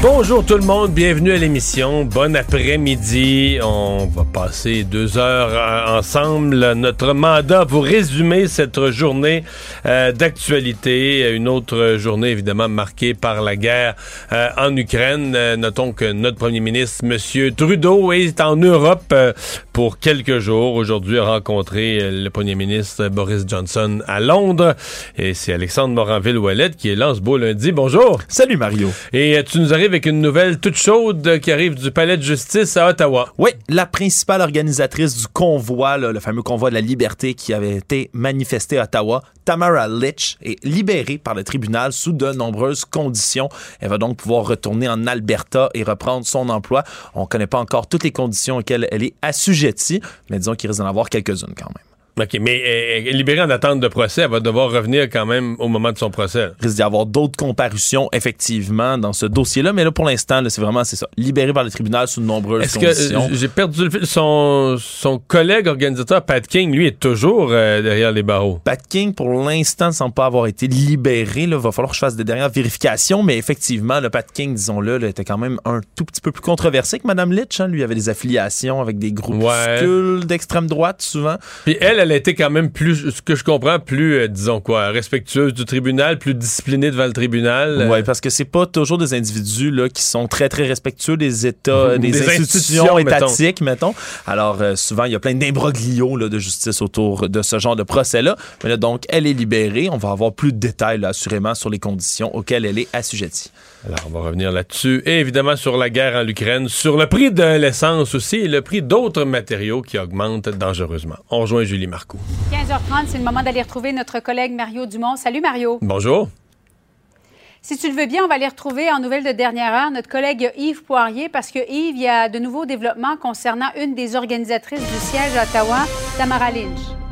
Bonjour tout le monde, bienvenue à l'émission. Bon après-midi. On va passer deux heures euh, ensemble. Notre mandat pour résumer cette journée euh, d'actualité. Une autre journée évidemment marquée par la guerre euh, en Ukraine. Euh, notons que notre premier ministre, M. Trudeau, est en Europe euh, pour quelques jours. Aujourd'hui, a rencontré le premier ministre Boris Johnson à Londres. Et c'est Alexandre Moranville-Ouellet qui est là ce beau lundi. Bonjour. Salut Mario. Et tu nous arrives avec une nouvelle toute chaude qui arrive du palais de justice à Ottawa. Oui, la principale organisatrice du convoi, le fameux convoi de la liberté qui avait été manifesté à Ottawa, Tamara Litch, est libérée par le tribunal sous de nombreuses conditions. Elle va donc pouvoir retourner en Alberta et reprendre son emploi. On ne connaît pas encore toutes les conditions auxquelles elle est assujettie, mais disons qu'il risque d'en avoir quelques-unes quand même. OK, mais euh, euh, libérée en attente de procès, elle va devoir revenir quand même au moment de son procès. Il risque d'y avoir d'autres comparutions, effectivement, dans ce dossier-là, mais là, pour l'instant, c'est vraiment, c'est ça, libérée par le tribunal sous de nombreuses Est-ce que euh, j'ai perdu le fil? Son, son collègue organisateur, Pat King, lui, est toujours euh, derrière les barreaux? Pat King, pour l'instant, ne semble pas avoir été libéré. Il va falloir que je fasse des dernières vérifications, mais effectivement, le Pat King, disons-le, était quand même un tout petit peu plus controversé que Mme Litch. hein. Lui avait des affiliations avec des groupuscules d'extrême droite, souvent. Puis elle, elle a été quand même plus, ce que je comprends, plus, euh, disons quoi, respectueuse du tribunal, plus disciplinée devant le tribunal. Euh, Oui, parce que c'est pas toujours des individus là, qui sont très, très respectueux des États, des, des institutions, institutions, étatiques, mettons. Alors, euh, souvent, il y a plein d'imbroglios de justice autour de ce genre de procès-là. Mais là, donc, elle est libérée. On va avoir plus de détails, là, assurément, sur les conditions auxquelles elle est assujettie. Alors, on va revenir là-dessus. Et évidemment, sur la guerre en Ukraine, sur le prix de l'essence aussi et le prix d'autres matériaux qui augmentent dangereusement. On rejoint Julie Marcoux. 15h30, c'est le moment d'aller retrouver notre collègue Mario Dumont. Salut Mario. Bonjour. Si tu le veux bien, on va aller retrouver en nouvelle de dernière heure notre collègue Yves Poirier parce que Yves, il y a de nouveaux développements concernant une des organisatrices du siège à Ottawa, Tamara Lynch.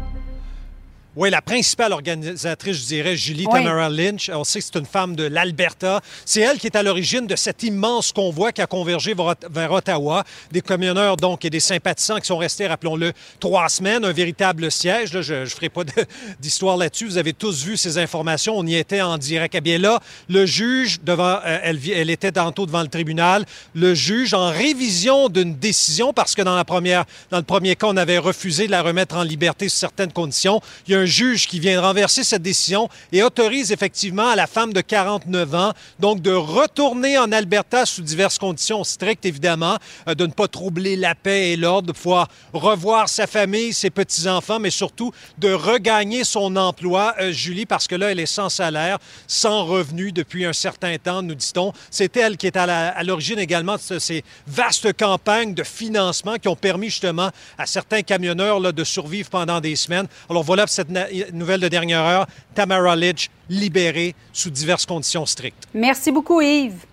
Oui, la principale organisatrice, je dirais, Julie Oui. Tamara Lynch. On sait que c'est une femme de l'Alberta. C'est elle qui est à l'origine de cet immense convoi qui a convergé vers, Ottawa. Des camionneurs, donc, et des sympathisants qui sont restés, rappelons-le, trois semaines. Un véritable siège. Là, je ne ferai pas d'histoire là-dessus. Vous avez tous vu ces informations. On y était en direct. Eh bien là, le juge, devant, euh, elle était tantôt devant le tribunal. Le juge, en révision d'une décision, parce que dans, la première, dans le premier cas, on avait refusé de la remettre en liberté sous certaines conditions, il y a un juge qui vient renverser cette décision et autorise effectivement à la femme de 49 ans, donc de retourner en Alberta sous diverses conditions strictes, évidemment, euh, de ne pas troubler la paix et l'ordre, de pouvoir revoir sa famille, ses petits-enfants, mais surtout de regagner son emploi, euh, Julie, parce que là, elle est sans salaire, sans revenu depuis un certain temps, nous dit-on. C'est elle qui est à l'origine également de ce- ces vastes campagnes de financement qui ont permis justement à certains camionneurs là, de survivre pendant des semaines. Alors voilà pour cette nouvelle de dernière heure, Tamara Lidge libérée sous diverses conditions strictes. Merci beaucoup, Yves.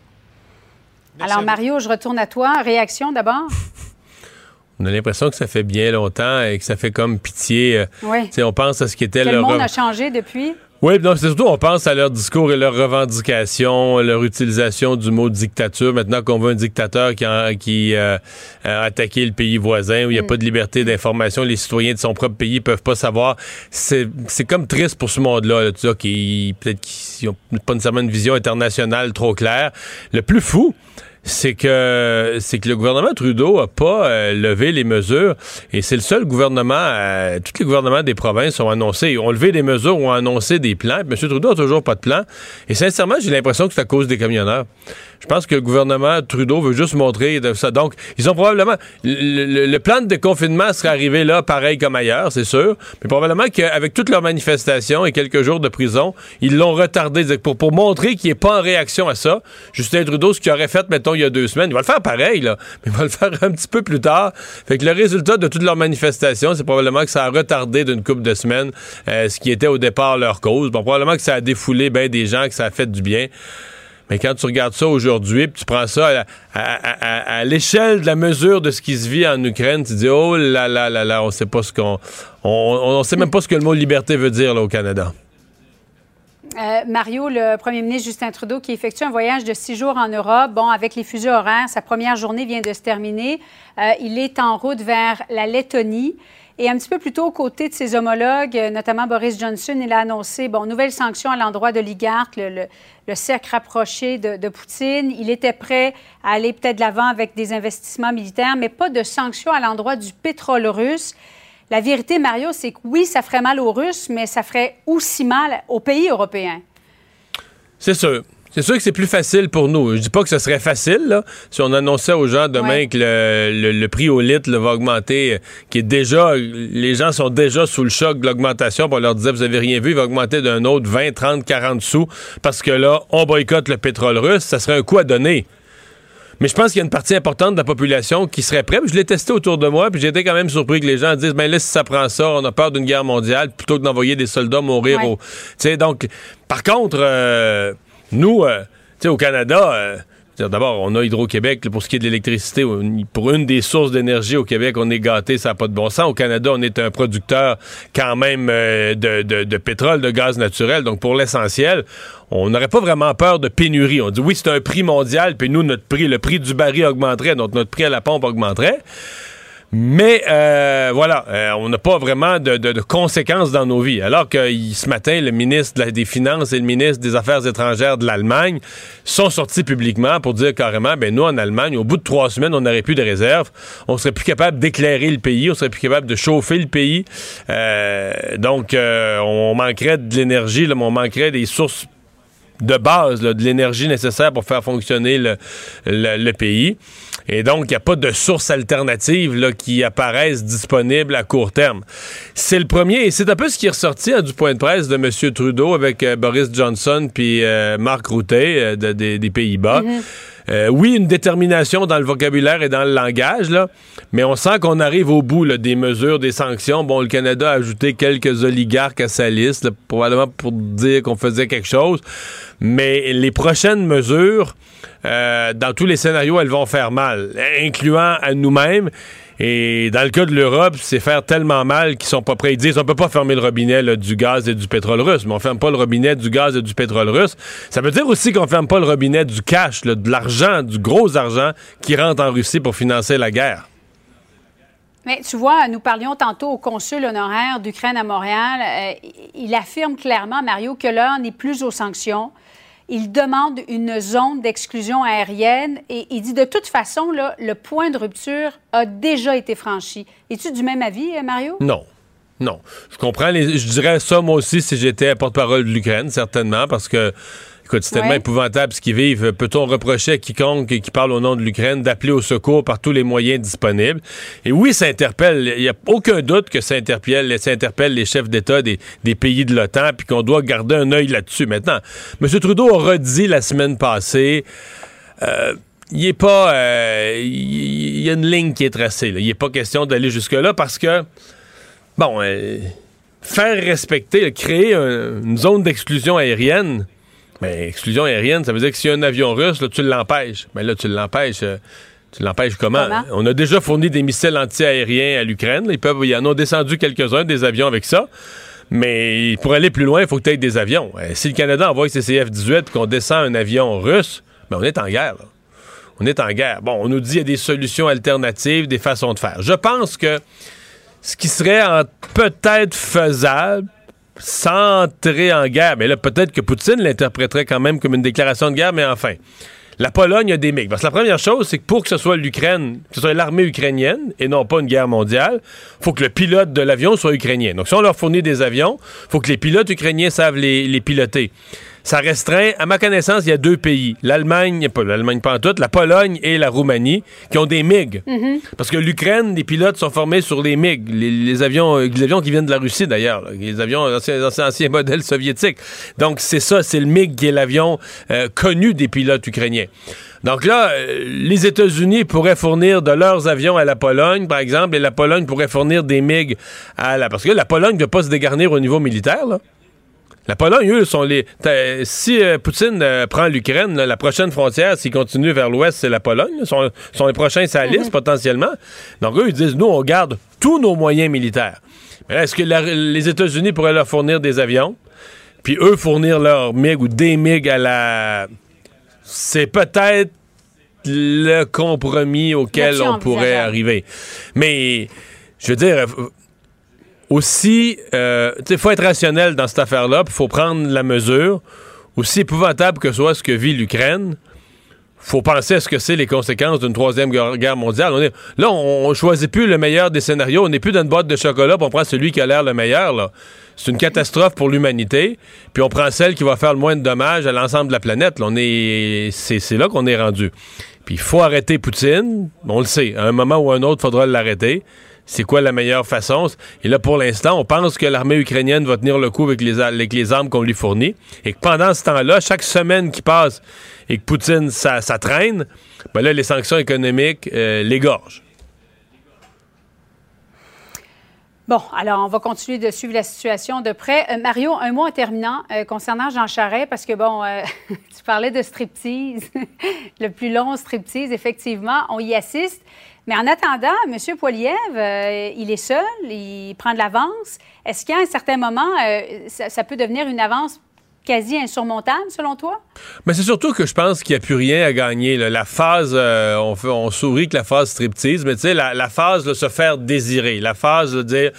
Merci Alors. Mario, je retourne à toi. Réaction d'abord? On a l'impression que ça fait bien longtemps et que ça fait comme pitié. euh, Oui. tu sais, on pense à ce qui était Que leur... le monde a changé depuis. Oui, donc c'est surtout on pense à leur discours et leurs revendications, leur utilisation du mot dictature. Maintenant qu'on veut un dictateur qui, a, qui euh, a attaqué le pays voisin où il n'y a pas de liberté d'information, les citoyens de son propre pays peuvent pas savoir. C'est c'est comme triste pour ce monde-là. là, tu sais, qui peut-être qu'ils n'ont pas nécessairement une vision internationale trop claire. Le plus fou, c'est que c'est que le gouvernement Trudeau a pas euh, levé les mesures. Et c'est le seul gouvernement euh, tous les gouvernements des provinces ont annoncé ont levé des mesures ont annoncé des plans. M. Trudeau a toujours pas de plan. Et sincèrement j'ai l'impression que c'est à cause des camionneurs je pense que le gouvernement Trudeau veut juste montrer de ça donc ils ont probablement le, plan de déconfinement serait arrivé là pareil comme ailleurs c'est sûr mais probablement qu'avec toutes leurs manifestations et quelques jours de prison ils l'ont retardé pour, pour montrer qu'il n'est pas en réaction à ça Justin Trudeau ce qu'il aurait fait mettons il y a deux semaines. Il va le faire pareil, là, mais il va le faire un petit peu plus tard. Fait que le résultat de toutes leurs manifestations, c'est probablement que ça a retardé d'une couple de semaines euh, ce qui était au départ leur cause. Bon, probablement que ça a défoulé bien des gens, que ça a fait du bien. Mais quand tu regardes ça aujourd'hui, puis tu prends ça à, l'échelle de la mesure de ce qui se vit en Ukraine, tu dis oh là là là là, on sait pas ce qu'on, on, sait même pas ce que le mot liberté veut dire là au Canada. Euh, Mario, le premier ministre Justin Trudeau, qui effectue un voyage de six jours en Europe, bon, avec les fuseaux horaires, sa première journée vient de se terminer. Euh, il est en route vers la Lettonie. Et un petit peu plus tôt, aux côtés de ses homologues, euh, notamment Boris Johnson, il a annoncé, bon, nouvelles sanctions à l'endroit de le, le, cercle rapproché de, de, Poutine. Il était prêt à aller peut-être de l'avant avec des investissements militaires, mais pas de sanctions à l'endroit du pétrole russe. La vérité, Mario, c'est que oui, ça ferait mal aux Russes, mais ça ferait aussi mal aux pays européens. C'est sûr. C'est sûr que c'est plus facile pour nous. Je dis pas que ce serait facile, là, si on annonçait aux gens demain que le, prix au litre va augmenter, euh, qui est déjà, les gens sont déjà sous le choc de l'augmentation, on leur disait, vous avez rien vu, il va augmenter d'un autre 20, 30, 40 sous, parce que là, on boycotte le pétrole russe, ça serait un coup à donner. Mais je pense qu'il y a une partie importante de la population qui serait prête. Je l'ai testé autour de moi, puis j'étais quand même surpris que les gens disent ben là, si ça prend ça, on a peur d'une guerre mondiale plutôt que d'envoyer des soldats mourir au. Tu sais, donc, par contre, euh, nous, euh, tu sais, au Canada, euh, D'abord, on a Hydro-Québec pour ce qui est de l'électricité. Pour une des sources d'énergie au Québec, on est gâté, ça n'a pas de bon sens. Au Canada, on est un producteur quand même euh, de, pétrole, de gaz naturel. Donc, pour l'essentiel, on n'aurait pas vraiment peur de pénurie. On dit oui, c'est un prix mondial, puis nous, notre prix, le prix du baril augmenterait, donc notre prix à la pompe augmenterait. Mais euh, voilà, euh, on n'a pas vraiment de, conséquences dans nos vies. Alors que ce matin, le ministre des Finances et le ministre des Affaires étrangères de l'Allemagne sont sortis publiquement pour dire carrément, ben nous en Allemagne, au bout de trois semaines, on n'aurait plus de réserves, on serait plus capable d'éclairer le pays, on serait plus capable de chauffer le pays. Euh, donc, on manquerait de l'énergie, on manquerait des sources de base, de l'énergie nécessaire pour faire fonctionner le pays. Et donc, il n'y a pas de sources alternatives qui apparaissent disponibles à court terme. C'est le premier, et c'est un peu ce qui est ressorti hein, du point de presse de M. Trudeau avec euh, Boris Johnson puis euh, Marc Routet euh, des Pays-Bas. Mm-hmm. oui, une détermination dans le vocabulaire et dans le langage, là, mais on sent qu'on arrive au bout des mesures, des sanctions. Bon, le Canada a ajouté quelques oligarques à sa liste, probablement pour dire qu'on faisait quelque chose. Mais les prochaines mesures, euh, dans tous les scénarios, elles vont faire mal, incluant à nous-mêmes. Et dans le cas de l'Europe, c'est faire tellement mal qu'ils sont pas prêts. Ils disent on peut pas fermer le robinet du gaz et du pétrole russe, mais on ferme pas le robinet du gaz et du pétrole russe. Ça veut dire aussi qu'on ferme pas le robinet du cash, de l'argent, du gros argent qui rentre en Russie pour financer la guerre. Mais tu vois, nous parlions tantôt au consul honoraire d'Ukraine à Montréal. Euh, il affirme clairement, Mario, que l'heure n'est plus aux sanctions il demande une zone d'exclusion aérienne et il dit de toute façon, là, le point de rupture a déjà été franchi. Es-tu du même avis, euh, Mario? Non. Non. Je comprends. je dirais ça, moi aussi, si j'étais porte-parole de l'Ukraine, certainement, parce que Écoute, c'est tellement épouvantable ce qu'ils vivent. Peut-on reprocher à quiconque qui parle au nom de l'Ukraine d'appeler au secours par tous les moyens disponibles? Et oui, ça interpelle. Il n'y a aucun doute que ça interpelle, ça interpelle les chefs d'État des, pays de l'OTAN, puis qu'on doit garder un œil là-dessus. Maintenant, M. Trudeau a redit la semaine passée. Euh, il est pas. Euh, il y, a une ligne qui est tracée. Il n'est pas question d'aller jusque-là parce que, bon, euh, faire respecter, créer une zone d'exclusion aérienne, mais exclusion aérienne, ça veut dire que si y a un avion russe, là, tu l'empêches. Mais là, tu l'empêches. Euh, tu l'empêches comment? On a déjà fourni des missiles anti-aériens à l'Ukraine. Ils peuvent, ils en ont descendu quelques-uns des avions avec ça. Mais pour aller plus loin, il faut que tu aies des avions. Euh, si le Canada envoie ses CF-18 et qu'on descend un avion russe, ben on est en guerre. On est en guerre. Bon, on nous dit qu'il y a des solutions alternatives, des façons de faire. Je pense que ce qui serait peut-être faisable, sans en guerre. Mais là, peut-être que Poutine l'interpréterait quand même comme une déclaration de guerre, mais enfin. La Pologne a des MiG. Parce que la première chose, c'est que pour que ce soit l'Ukraine, que ce soit l'armée ukrainienne et non pas une guerre mondiale, faut que le pilote de l'avion soit ukrainien. Donc, si on leur fournit des avions, faut que les pilotes ukrainiens savent les piloter ça restreint, à ma connaissance, il y a deux pays, l'Allemagne, pas l'Allemagne pas en tout, la Pologne et la Roumanie, qui ont des MiG. Mhm. Parce que l'Ukraine, les pilotes sont formés sur les MiG, les, avions, euh, les avions qui viennent de la Russie d'ailleurs, les avions, anciens, anciens, modèles soviétiques. Donc c'est ça, c'est le MiG qui est l'avion euh, connu des pilotes ukrainiens. Donc là, euh, les États-Unis pourraient fournir de leurs avions à la Pologne, par exemple, et la Pologne pourrait fournir des MiG à la... Parce que la Pologne ne veut pas se dégarnir au niveau militaire, là. La Pologne, eux, sont les. Si euh, Poutine euh, prend l'Ukraine, la prochaine frontière, s'il continue vers l'ouest, c'est la Pologne. Ils sont, sont, les prochains sa liste, potentiellement. Donc, eux, ils disent nous, on garde tous nos moyens militaires. Mais est-ce que les États-Unis pourraient leur fournir des avions? Puis eux fournir leur MiG ou des MiG à la. C'est peut-être le compromis auquel on pourrait arriver. Mais, je veux dire aussi, euh, il faut être rationnel dans cette affaire-là, il faut prendre la mesure. Aussi épouvantable que soit ce que vit l'Ukraine, faut penser à ce que c'est les conséquences d'une troisième guerre mondiale. Là, on, ne choisit plus le meilleur des scénarios. On n'est plus dans une boîte de chocolat, puis on prend celui qui a l'air le meilleur. C'est une catastrophe pour l'humanité, puis on prend celle qui va faire le moins de dommages à l'ensemble de la planète. on est, c'est, là qu'on est rendu. Puis il faut arrêter Poutine. On le sait. À un moment ou à un autre, il faudra l'arrêter c'est quoi la meilleure façon? Et là, pour l'instant, on pense que l'armée ukrainienne va tenir le coup avec les, armes qu'on lui fournit. Et que pendant ce temps-là, chaque semaine qui passe et que Poutine, ça, traîne, ben là, les sanctions économiques euh, l'égorgent. Bon, alors on va continuer de suivre la situation de près. Euh, Mario, un mot en terminant euh, concernant Jean Charest, parce que bon, tu parlais de striptease, le plus long striptease, effectivement, on y assiste. Mais en attendant, M. Poiliev, euh, il est seul, il prend de l'avance. Est-ce qu'à un certain moment, euh, ça, peut devenir une avance quasi insurmontable, selon toi? Mais c'est surtout que je pense qu'il n'y a plus rien à gagner. La phase, euh, on, sourit que la phase striptease, mais tu sais, la, phase de se faire désirer, la phase de dire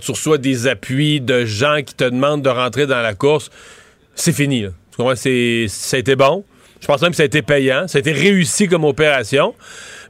tu reçois des appuis de gens qui te demandent de rentrer dans la course, c'est fini. Tu ça a été bon. Je pense même que ça a été payant. Ça a été réussi comme opération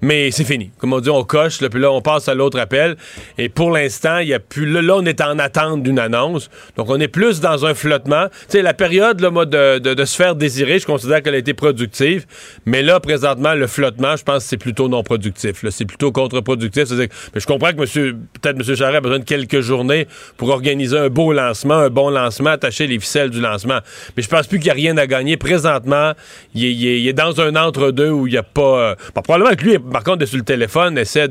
mais c'est fini. Comme on dit, on coche, puis là, on passe à l'autre appel. Et pour l'instant, il y a plus. Là, on est en attente d'une annonce. Donc, on est plus dans un flottement. Tu sais, la période là, de, de, se faire désirer, je considère qu'elle a été productive. Mais là, présentement, le flottement, je pense que c'est plutôt non productif. C'est plutôt contre-productif. Mais je comprends que monsieur, peut-être M. Charest a besoin de quelques journées pour organiser un beau lancement, un bon lancement, attacher les ficelles du lancement. Mais je pense plus qu'il y a rien à gagner. Présentement, il est, dans un entre-deux où il n'y a pas. Euh, probablement que lui par contre, sur le téléphone, essaie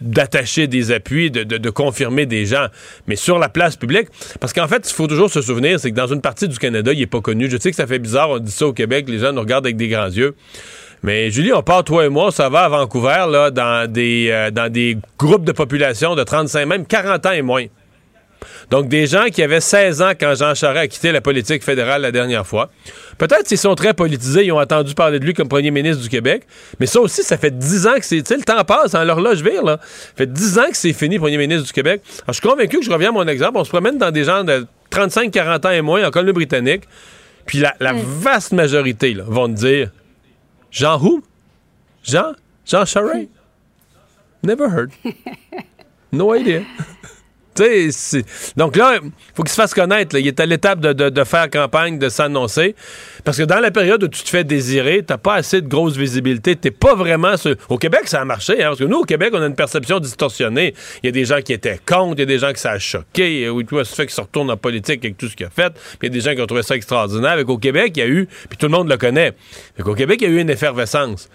d'attacher des appuis, de, confirmer des gens, mais sur la place publique. Parce qu'en fait, il faut toujours se souvenir, c'est que dans une partie du Canada, il n'est pas connu. Je sais que ça fait bizarre, on dit ça au Québec, les gens nous regardent avec des grands yeux. Mais Julie, on part, toi et moi, ça va à Vancouver, là, dans des, euh, dans des groupes de population de 35, même 40 ans et moins. Donc, des gens qui avaient 16 ans quand Jean Charest a quitté la politique fédérale la dernière fois. Peut-être s'ils sont très politisés, ils ont entendu parler de lui comme premier ministre du Québec. Mais ça aussi, ça fait 10 ans que c'est. Tu sais, le temps passe, hein, l'horloge vire, là. Ça fait 10 ans que c'est fini, premier ministre du Québec. Alors, je suis convaincu que je reviens à mon exemple. On se promène dans des gens de 35-40 ans et moins en Colombie-Britannique. Puis la, vaste majorité là, vont te dire Jean who? Jean? Jean Charest? Never heard. No idea. Donc là, il faut qu'il se fasse connaître. Il est à l'étape de, faire campagne, de s'annoncer. Parce que dans la période où tu te fais désirer, t'as pas assez de grosse visibilité. T'es pas vraiment... Au Québec, ça a marché. Hein, parce que nous, au Québec, on a une perception distorsionnée. Il y a des gens qui étaient contre, il y a des gens qui ça a choqué. Oui, tout ça fait qu'il se retourne en politique avec tout ce qu'il a fait. il y a des gens qui ont trouvé ça extraordinaire. Avec au Québec, il y a eu... Puis tout le monde le connaît. Au Québec, il y a eu une effervescence.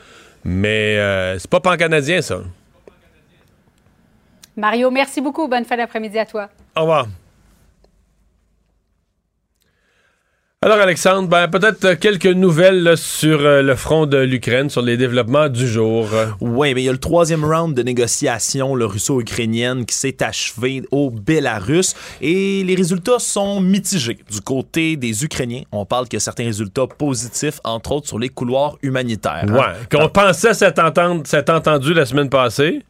Mais euh, c'est pas pan-canadien, ça. Mario, merci beaucoup. Bonne fin d'après-midi à toi. Au revoir. Alors Alexandre, ben, peut-être quelques nouvelles sur euh, le front de l'Ukraine, sur les développements du jour. Oui, mais il y a le troisième round de négociations le russo-ukrainienne qui s'est achevé au Bélarus et les résultats sont mitigés. Du côté des Ukrainiens, on parle que certains résultats positifs, entre autres sur les couloirs humanitaires. Hein. Ouais, qu'on pensait s'être entendu la semaine passée.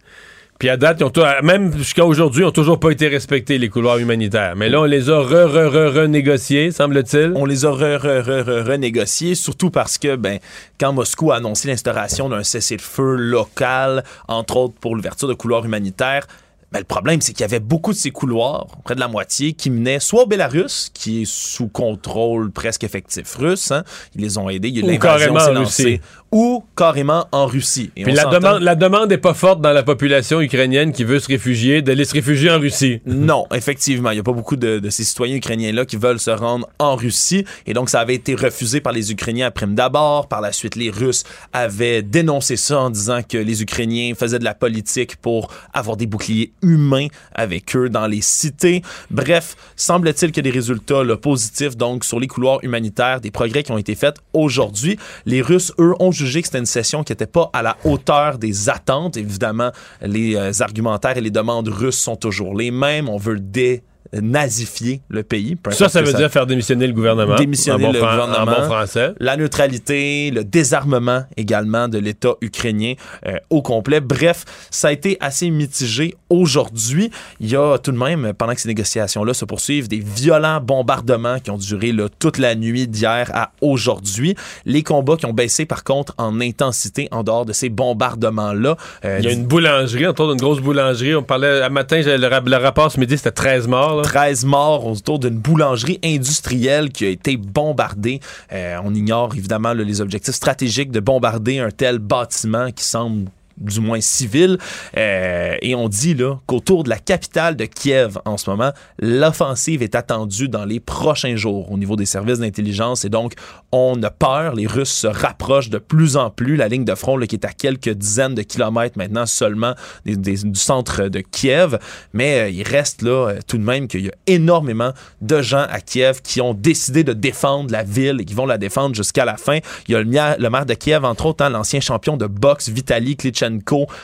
Puis à date, même jusqu'à aujourd'hui, ils n'ont toujours pas été respectés, les couloirs humanitaires. Mais là, on les a re-re-re-renégociés, semble-t-il. On les a re-re-re-renégociés, surtout parce que, ben, quand Moscou a annoncé l'instauration d'un cessez-le-feu local, entre autres pour l'ouverture de couloirs humanitaires, ben, le problème, c'est qu'il y avait beaucoup de ces couloirs, près de la moitié, qui menaient soit au Bélarus, qui est sous contrôle presque effectif russe, hein, ils les ont aidés, il y a l'invasion s'est ou carrément en Russie. Et Puis la demande, la demande n'est pas forte dans la population ukrainienne qui veut se réfugier, d'aller se réfugier en Russie. Non, effectivement. Il n'y a pas beaucoup de, ces citoyens ukrainiens-là qui veulent se rendre en Russie. Et donc, ça avait été refusé par les Ukrainiens à prime d'abord. Par la suite, les Russes avaient dénoncé ça en disant que les Ukrainiens faisaient de la politique pour avoir des boucliers humains avec eux dans les cités. Bref, semble-t-il que des résultats positifs donc sur les couloirs humanitaires, des progrès qui ont été faits aujourd'hui. Les Russes, eux, ont jugé que c'était une session qui n'était pas à la hauteur des attentes. Évidemment, les euh, argumentaires et les demandes russes sont toujours les mêmes. On veut dé nazifier le pays. Ça, ça veut dire faire démissionner le gouvernement. Démissionner le gouvernement. français. La neutralité, le désarmement également de l'État ukrainien euh, au complet. Bref, ça a été assez mitigé aujourd'hui. Il y a tout de même, pendant que ces négociations-là se poursuivent, des violents bombardements qui ont duré là, toute la nuit d'hier à aujourd'hui. Les combats qui ont baissé par contre en intensité en dehors de ces bombardements-là. Euh, Il y a une boulangerie, autour d'une grosse boulangerie. On parlait, à matin, le, le rapport ce midi, c'était 13 morts. 13 morts autour d'une boulangerie industrielle qui a été bombardée. Euh, on ignore évidemment les objectifs stratégiques de bombarder un tel bâtiment qui semble du moins civil. Euh, et on dit là qu'autour de la capitale de Kiev en ce moment, l'offensive est attendue dans les prochains jours au niveau des services d'intelligence. Et donc, on a peur. Les Russes se rapprochent de plus en plus. La ligne de front là, qui est à quelques dizaines de kilomètres maintenant seulement du centre de Kiev. Mais euh, il reste là euh, tout de même qu'il y a énormément de gens à Kiev qui ont décidé de défendre la ville et qui vont la défendre jusqu'à la fin. Il y a le, maire de Kiev, entre autres, hein, l'ancien champion de boxe Vitaly Klitschko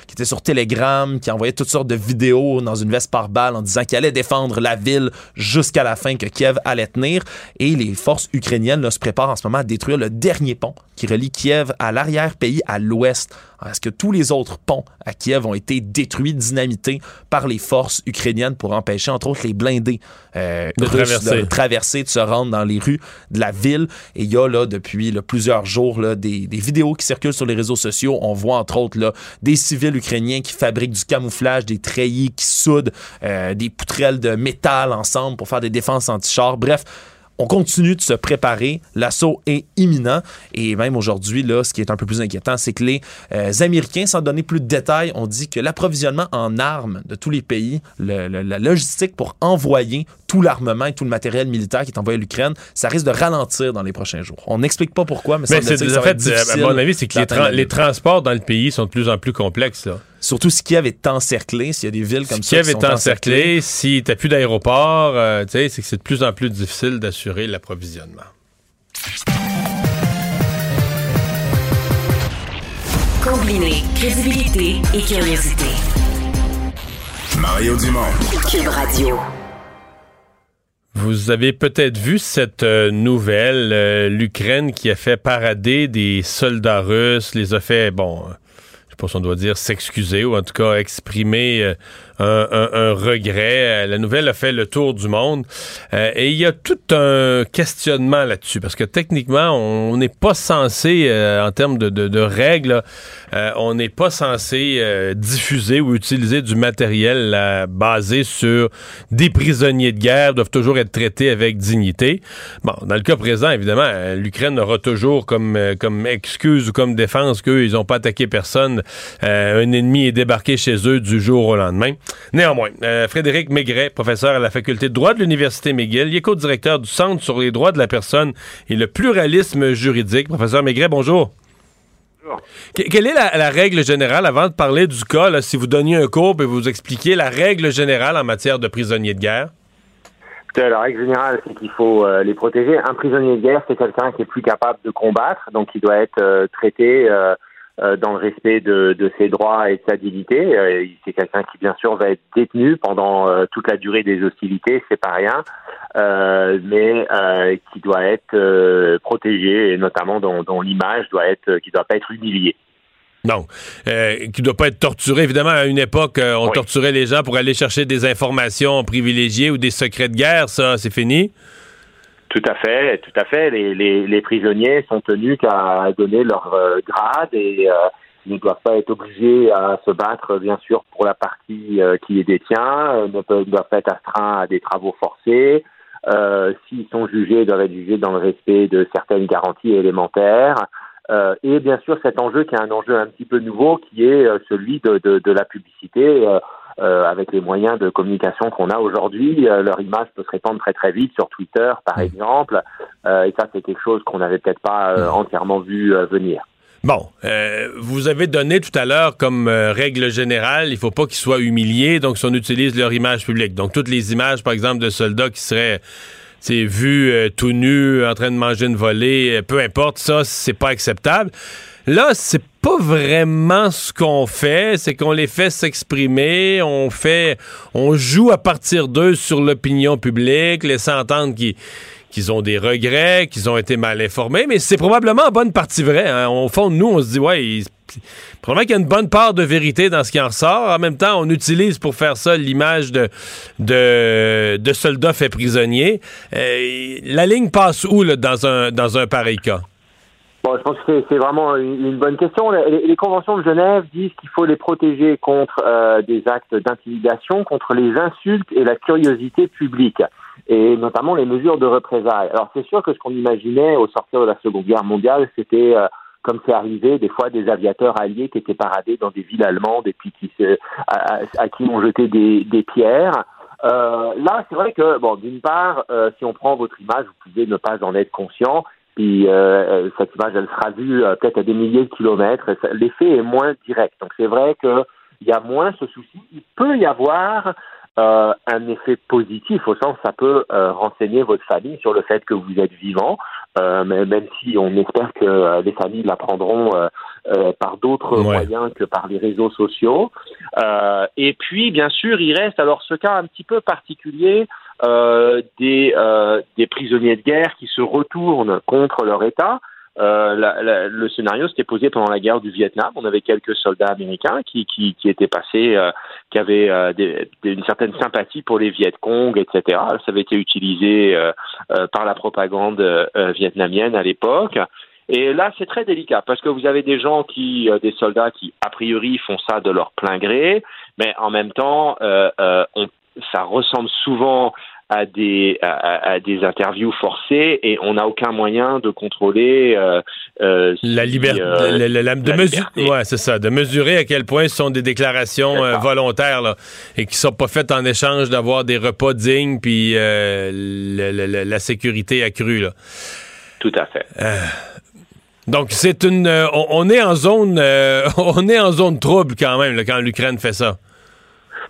qui était sur Telegram, qui envoyait toutes sortes de vidéos dans une veste par balle en disant qu'il allait défendre la ville jusqu'à la fin que Kiev allait tenir. Et les forces ukrainiennes se préparent en ce moment à détruire le dernier pont qui relie Kiev à l'arrière-pays à l'ouest. Est-ce que tous les autres ponts à Kiev ont été détruits, dynamités par les forces ukrainiennes pour empêcher, entre autres, les blindés euh, de, traverser. de, traverser. de se rendre dans les rues de la ville? Et il y a là, depuis plusieurs jours là, des, vidéos qui circulent sur les réseaux sociaux. On voit, entre autres, là, des civils ukrainiens qui fabriquent du camouflage, des treillis qui soudent euh, des poutrelles de métal ensemble pour faire des défenses anti-chars. Bref, on continue de se préparer. L'assaut est imminent. Et même aujourd'hui, là, ce qui est un peu plus inquiétant, c'est que les euh, Américains, sans donner plus de détails, ont dit que l'approvisionnement en armes de tous les pays, la logistique pour envoyer tout l'armement et tout le matériel militaire qui est envoyé à l'Ukraine, ça risque de ralentir dans les prochains jours. On n'explique pas pourquoi, mais, mais c'est en fait, à mon avis, c'est que les, transports dans le pays sont de plus en plus complexes. Surtout si Kiev est encerclé, s'il y a des villes comme si ça. Kiev est encerclé, si tu n'as plus d'aéroport, euh, c'est que c'est de plus en plus difficile d'assurer l'approvisionnement. Combiner crédibilité et curiosité. Mario Dumont. Cube Radio. Vous avez peut-être vu cette euh, nouvelle, euh, l'Ukraine qui a fait parader des soldats russes, les a fait, bon, je sais pas si on doit dire s'excuser ou en tout cas exprimer un, regret. Euh, la nouvelle a fait le tour du monde. Euh, et il y a tout un questionnement là-dessus, parce que techniquement, on n'est pas censé, euh, en termes de, règles, on n'est pas censé diffuser ou utiliser du matériel basé sur des prisonniers de guerre, doivent toujours être traités avec dignité. Bon, dans le cas présent, évidemment, l'Ukraine aura toujours comme, comme excuse ou comme défense qu'eux, ils n'ont pas attaqué personne. un ennemi est débarqué chez eux du jour au lendemain. Néanmoins, euh, Frédéric Maigret, professeur à la faculté de droit de l'Université McGill, il est co-directeur du Centre sur les droits de la personne et le pluralisme juridique. Professeur Maigret, bonjour. Bonjour. quelle est la, règle générale, avant de parler du cas, si vous donniez un cours et vous expliquiez la règle générale en matière de prisonniers de guerre? La règle générale, c'est qu'il faut euh, les protéger. Un prisonnier de guerre, c'est quelqu'un qui est plus capable de combattre, donc il doit être euh, traité dans le respect de, de, ses droits et de sa dignité. Euh, c'est quelqu'un qui, bien sûr, va être détenu pendant euh, toute la durée des hostilités, c'est pas rien, mais qui doit être protégé, et notamment dont, dont l'image doit être, qui doit pas être humiliée. Non, euh, qui doit pas être torturé. Évidemment, à une époque, on torturait les gens pour aller chercher des informations privilégiées ou des secrets de guerre. Ça, c'est fini. Tout à fait, tout à fait. Les, les, les prisonniers sont tenus qu'à donner leur euh, grade et euh, ne doivent pas être obligés à se battre, bien sûr, pour la partie euh, qui les détient, ne, peuvent, doivent pas être astreints à des travaux forcés. S'ils sont jugés, ils doivent être jugés dans le respect de certaines garanties élémentaires. Euh, et bien sûr cet enjeu qui est un enjeu un petit peu nouveau, qui est euh, celui de, de, de, la publicité. Euh, euh, avec les moyens de communication qu'on a aujourd'hui, leur image peut se répandre très très vite sur Twitter, par exemple. et ça, c'est quelque chose qu'on n'avait peut-être pas entièrement vu venir. Bon, euh, vous avez donné tout à l'heure comme règle générale, il faut pas qu'ils soient humiliés, donc si on utilise leur image publique. Donc toutes les images, par exemple, de soldats qui seraient c'est vu euh, tout nu en train de manger une volée, euh, peu importe, ça, c'est pas acceptable. Là, c'est pas vraiment ce qu'on fait, c'est qu'on les fait s'exprimer, on fait, on joue à partir d'eux sur l'opinion publique, laissant entendre qu'ils ont des regrets, qu'ils ont été mal informés, mais c'est probablement en bonne partie vrai. Hein. Au fond, nous, on se dit, ouais, Probablement qu'il y a une bonne part de vérité dans ce qui en ressort. En même temps, on utilise pour faire ça l'image de, de, soldats faits prisonniers. Euh, la ligne passe où dans, un, dans un pareil cas? Bon, je pense que c'est vraiment une, bonne question. Les, conventions de Genève disent qu'il faut les protéger contre euh, des actes d'intimidation, contre les insultes et la curiosité publique, et notamment les mesures de représailles. Alors c'est sûr que ce qu'on imaginait au sortir de la Seconde Guerre mondiale, c'était euh, comme c'est arrivé des fois des aviateurs alliés qui étaient paradés dans des villes allemandes et puis qui se, à, qui on jeté des, des pierres. Euh, là, c'est vrai que, bon, d'une part, euh, si on prend votre image, vous pouvez ne pas en être conscient. Puis euh, cette image, elle sera vue euh, peut-être à des milliers de kilomètres. L'effet est moins direct. Donc c'est vrai qu'il y a moins ce souci. Il peut y avoir euh, un effet positif au sens ça peut euh, renseigner votre famille sur le fait que vous êtes vivant, euh, mais même si on espère que euh, les familles l'apprendront par d'autres moyens que par les réseaux sociaux. et puis bien sûr, il reste alors ce cas un petit peu particulier des, des prisonniers de guerre qui se retournent contre leur État. Euh, le scénario s'était posé pendant la guerre du Vietnam. On avait quelques soldats américains qui, qui, qui étaient passés, euh, qui avaient euh, des, une certaine sympathie pour les Viet Cong, etc. Ça avait été utilisé euh, par la propagande vietnamienne à l'époque. Et là, c'est très délicat parce que vous avez des gens qui, des soldats qui, a priori, font ça de leur plein gré, mais en même temps, on, ça ressemble souvent à des à, des interviews forcées et on n'a aucun moyen de contrôler euh, euh la liberté euh, de mesurer ouais c'est ça de mesurer à quel point ce sont des déclarations euh, volontaires là, et qui sont pas faites en échange d'avoir des repas dignes puis la, sécurité accrue là. Tout à fait. Donc c'est une on, est en zone on est en zone trouble quand même là, quand l'Ukraine fait ça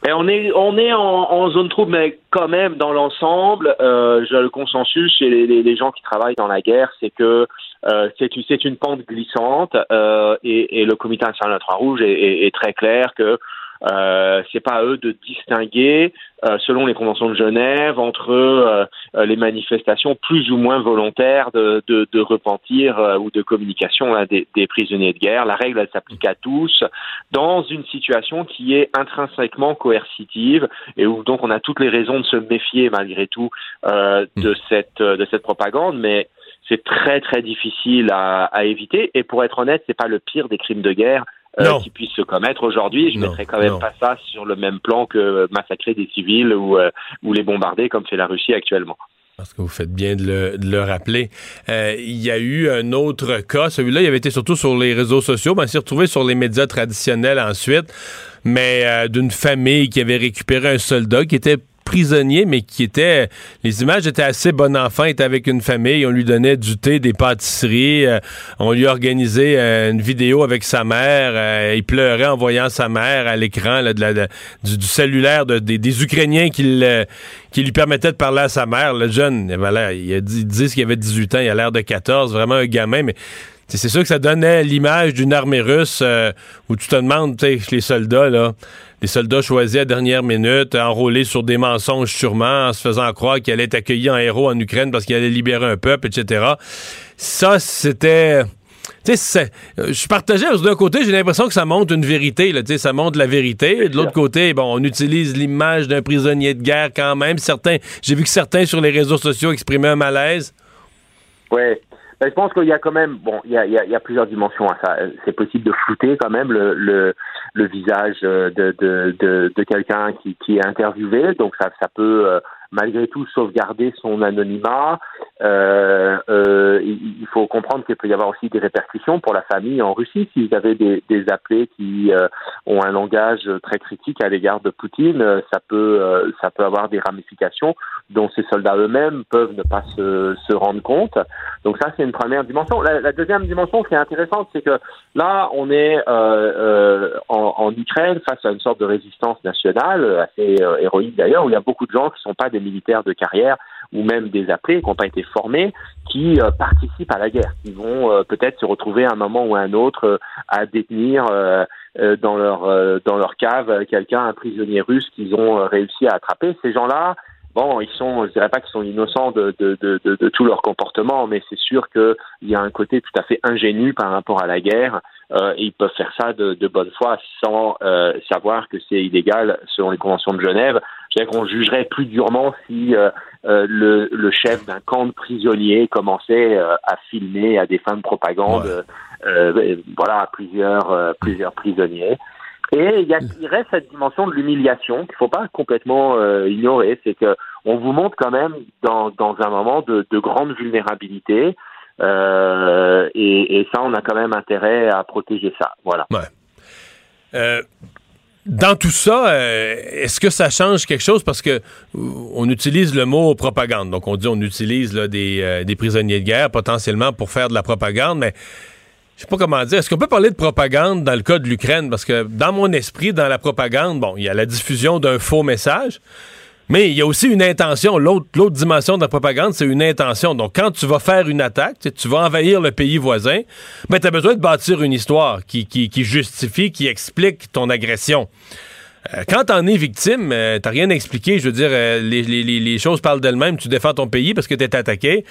et on est, on est en, en, zone trouble, mais quand même, dans l'ensemble, euh, le consensus chez les, les, gens qui travaillent dans la guerre, c'est que euh, c'est une pente glissante euh, et, et, le comité international de la Croix-Rouge est, est, est, très clair que euh, c'est pas à eux de distinguer, euh, selon les conventions de Genève, entre euh, les manifestations plus ou moins volontaires de, de, de repentir euh, ou de communication hein, des, des, prisonniers de guerre. La règle, elle s'applique à tous dans une situation qui est intrinsèquement coercitive et où donc on a toutes les raisons de se méfier malgré tout de mm. cette de cette propagande, mais c'est très très difficile à, à éviter. Et pour être honnête, c'est pas le pire des crimes de guerre euh, qui puissent se commettre aujourd'hui. Je ne mettrais quand même pas ça sur le même plan que massacrer des civils ou, euh, ou les bombarder comme fait la Russie actuellement. Parce que vous faites bien de le, de le rappeler. Euh, il y a eu un autre cas. Celui-là, il avait été surtout sur les réseaux sociaux, mais s'est retrouvé sur les médias traditionnels ensuite. Mais euh, d'une famille qui avait récupéré un soldat qui était prisonnier, mais qui était. Les images étaient assez bon enfant. Il était avec une famille. On lui donnait du thé, des pâtisseries. Euh, on lui organisait euh, une vidéo avec sa mère. Euh, il pleurait en voyant sa mère à l'écran de du, cellulaire des, Ukrainiens qui, qui lui permettaient de parler à sa mère. Le jeune, il, a dit, qu'il avait 18 ans. Il a l'air de 14. Vraiment un gamin, mais c'est sûr que ça donnait l'image d'une armée russe euh, où tu te demandes, les soldats, là, les soldats choisis à dernière minute, enrôlés sur des mensonges sûrement, en se faisant croire qu'ils allaient être accueillis en héros en Ukraine parce qu'ils allaient libérer un peuple, etc. Ça, c'était... Tu sais, euh, je partageais, d'un côté, j'ai l'impression que ça montre une vérité, là, ça montre la vérité. De l'autre côté, bon, on utilise l'image d'un prisonnier de guerre quand même. Certains, j'ai vu que certains sur les réseaux sociaux exprimaient un malaise. Ouais. Ben, je pense qu'il y a quand même, bon, il y a, il y a, plusieurs dimensions à ça. C'est possible de flouter quand même le, le, le visage de, de, de, de quelqu'un qui, qui est interviewé, donc ça, ça peut euh, malgré tout sauvegarder son anonymat. euh, euh, il faut comprendre qu'il peut y avoir aussi des répercussions pour la famille en Russie. S'ils avaient des, des appelés qui euh, ont un langage très critique à l'égard de Poutine, ça peut, ça peut avoir des ramifications dont ces soldats eux-mêmes peuvent ne pas se, rendre compte. Donc ça, c'est une première dimension. La, la, deuxième dimension qui est intéressante, c'est que là, on est en, en, Ukraine face à une sorte de résistance nationale, assez héroïque d'ailleurs, où il y a beaucoup de gens qui ne sont pas des militaires de carrière ou même des appelés qui n'ont pas été formés, qui euh, participent à la guerre, qui vont euh, peut-être se retrouver à un moment ou à un autre euh, à détenir dans leur dans leur cave quelqu'un, un prisonnier russe qu'ils ont réussi à attraper. Ces gens-là, bon, ils sont, je dirais pas qu'ils sont innocents de, de, de, tout leur comportement, mais c'est sûr qu'il y a un côté tout à fait ingénu par rapport à la guerre, et ils peuvent faire ça de, bonne foi sans savoir que c'est illégal selon les conventions de Genève. Dirais qu'on jugerait plus durement si euh, euh le, le, chef d'un camp de prisonniers commençait euh, à filmer à des fins de propagande, ouais. voilà, plusieurs, plusieurs prisonniers. Et il, y a, il reste cette dimension de l'humiliation qu'il ne faut pas complètement ignorer. C'est que on vous montre quand même dans, dans un moment de, de grande vulnérabilité. Et, et, ça, on a quand même intérêt à protéger ça. Voilà. Ouais. Dans tout ça, euh, est-ce que ça change quelque chose? Parce que euh, on utilise le mot propagande. Donc, on dit on utilise là, des, euh, des prisonniers de guerre potentiellement pour faire de la propagande, mais je sais pas comment dire. Est-ce qu'on peut parler de propagande dans le cas de l'Ukraine? Parce que dans mon esprit, dans la propagande, bon, il y a la diffusion d'un faux message, mais il y a aussi une intention. L'autre, l'autre dimension de la propagande, c'est une intention. Donc, quand tu vas faire une attaque, tu vas envahir le pays voisin, ben, tu as besoin de bâtir une histoire qui, qui, qui justifie, qui explique ton agression. Euh, quand t'en es victime, euh, t'as rien à expliquer. Je veux dire, euh, les, les, les, choses parlent d'elles-mêmes. Tu défends ton pays parce que t'es attaqué.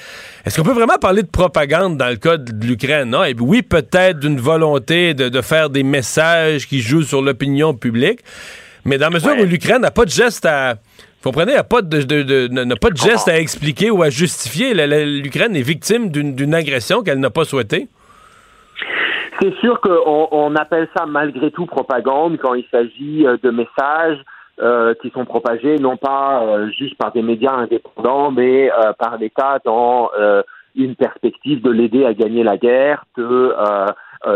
Est-ce qu'on peut vraiment parler de propagande dans le cas de l'Ukraine? Non? Et oui, peut-être d'une volonté de, de, faire des messages qui jouent sur l'opinion publique. Mais dans la mesure ouais. où l'Ukraine n'a pas de geste à... Vous comprenez, n'a pas de, de, de, de, pas de geste à expliquer ou à justifier. L'Ukraine est victime d'une agression qu'elle n'a pas souhaitée. C'est sûr qu'on on appelle ça malgré tout propagande quand il s'agit euh, de messages euh, qui sont propagés non pas euh, juste par des médias indépendants, mais euh, par l'État dans une perspective de l'aider à gagner la guerre, de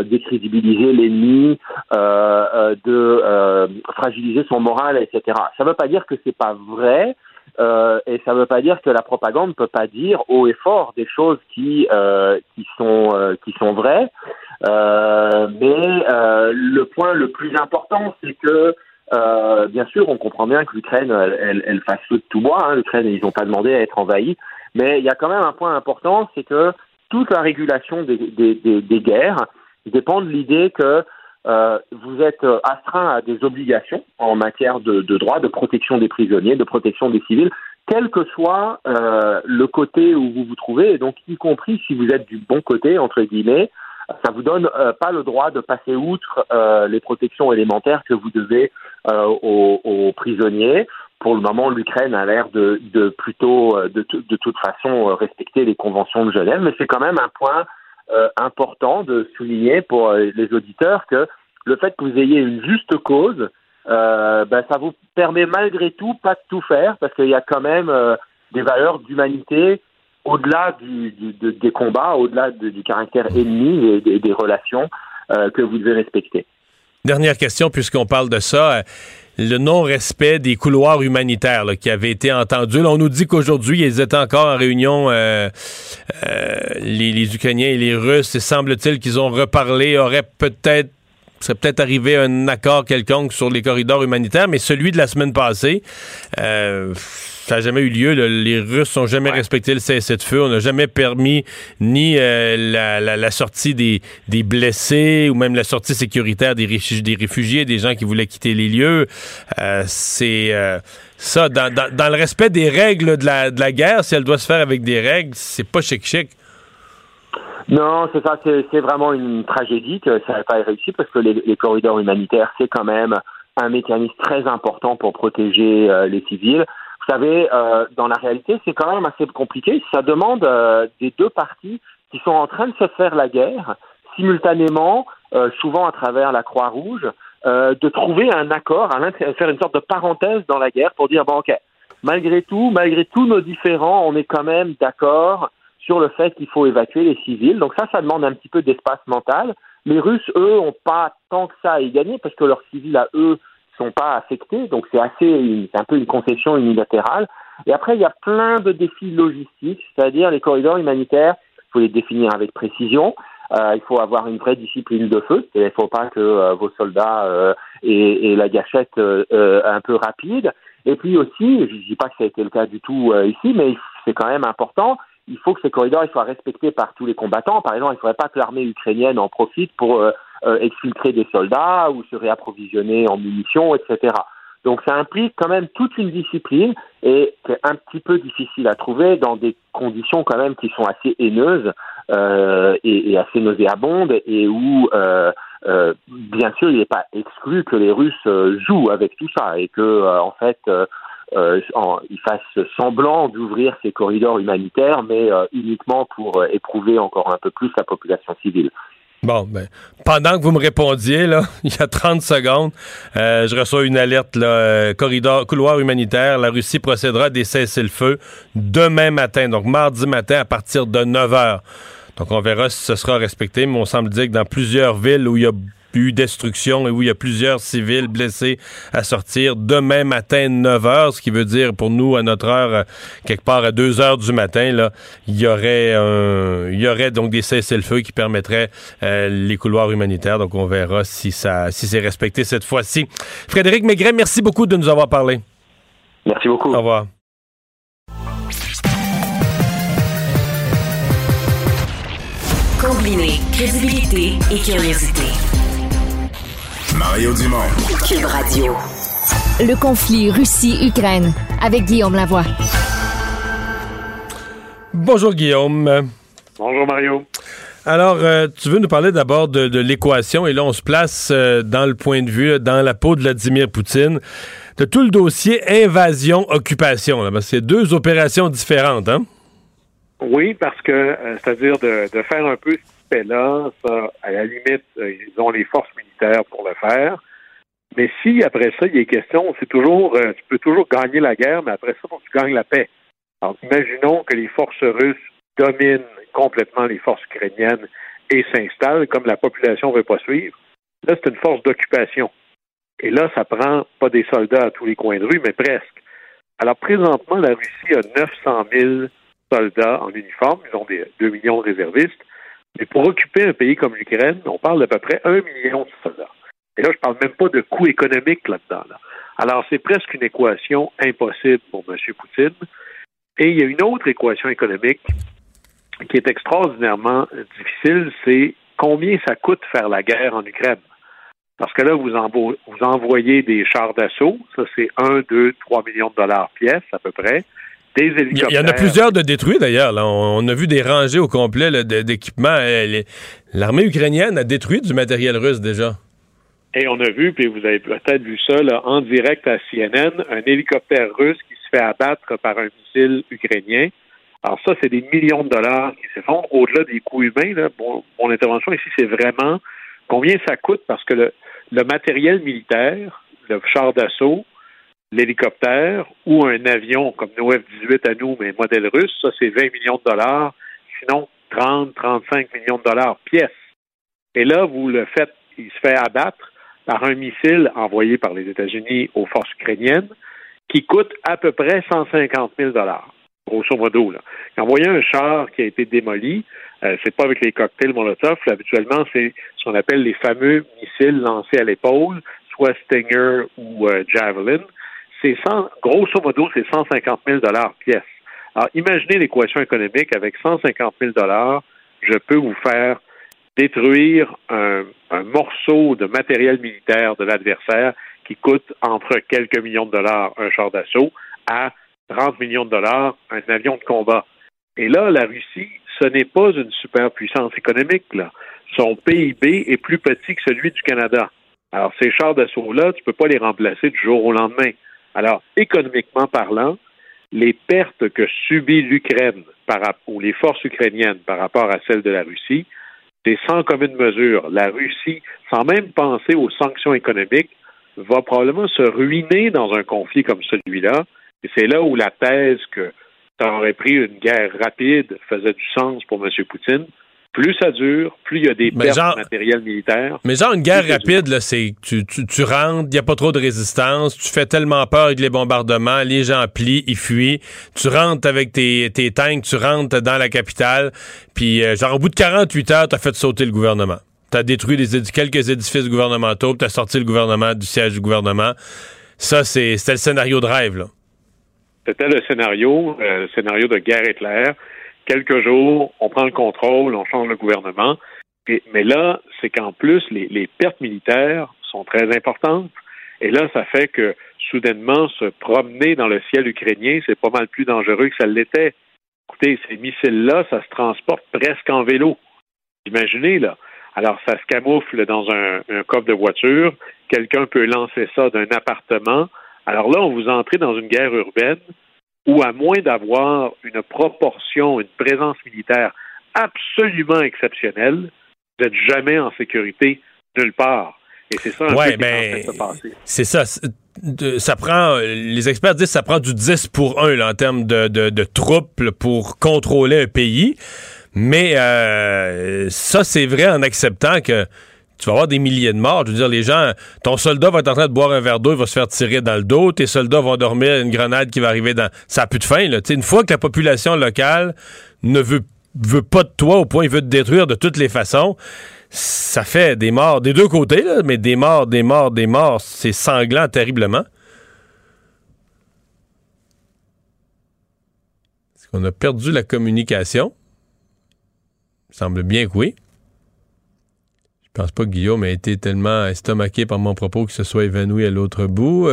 décrédibiliser l'ennemi, de fragiliser son moral, etc. Ça ne veut pas dire que c'est pas vrai. Euh, et ça ne veut pas dire que la propagande ne peut pas dire haut et fort des choses qui euh, qui sont euh, qui sont vraies. Euh, mais euh, le point le plus important, c'est que bien sûr, on comprend bien que l'Ukraine, elle, elle, fasse feu de tout bois. Hein. L'Ukraine, ils n'ont pas demandé à être envahis. Mais il y a quand même un point important, c'est que toute la régulation des, des, des, des guerres dépend de l'idée que euh, vous êtes astreint à des obligations en matière de, de droit, de protection des prisonniers, de protection des civils, quel que soit euh, le côté où vous vous trouvez, et donc y compris si vous êtes du bon côté, entre guillemets, ça vous donne euh, pas le droit de passer outre euh, les protections élémentaires que vous devez euh, aux, prisonniers. Pour le moment, l'Ukraine a l'air de, de, plutôt, euh, de, de, toute façon, respecter les conventions de Genève, mais c'est quand même un point important de souligner pour les auditeurs que le fait que vous ayez une juste cause, euh, ben, ça vous permet malgré tout pas de tout faire parce qu'il y a quand même euh, des valeurs d'humanité au-delà du, du, de, des combats, au-delà de, du caractère ennemi et des, des relations euh, que vous devez respecter. Dernière question, puisqu'on parle de ça. Le non-respect des couloirs humanitaires qui avait été entendu. Là, on nous dit qu'aujourd'hui, ils étaient encore en réunion, euh, euh, les, les, Ukrainiens et les Russes. Et semble-t-il qu'ils ont reparlé, auraient peut-être serait peut-être arrivé à un accord quelconque sur les corridors humanitaires, mais celui de la semaine passée, euh, ça n'a jamais eu lieu. Là. Les Russes n'ont jamais ouais. respecté le cessez-le-feu. On n'a jamais permis ni euh, la, la, la, sortie des, des, blessés ou même la sortie sécuritaire des, réfugiés, des, réfugiés, des gens qui voulaient quitter les lieux. Euh, c'est ça, dans, dans, dans, le respect des règles de la, de la guerre, si elle doit se faire avec des règles, c'est pas chic-chic. Non, c'est ça, c'est vraiment une tragédie que ça n'a pas réussi parce que les, les corridors humanitaires, c'est quand même un mécanisme très important pour protéger euh, les civils. Vous savez, euh, dans la réalité, c'est quand même assez compliqué. Ça demande euh, des deux parties qui sont en train de se faire la guerre simultanément, euh, souvent à travers la Croix-Rouge, euh, de trouver un accord, à faire une sorte de parenthèse dans la guerre pour dire, bon, ok, malgré tout, malgré tous nos différends, on est quand même d'accord sur le fait qu'il faut évacuer les civils. Donc ça, ça demande un petit peu d'espace mental. Les Russes, eux, ont pas tant que ça à y gagner parce que leurs civils à eux sont pas affectés. Donc c'est assez, un peu une concession unilatérale. Et après, il y a plein de défis logistiques, c'est-à-dire les corridors humanitaires. Il faut les définir avec précision. Euh, il faut avoir une vraie discipline de feu. Il ne faut pas que euh, vos soldats euh, aient, la gâchette euh, un peu rapide. Et puis aussi, je ne dis pas que ça a été le cas du tout ici, mais c'est quand même important. Il faut que ces corridors soient respectés par tous les combattants. Par exemple, il ne faudrait pas que l'armée ukrainienne en profite pour exfiltrer des soldats ou se réapprovisionner en munitions, etc. Donc ça implique quand même toute une discipline et c'est un petit peu difficile à trouver dans des conditions quand même qui sont assez haineuses euh, et, et, assez nauséabondes et où euh, euh, bien sûr il n'est pas exclu que les Russes euh, jouent avec tout ça et que euh, en fait en, ils fassent semblant d'ouvrir ces corridors humanitaires mais uniquement pour éprouver encore un peu plus la population civile. Bon, ben, pendant que vous me répondiez, là, il y a 30 secondes, euh, je reçois une alerte, là, euh, corridor, couloir humanitaire. La Russie procédera à des cessez-le-feu demain matin, donc mardi matin à partir de 9 h. Donc, on verra si ce sera respecté, mais on semble dire que dans plusieurs villes où il y a eu destruction et où il y a plusieurs civils blessés à sortir demain matin 9 h, ce qui veut dire pour nous à notre heure euh, quelque part à 2 h du matin là, il y aurait il y aurait donc des cessez-le-feu qui permettraient euh, les couloirs humanitaires. Donc on verra si ça si c'est respecté cette fois-ci. Frédéric Maigret, merci beaucoup de nous avoir parlé. Merci beaucoup. Au revoir. Combiner crédibilité et curiosité. Mario Dumont. Cube Radio. Le conflit Russie-Ukraine avec Guillaume Lavoie. Bonjour Guillaume. Bonjour Mario. Alors, euh, tu veux nous parler d'abord de, l'équation, et là, on se place euh, dans le point de vue, dans la peau de Vladimir Poutine, de tout le dossier invasion-occupation. C'est deux opérations différentes, hein? Oui, parce que, euh, c'est-à-dire de, de, faire un peu là ça, à la limite, euh, ils ont les forces militaires pour le faire. Mais si après ça, il y a question, c'est toujours, euh, tu peux toujours gagner la guerre, mais après ça, tu gagnes la paix. Alors, imaginons que les forces russes dominent complètement les forces ukrainiennes et s'installent, comme la population ne veut pas suivre. Là, c'est une force d'occupation. Et là, ça prend pas des soldats à tous les coins de rue, mais presque. Alors, présentement, la Russie a 900 000 soldats en uniforme. Ils ont des 2 millions de réservistes. Mais pour occuper un pays comme l'Ukraine, on parle d'à peu près un million de soldats. Et là, je parle même pas de coût économique là-dedans. Alors, c'est presque une équation impossible pour M. Poutine. Et il y a une autre équation économique qui est extraordinairement difficile, c'est combien ça coûte faire la guerre en Ukraine. Parce que là, vous, vous envoyez des chars d'assaut, ça c'est 1, 2, 3 millions de dollars pièce à peu près. Il y en a plusieurs de détruits d'ailleurs. On, a vu des rangées au complet d'équipements. Euh, l'armée ukrainienne a détruit du matériel russe déjà. Et on a vu, puis vous avez peut-être vu ça en direct à CNN, un hélicoptère russe qui se fait abattre par un missile ukrainien. Alors ça, c'est des millions de dollars qui se font. Au-delà des coûts humains, là, mon intervention ici, c'est vraiment combien ça coûte parce que le matériel militaire, le char d'assaut, l'hélicoptère ou un avion comme nos F-18 à nous, mais modèle russe, ça c'est 20 millions de dollars, sinon 30, 35 millions de dollars pièce. Et là, vous le faites, il se fait abattre par un missile envoyé par les États-Unis aux forces ukrainiennes qui coûte à peu près 150 000 dollars, grosso modo. Là. Envoyer un char qui a été démoli, euh, c'est pas avec les cocktails Molotov. habituellement, c'est ce qu'on appelle les fameux missiles lancés à l'épaule, soit Stinger ou euh, Javelin c'est grosso modo, c'est 150 000 dollars pièce. Alors, imaginez l'équation économique avec 150 000 dollars, je peux vous faire détruire un, morceau de matériel militaire de l'adversaire qui coûte entre quelques millions de dollars un char d'assaut à 30 millions de dollars un avion de combat. Et là, la Russie, ce n'est pas une superpuissance économique. Son PIB est plus petit que celui du Canada. Alors, ces chars d'assaut-là, tu ne peux pas les remplacer du jour au lendemain. Alors, économiquement parlant, les pertes que subit l'Ukraine ou les forces ukrainiennes par rapport à celles de la Russie, c'est sans commune mesure. La Russie, sans même penser aux sanctions économiques, va probablement se ruiner dans un conflit comme celui-là. Et c'est là où la thèse que ça aurait pris une guerre rapide, faisait du sens pour M. Poutine. Plus ça dure, plus il y a des pertes genre- matérielles militaires. Mais genre, une guerre rapide, là, c'est tu, tu, tu rentres, il n'y a pas trop de résistance, tu fais tellement peur avec les bombardements, les gens plient, ils fuient, tu rentres avec tes, tes tanks, tu rentres dans la capitale, puis euh, genre, au bout de 48 heures, tu as fait sauter le gouvernement. Tu as détruit des édi- quelques édifices gouvernementaux, tu as sorti le gouvernement du siège du gouvernement. Ça, c'est- c'était le scénario de rêve, là. C'était le scénario, euh, le scénario de guerre éclair. Quelques jours, on prend le contrôle, on change le gouvernement. Mais là, c'est qu'en plus, les, les pertes militaires sont très importantes. Et là, ça fait que soudainement, se promener dans le ciel ukrainien, c'est pas mal plus dangereux que ça l'était. Écoutez, ces missiles-là, ça se transporte presque en vélo. Imaginez, là. Alors, ça se camoufle dans un, un coffre de voiture. Quelqu'un peut lancer ça d'un appartement. Alors là, on vous entrez dans une guerre urbaine où, à moins d'avoir une proportion, une présence militaire absolument exceptionnelle, vous n'êtes jamais en sécurité nulle part. Et c'est ça un Ouais, peu qui est en train ben, de se passer. C'est ça. de- ça prend, les experts disent que ça prend du 10 pour 1 là, en termes de, de- de troupes là, pour contrôler un pays. Mais euh, ça, c'est vrai en acceptant que tu vas avoir des milliers de morts. Je veux dire, les gens, ton soldat va être en train de boire un verre d'eau, il va se faire tirer dans le dos. Tes soldats vont dormir une grenade qui va arriver dans. Ça n'a plus de fin. Là. Une fois que la population locale ne veut, veut pas de toi au point, il veut te détruire de toutes les façons, ça fait des morts des deux côtés, là, mais des morts, des morts, des morts. C'est sanglant terriblement. Est-ce qu'on a perdu la communication? Il semble bien que oui. Je pense pas que Guillaume a été tellement estomaqué par mon propos qu'il se soit évanoui à l'autre bout.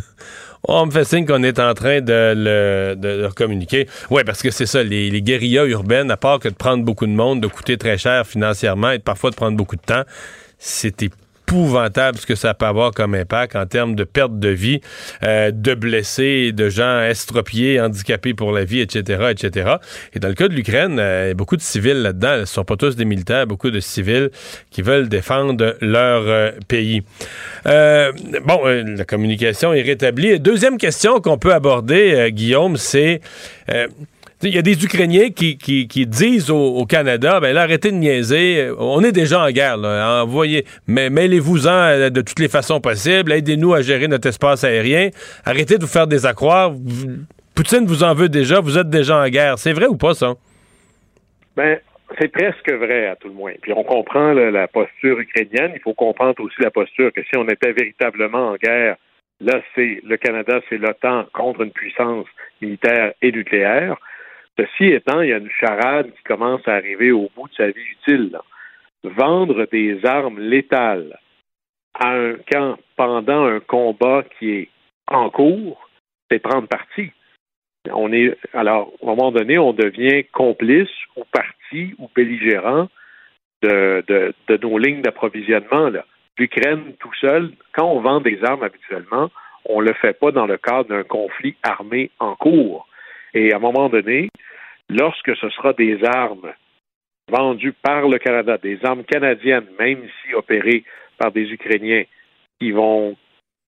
On me fait signe qu'on est en train de le, communiquer. Oui, parce que c'est ça, les, guérillas urbaines, à part que de prendre beaucoup de monde, de coûter très cher financièrement et parfois de prendre beaucoup de temps, c'est épouvantable ce que ça peut avoir comme impact en termes de perte de vie, euh, de blessés, de gens estropiés, handicapés pour la vie, etc., etc. Et dans le cas de l'Ukraine, euh, beaucoup de civils là-dedans. Ce ne sont pas tous des militaires, beaucoup de civils qui veulent défendre leur euh, pays. Euh, bon, la communication est rétablie. Deuxième question qu'on peut aborder, Guillaume, c'est... il y a des Ukrainiens qui, disent au, Canada, ben là, arrêtez de niaiser, on est déjà en guerre, là. envoyez, mais mêlez-vous-en euh, de toutes les façons possibles, aidez-nous à gérer notre espace aérien, arrêtez de vous faire des accroires, Poutine vous en veut déjà, vous êtes déjà en guerre. C'est vrai ou pas, ça? Ben, c'est presque vrai, à tout le moins. Puis on comprend la posture ukrainienne. Il faut comprendre aussi la posture que si on était véritablement en guerre, là, c'est le Canada, c'est l'OTAN contre une puissance militaire et nucléaire. Ceci étant, il y a une charade qui commence à arriver au bout de sa vie utile. Vendre des armes létales à un camp pendant un combat qui est en cours, c'est prendre parti. On est alors à un moment donné, on devient complice ou parti ou belligérant de, de, nos lignes d'approvisionnement. L'Ukraine tout seul, quand on vend des armes habituellement, on le fait pas dans le cadre d'un conflit armé en cours. Et à un moment donné, lorsque ce sera des armes vendues par le Canada, des armes canadiennes, même si opérées par des Ukrainiens, qui vont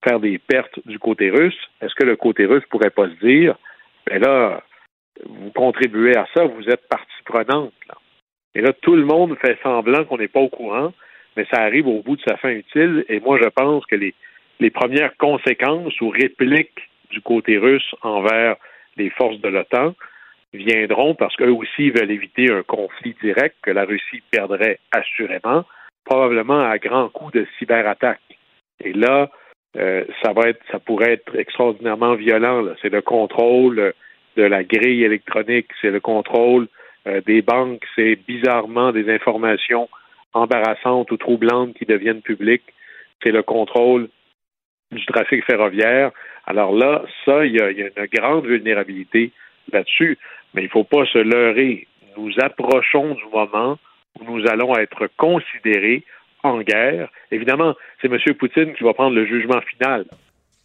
faire des pertes du côté russe, est-ce que le côté russe pourrait pas se dire, ben là, vous contribuez à ça, vous êtes partie prenante. Là. Et là, tout le monde fait semblant qu'on n'est pas au courant, mais ça arrive au bout de sa fin utile. Et moi, je pense que les, les premières conséquences ou répliques du côté russe envers les forces de l'OTAN viendront parce qu'eux aussi veulent éviter un conflit direct que la Russie perdrait assurément, probablement à grand coup de cyberattaque. Et là, euh, ça va être, ça pourrait être extraordinairement violent. C'est le contrôle de la grille électronique, c'est le contrôle euh, des banques, c'est bizarrement des informations embarrassantes ou troublantes qui deviennent publiques, c'est le contrôle du trafic ferroviaire. Alors là, ça, il y a, y a une grande vulnérabilité là-dessus, mais il ne faut pas se leurrer. Nous approchons du moment où nous allons être considérés en guerre. Évidemment, c'est M. Poutine qui va prendre le jugement final.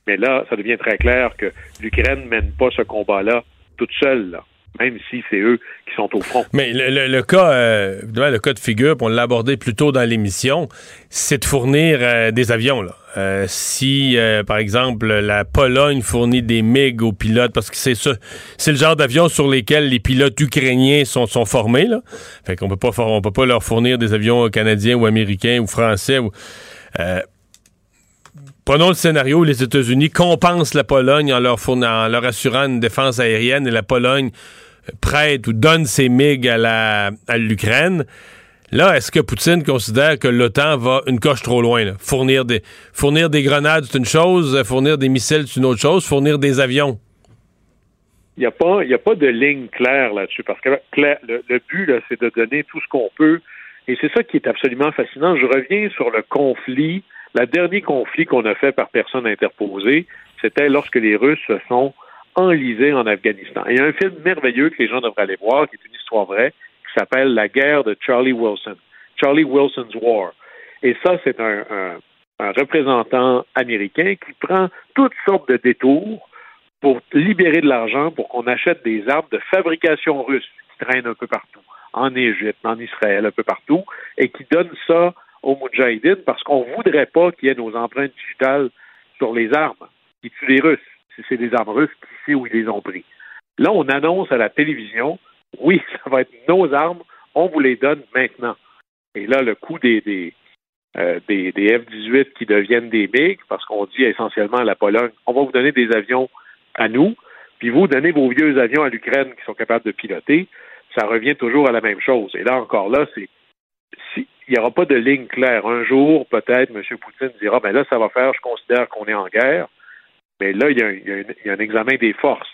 Mais là, ça devient très clair que l'Ukraine ne mène pas ce combat-là toute seule. là. Même si c'est eux qui sont au front. Mais le, cas, euh, le cas de figure, on l'a abordé plus tôt dans l'émission, c'est de fournir euh, des avions. Là. Euh, si, par exemple, la Pologne fournit des MiG aux pilotes, parce que c'est ça, c'est le genre d'avion sur lesquels les pilotes ukrainiens sont, sont formés. Là. Fait qu'on peut pas, on peut pas leur fournir des avions canadiens ou américains ou français. Ou, Prenons le scénario où les États-Unis compensent la Pologne en leur, fournant, en leur assurant une défense aérienne et la Pologne prête ou donne ses MiG à l'Ukraine. Là, est-ce que Poutine considère que l'OTAN va une coche trop loin? Fournir, des, grenades, c'est une chose, fournir des missiles, c'est une autre chose, fournir des avions? Il n'y a, pas, de ligne claire là-dessus, parce que le but, c'est de donner tout ce qu'on peut. Et c'est ça qui est absolument fascinant. Je reviens sur le conflit. Le dernier conflit qu'on a fait par personne interposée, c'était lorsque les Russes se sont enlisé en Afghanistan. il y a un film merveilleux que les gens devraient aller voir, qui est une histoire vraie, qui s'appelle La guerre de Charlie Wilson. Charlie Wilson's War. Et ça, c'est un, représentant américain qui prend toutes sortes de détours pour libérer de l'argent pour qu'on achète des armes de fabrication russe qui traînent un peu partout, en Égypte, en Israël, un peu partout, et qui donne ça aux Mujahideen parce qu'on ne voudrait pas qu'il y ait nos empreintes digitales sur les armes qui tuent les Russes si c'est des armes russes, qui sait où ils les ont pris. Là, on annonce à la télévision, oui, ça va être nos armes, on vous les donne maintenant. Et là, le coût des, des, euh, des, F-18 qui deviennent des MiG, parce qu'on dit essentiellement à la Pologne, on va vous donner des avions à nous, puis vous donnez vos vieux avions à l'Ukraine qui sont capables de piloter, ça revient toujours à la même chose. Et là, encore là, c'est il n'y aura pas de ligne claire. Un jour, peut-être, M. Poutine dira, ben là, ça va faire, je considère qu'on est en guerre. Mais là, il y, a un, examen des forces.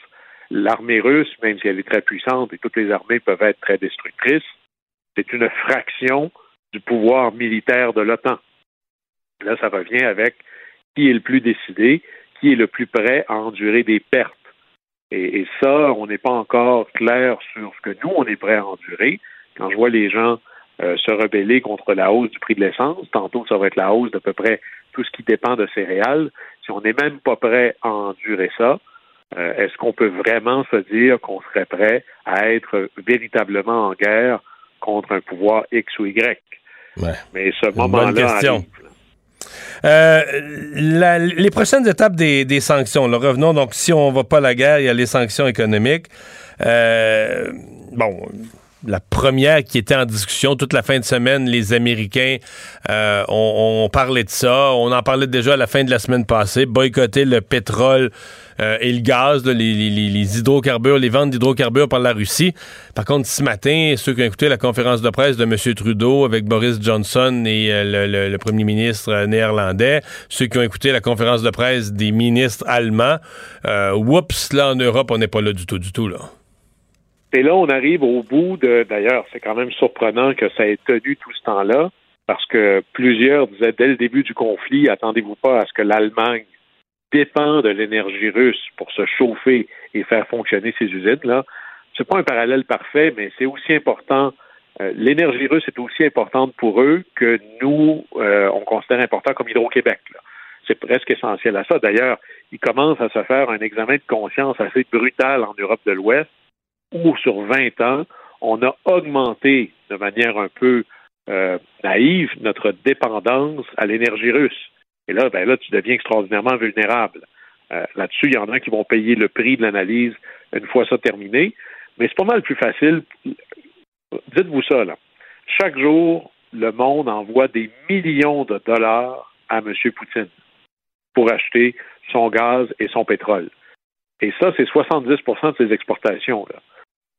L'armée russe, même si elle est très puissante et toutes les armées peuvent être très destructrices, c'est une fraction du pouvoir militaire de l'OTAN. Là, ça revient avec qui est le plus décidé, qui est le plus prêt à endurer des pertes. Et, et ça, on n'est pas encore clair sur ce que nous, on est prêt à endurer. Quand je vois les gens se rebeller contre la hausse du prix de l'essence, tantôt ça va être la hausse d'à peu près tout ce qui dépend de céréales, si on n'est même pas prêt à endurer ça, euh, est-ce qu'on peut vraiment se dire qu'on serait prêt à être véritablement en guerre contre un pouvoir X ou Y? Mais ce moment-là euh, les prochaines étapes des, sanctions. revenons donc, si on ne va pas à la guerre, il y a les sanctions économiques. Euh, bon, la première qui était en discussion toute la fin de semaine, les Américains euh, ont, parlé de ça. On en parlait déjà à la fin de la semaine passée. Boycotter le pétrole euh, et le gaz, les, hydrocarbures, les ventes d'hydrocarbures par la Russie. Par contre, ce matin, ceux qui ont écouté la conférence de presse de M. Trudeau avec Boris Johnson et euh, le, premier ministre néerlandais, ceux qui ont écouté la conférence de presse des ministres allemands, oups, là en Europe, on n'est pas là du tout, du tout, là. Et là, on arrive au bout de. D'ailleurs, c'est quand même surprenant que ça ait tenu tout ce temps-là, parce que plusieurs disaient dès le début du conflit, attendez-vous pas à ce que l'Allemagne dépend de l'énergie russe pour se chauffer et faire fonctionner ses usines. Là, c'est pas un parallèle parfait, mais c'est aussi important. Euh, l'énergie russe est aussi importante pour eux que nous, euh, on considère important comme Hydro-Québec. C'est presque essentiel à ça. D'ailleurs, il commence à se faire un examen de conscience assez brutal en Europe de l'Ouest où sur 20 ans, on a augmenté de manière un peu euh, naïve notre dépendance à l'énergie russe. Et là, ben là, tu deviens extraordinairement vulnérable. Euh, là-dessus, il y en a qui vont payer le prix de l'analyse une fois ça terminé. Mais c'est pas mal plus facile. Dites-vous ça, là. Chaque jour, le monde envoie des millions de dollars à M. Poutine pour acheter son gaz et son pétrole. Et ça, c'est 70% de ses exportations. Là.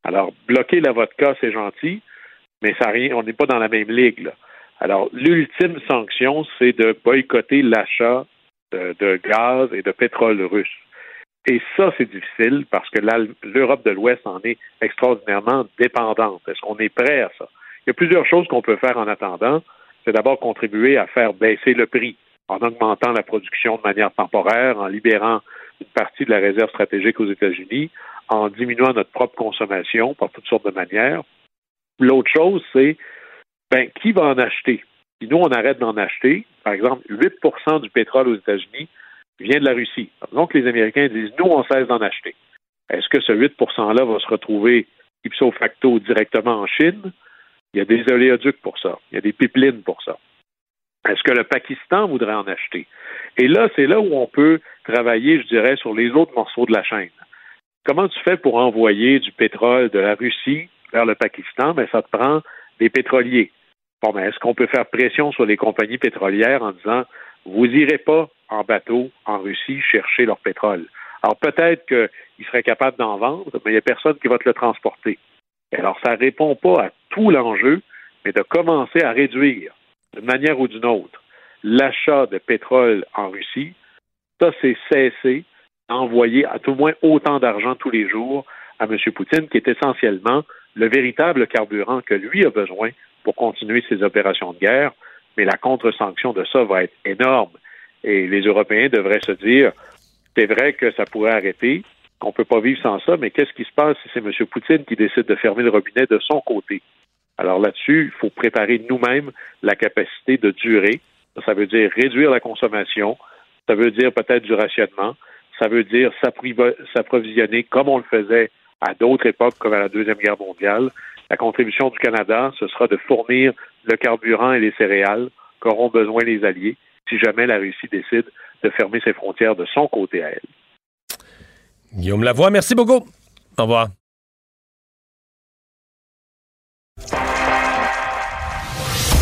Alors, bloquer la vodka, c'est gentil, mais ça on n'est pas dans la même ligue. Alors, l'ultime sanction, c'est de boycotter l'achat de, gaz et de pétrole russe. Et ça, c'est difficile parce que l'Europe de l'Ouest en est extraordinairement dépendante. Est-ce qu'on est prêt à ça? Il y a plusieurs choses qu'on peut faire en attendant. C'est d'abord contribuer à faire baisser le prix en augmentant la production de manière temporaire, en libérant une partie de la réserve stratégique aux États-Unis, en diminuant notre propre consommation par toutes sortes de manières. L'autre chose, c'est ben, qui va en acheter? Si nous, on arrête d'en acheter, par exemple, 8% du pétrole aux États-Unis vient de la Russie. Donc, les Américains disent, nous, on cesse d'en acheter. Est-ce que ce 8 %-là va se retrouver ipso facto directement en Chine? Il y a des oléoducs pour ça. Il y a des pipelines pour ça. Est-ce que le Pakistan voudrait en acheter? Et là, c'est là où on peut travailler, je dirais, sur les autres morceaux de la chaîne. Comment tu fais pour envoyer du pétrole de la Russie vers le Pakistan? Mais ben, ça te prend des pétroliers. Bon, ben, est-ce qu'on peut faire pression sur les compagnies pétrolières en disant vous irez pas en bateau en Russie chercher leur pétrole? Alors peut-être qu'ils seraient capables d'en vendre, mais il n'y a personne qui va te le transporter. Alors ça ne répond pas à tout l'enjeu, mais de commencer à réduire, d'une manière ou d'une autre, l'achat de pétrole en Russie, ça c'est cesser d'envoyer à tout le moins autant d'argent tous les jours à M. Poutine, qui est essentiellement le véritable carburant que lui a besoin pour continuer ses opérations de guerre. Mais la contre-sanction de ça va être énorme. Et les Européens devraient se dire, c'est vrai que ça pourrait arrêter, qu'on ne peut pas vivre sans ça, mais qu'est-ce qui se passe si c'est M. Poutine qui décide de fermer le robinet de son côté? Alors là-dessus, il faut préparer nous-mêmes la capacité de durer. Ça veut dire réduire la consommation, ça veut dire peut-être du rationnement, ça veut dire s'approvisionner comme on le faisait à d'autres époques, comme à la Deuxième Guerre mondiale. La contribution du Canada, ce sera de fournir le carburant et les céréales qu'auront besoin les Alliés si jamais la Russie décide de fermer ses frontières de son côté à elle. Guillaume Lavoie, merci beaucoup. Au revoir.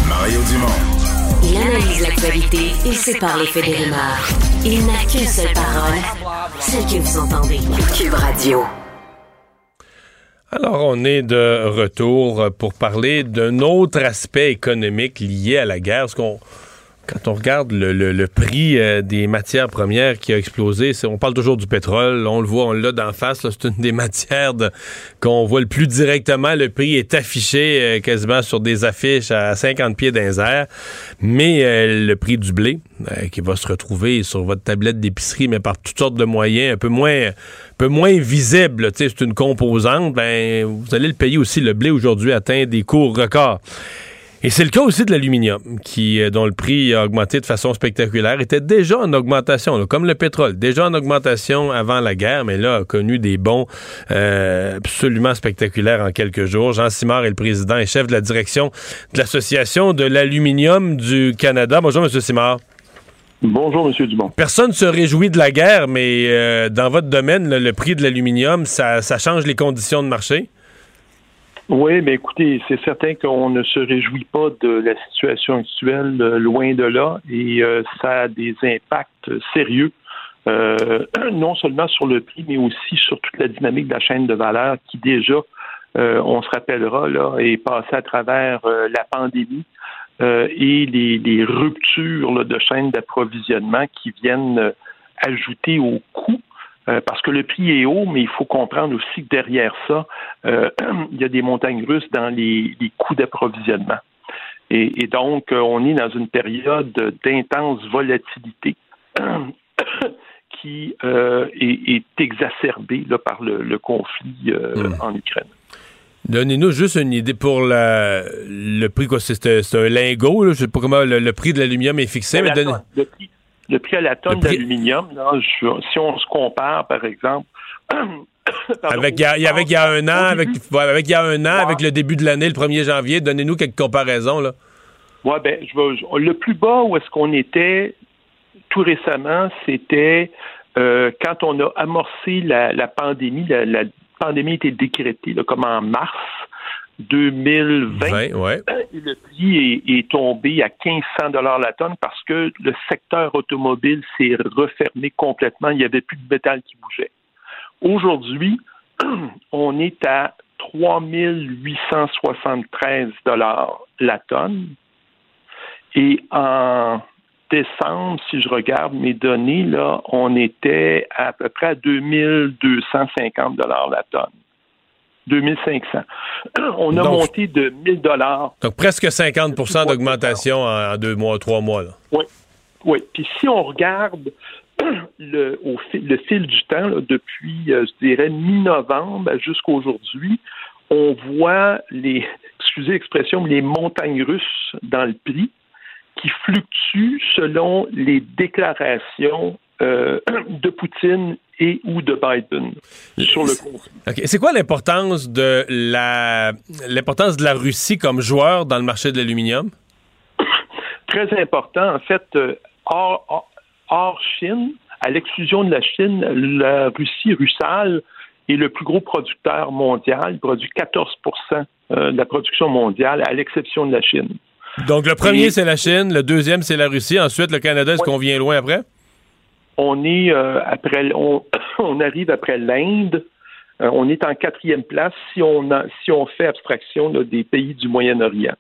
Mario Dumont. Analyse l'actualité et sépare les faits des rumeurs. Il n'a qu'une seule parole, celle que vous entendez. Cube Radio. Alors, on est de retour pour parler d'un autre aspect économique lié à la guerre. Qu'on quand on regarde le, prix euh, des matières premières qui a explosé, on parle toujours du pétrole, on le voit, on l'a d'en face, c'est une des matières qu'on voit le plus directement. Le prix est affiché euh, quasiment sur des affiches à 50 pieds d'un mais euh, le prix du blé, qui va se retrouver sur votre tablette d'épicerie, mais par toutes sortes de moyens, un peu moins, un peu moins visible, c'est une composante, ben, vous allez le payer aussi. Le blé aujourd'hui atteint des cours records. Et c'est le cas aussi de l'aluminium, qui euh, dont le prix a augmenté de façon spectaculaire, était déjà en augmentation, comme le pétrole, déjà en augmentation avant la guerre, mais là a connu des bons euh, absolument spectaculaires en quelques jours. Jean Simard est le président et chef de la direction de l'Association de l'aluminium du Canada. Bonjour, M. Simard. Bonjour, M. Dumont. Personne ne se réjouit de la guerre, mais euh, dans votre domaine, le, le prix de l'aluminium, ça, ça change les conditions de marché? Oui, mais écoutez, c'est certain qu'on ne se réjouit pas de la situation actuelle, euh, loin de là, et euh, ça a des impacts sérieux, euh, non seulement sur le prix, mais aussi sur toute la dynamique de la chaîne de valeur qui déjà, on se rappellera, là, est passée à travers la pandémie et les, ruptures de chaîne d'approvisionnement qui viennent ajouter au coût euh, parce que le prix est haut, mais il faut comprendre aussi que derrière ça, euh, il y a des montagnes russes dans les, coûts d'approvisionnement. Et, donc, euh, on est dans une période d'intense volatilité qui est, exacerbée par le, conflit hmm. en Ukraine. Donnez-nous juste une idée pour le prix, c'est, un lingot, je sais pas comment le, prix de l'aluminium est fixé, mais donnez... le prix, le prix à la tonne d'aluminium, si on se compare, par exemple, avec, il y a, il y a un an, avec, avec il y a un an, avec le début de l'année, le 1er janvier, donnez-nous quelques comparaisons, là. Ouais, ben, je le plus bas où est-ce qu'on était tout récemment, c'était euh, quand on a amorcé la, pandémie, la, la, pandémie était décrétée, comme en mars. 2020. Le prix est, tombé à 1500 dollars la tonne parce que le secteur automobile s'est refermé complètement. Il n'y avait plus de métal qui bougeait. Aujourd'hui, on est à 3873 dollars la tonne. Et en décembre, si je regarde mes données, là, on était à peu près à 2250 dollars la tonne. 2500. On a monté de 1000 dollars. Donc presque 50% d'augmentation en, deux mois, trois mois. Oui. Oui. Puis si on regarde le, au fil, le fil du temps, depuis, euh, je dirais, mi-novembre jusqu'à aujourd'hui, on voit les, excusez l'expression, les montagnes russes dans le prix qui fluctuent selon les déclarations euh, de Poutine et ou de Biden sur le conflit. C'est quoi l'importance de la l'importance de la Russie comme joueur dans le marché de l'aluminium? Très important. En fait, euh, hors, hors, Chine, à l'exclusion de la Chine, la Russie, Russal, est le plus gros producteur mondial. Il produit 14% euh, de la production mondiale, à l'exception de la Chine. Donc, le premier, c'est la Chine. Le deuxième, c'est la Russie. Ensuite, le Canada, est-ce qu'on vient loin après? On est euh, après, on, arrive après l'Inde. Euh, on est en quatrième place si on, si on fait abstraction des pays du Moyen-Orient.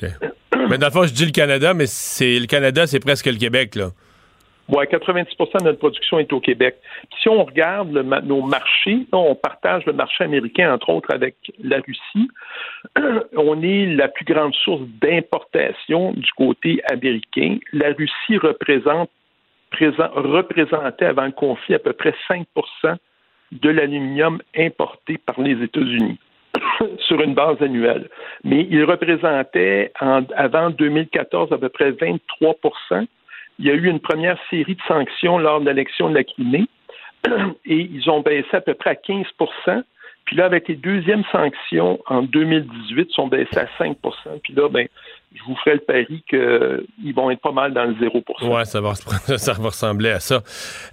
mais dans le fond, je dis le Canada, mais c'est le Canada, c'est presque le Québec, là. Oui, 90% de notre production est au Québec. Si on regarde nos marchés, on partage le marché américain, entre autres, avec la Russie. on est la plus grande source d'importation du côté américain. La Russie représente représentait avant le conflit à peu près 5% de l'aluminium importé par les États-Unis sur une base annuelle. Mais il représentait avant 2014 à peu près 23% Il y a eu une première série de sanctions lors de l'élection de la Crimée et ils ont baissé à peu près à 15% puis là, avec les deuxièmes sanctions en 2018, ils sont baissés à 5% Puis là, ben, je vous ferai le pari qu'ils vont être pas mal dans le 0 Oui, ça va, ça va ressembler à ça.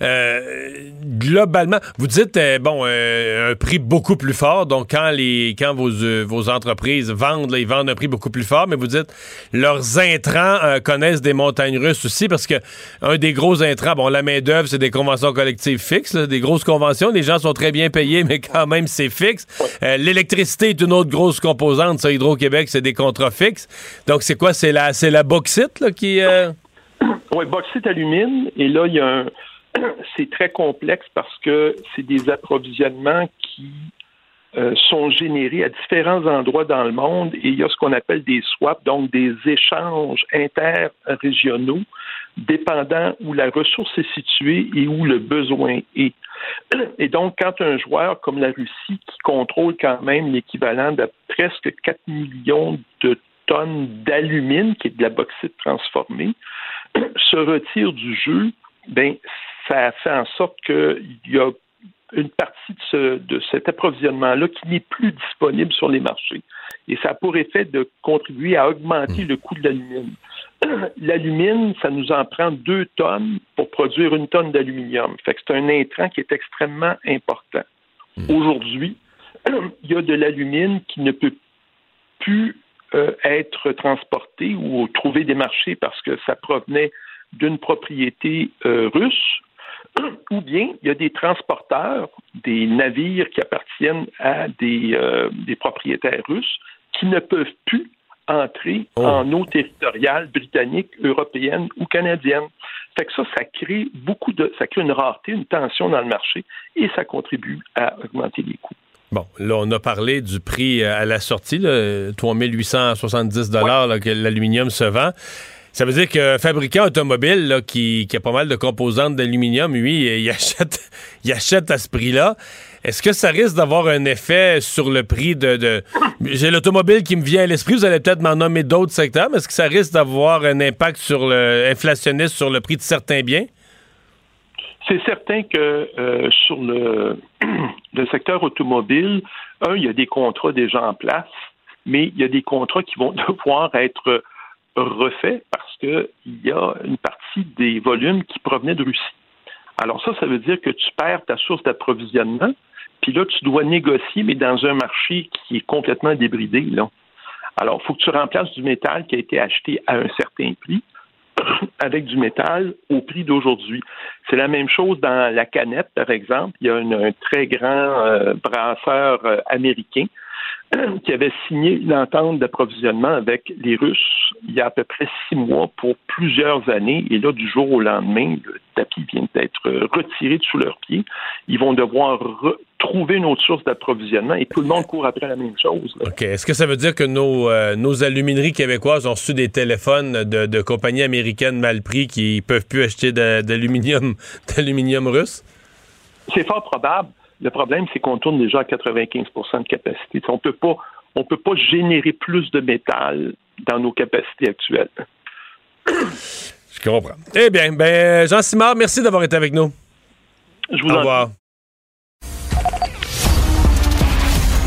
Euh, globalement, vous dites, euh, bon, euh, un prix beaucoup plus fort. Donc, quand, les, quand vos, vos entreprises vendent, ils vendent un prix beaucoup plus fort, mais vous dites, leurs intrants connaissent des montagnes russes aussi, parce que un des gros intrants, bon, la main-d'œuvre, c'est des conventions collectives fixes, des grosses conventions. Les gens sont très bien payés, mais quand même, c'est fixe. L'électricité est une autre grosse composante. Ça, Hydro-Québec, c'est des contrats fixes. Donc, c'est quoi? C'est la, c'est la bauxite qui. Euh... Oui, bauxite alumine. Et là, il y a. C'est très complexe parce que c'est des approvisionnements qui euh, sont générés à différents endroits dans le monde et il y a ce qu'on appelle des swaps, donc des échanges interrégionaux, dépendant où la ressource est située et où le besoin est. Et donc, quand un joueur comme la Russie, qui contrôle quand même l'équivalent de presque 4 millions de tonnes d'alumine, qui est de la bauxite transformée, se retire du jeu, ben, ça fait en sorte qu'il y a une partie de, cet approvisionnement-là qui n'est plus disponible sur les marchés. Et ça a pour effet de contribuer à augmenter le coût de l'alumine. L'alumine, ça nous en prend deux tonnes pour produire une tonne d'aluminium. Fait que c'est un intrant qui est extrêmement important. Hmm. Aujourd'hui, il y a de l'alumine qui ne peut plus euh, être transporté ou trouver des marchés parce que ça provenait d'une propriété euh, russe, ou bien il y a des transporteurs, des navires qui appartiennent à des, euh, des propriétaires russes qui ne peuvent plus entrer oh. en eau territoriale britannique, européenne ou canadienne. Fait que ça, ça crée beaucoup de, ça crée une rareté, une tension dans le marché et ça contribue à augmenter les coûts. Bon, là, on a parlé du prix euh, à la sortie, là, 3870 dollars que l'aluminium se vend. Ça veut dire qu'un fabricant automobile là, qui, a pas mal de composantes d'aluminium, lui, il achète, il achète à ce prix-là. Est-ce que ça risque d'avoir un effet sur le prix de... J'ai l'automobile qui me vient à l'esprit, vous allez peut-être m'en nommer d'autres secteurs, mais est-ce que ça risque d'avoir un impact sur le inflationniste sur le prix de certains biens? C'est certain que euh, sur le, secteur automobile, un, il y a des contrats déjà en place, mais il y a des contrats qui vont devoir être refaits parce qu'il y a une partie des volumes qui provenaient de Russie. Alors ça, ça veut dire que tu perds ta source d'approvisionnement, puis là, tu dois négocier, mais dans un marché qui est complètement débridé. Là. Alors, il faut que tu remplaces du métal qui a été acheté à un certain prix avec du métal au prix d'aujourd'hui. C'est la même chose dans la canette, par exemple. Il y a un très grand euh, brasseur euh, américain qui avait signé une entente d'approvisionnement avec les Russes il y a à peu près six mois pour plusieurs années. Et là, du jour au lendemain, le tapis vient d'être retiré de sous leurs pieds. Ils vont devoir trouver une autre source d'approvisionnement et tout le monde court après la même chose. OK. Est-ce que ça veut dire que nos, euh, nos alumineries québécoises ont reçu des téléphones de, compagnies américaines mal pris qui peuvent plus acheter d'aluminium russe? C'est fort probable. Le problème, c'est qu'on tourne déjà à 95% de capacité. On peut pas, on peut pas générer plus de métal dans nos capacités actuelles. Je comprends. Eh bien, ben, Jean Simard, merci d'avoir été avec nous. Je vous Au revoir.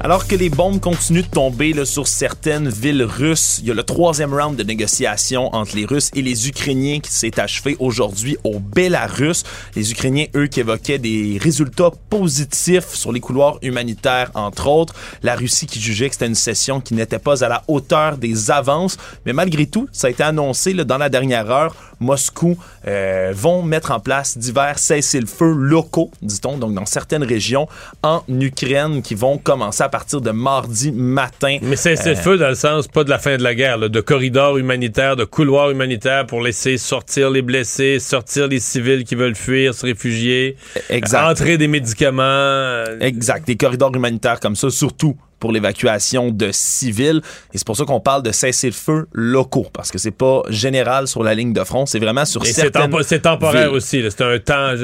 Alors que les bombes continuent de tomber là, sur certaines villes russes, il y a le troisième round de négociations entre les Russes et les Ukrainiens qui s'est achevé aujourd'hui au Bélarus. Les Ukrainiens, eux, qui évoquaient des résultats positifs sur les couloirs humanitaires, entre autres. La Russie qui jugeait que c'était une session qui n'était pas à la hauteur des avances. Mais malgré tout, ça a été annoncé là, dans la dernière heure. Moscou euh, vont mettre en place divers cessez-le-feu locaux, dit-on, donc dans certaines régions en Ukraine qui vont commencer à partir de mardi matin. Mais c'est le feu dans le sens, pas de la fin de la guerre, là, de corridors humanitaires, de couloirs humanitaires pour laisser sortir les blessés, sortir les civils qui veulent fuir, se réfugier, Exact. entrer des médicaments. euh, Exact, des corridors humanitaires comme ça, surtout pour l'évacuation de civils. Et c'est pour ça qu'on parle de cessez-le-feu locaux, parce que c'est pas général sur la ligne de front, c'est vraiment sur Et c'est certaines tempo- c'est temporaire villes. aussi. là. C'est un temps.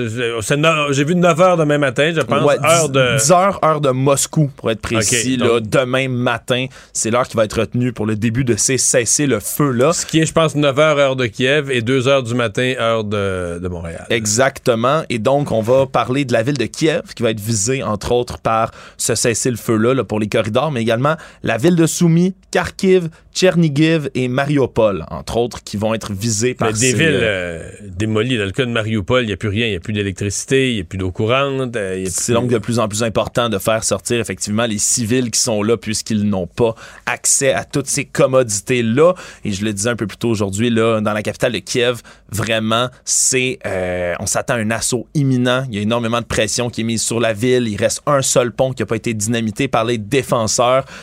c'est no- J'ai vu 9 heures demain matin, je pense. Ouais, heure 10, de. 10 heures, heure de Moscou, pour être précis. Là, demain matin, c'est l'heure qui va être retenue pour le début de ces cessez-le-feu-là. Ce qui est, je pense, 9 heures heure de Kiev et 2 heures du matin heure de, de Montréal. Exactement. Et donc, on va parler de la ville de Kiev, qui va être visée, entre autres, par ce cessez-le-feu-là là, pour les corridors, mais également la ville de Soumy, Kharkiv, Tchernigiv et Mariupol, entre autres, qui vont être visées par Mais des ces, villes euh, euh, démolies. Dans le cas de Mariupol, il n'y a plus rien. Il n'y a plus d'électricité, il n'y a plus d'eau courante. euh, C'est donc de plus en plus important de faire sortir effectivement les civils qui sont là puisqu'ils n'ont pas accès à toutes ces commodités-là. Et je le disais un peu plus tôt aujourd'hui, là, dans la capitale de Kiev, vraiment, c'est euh, on s'attend à un assaut imminent. Il y a énormément de pression qui est mise sur la ville. Il reste un seul pont qui n'a pas été dynamité par les défenseurs.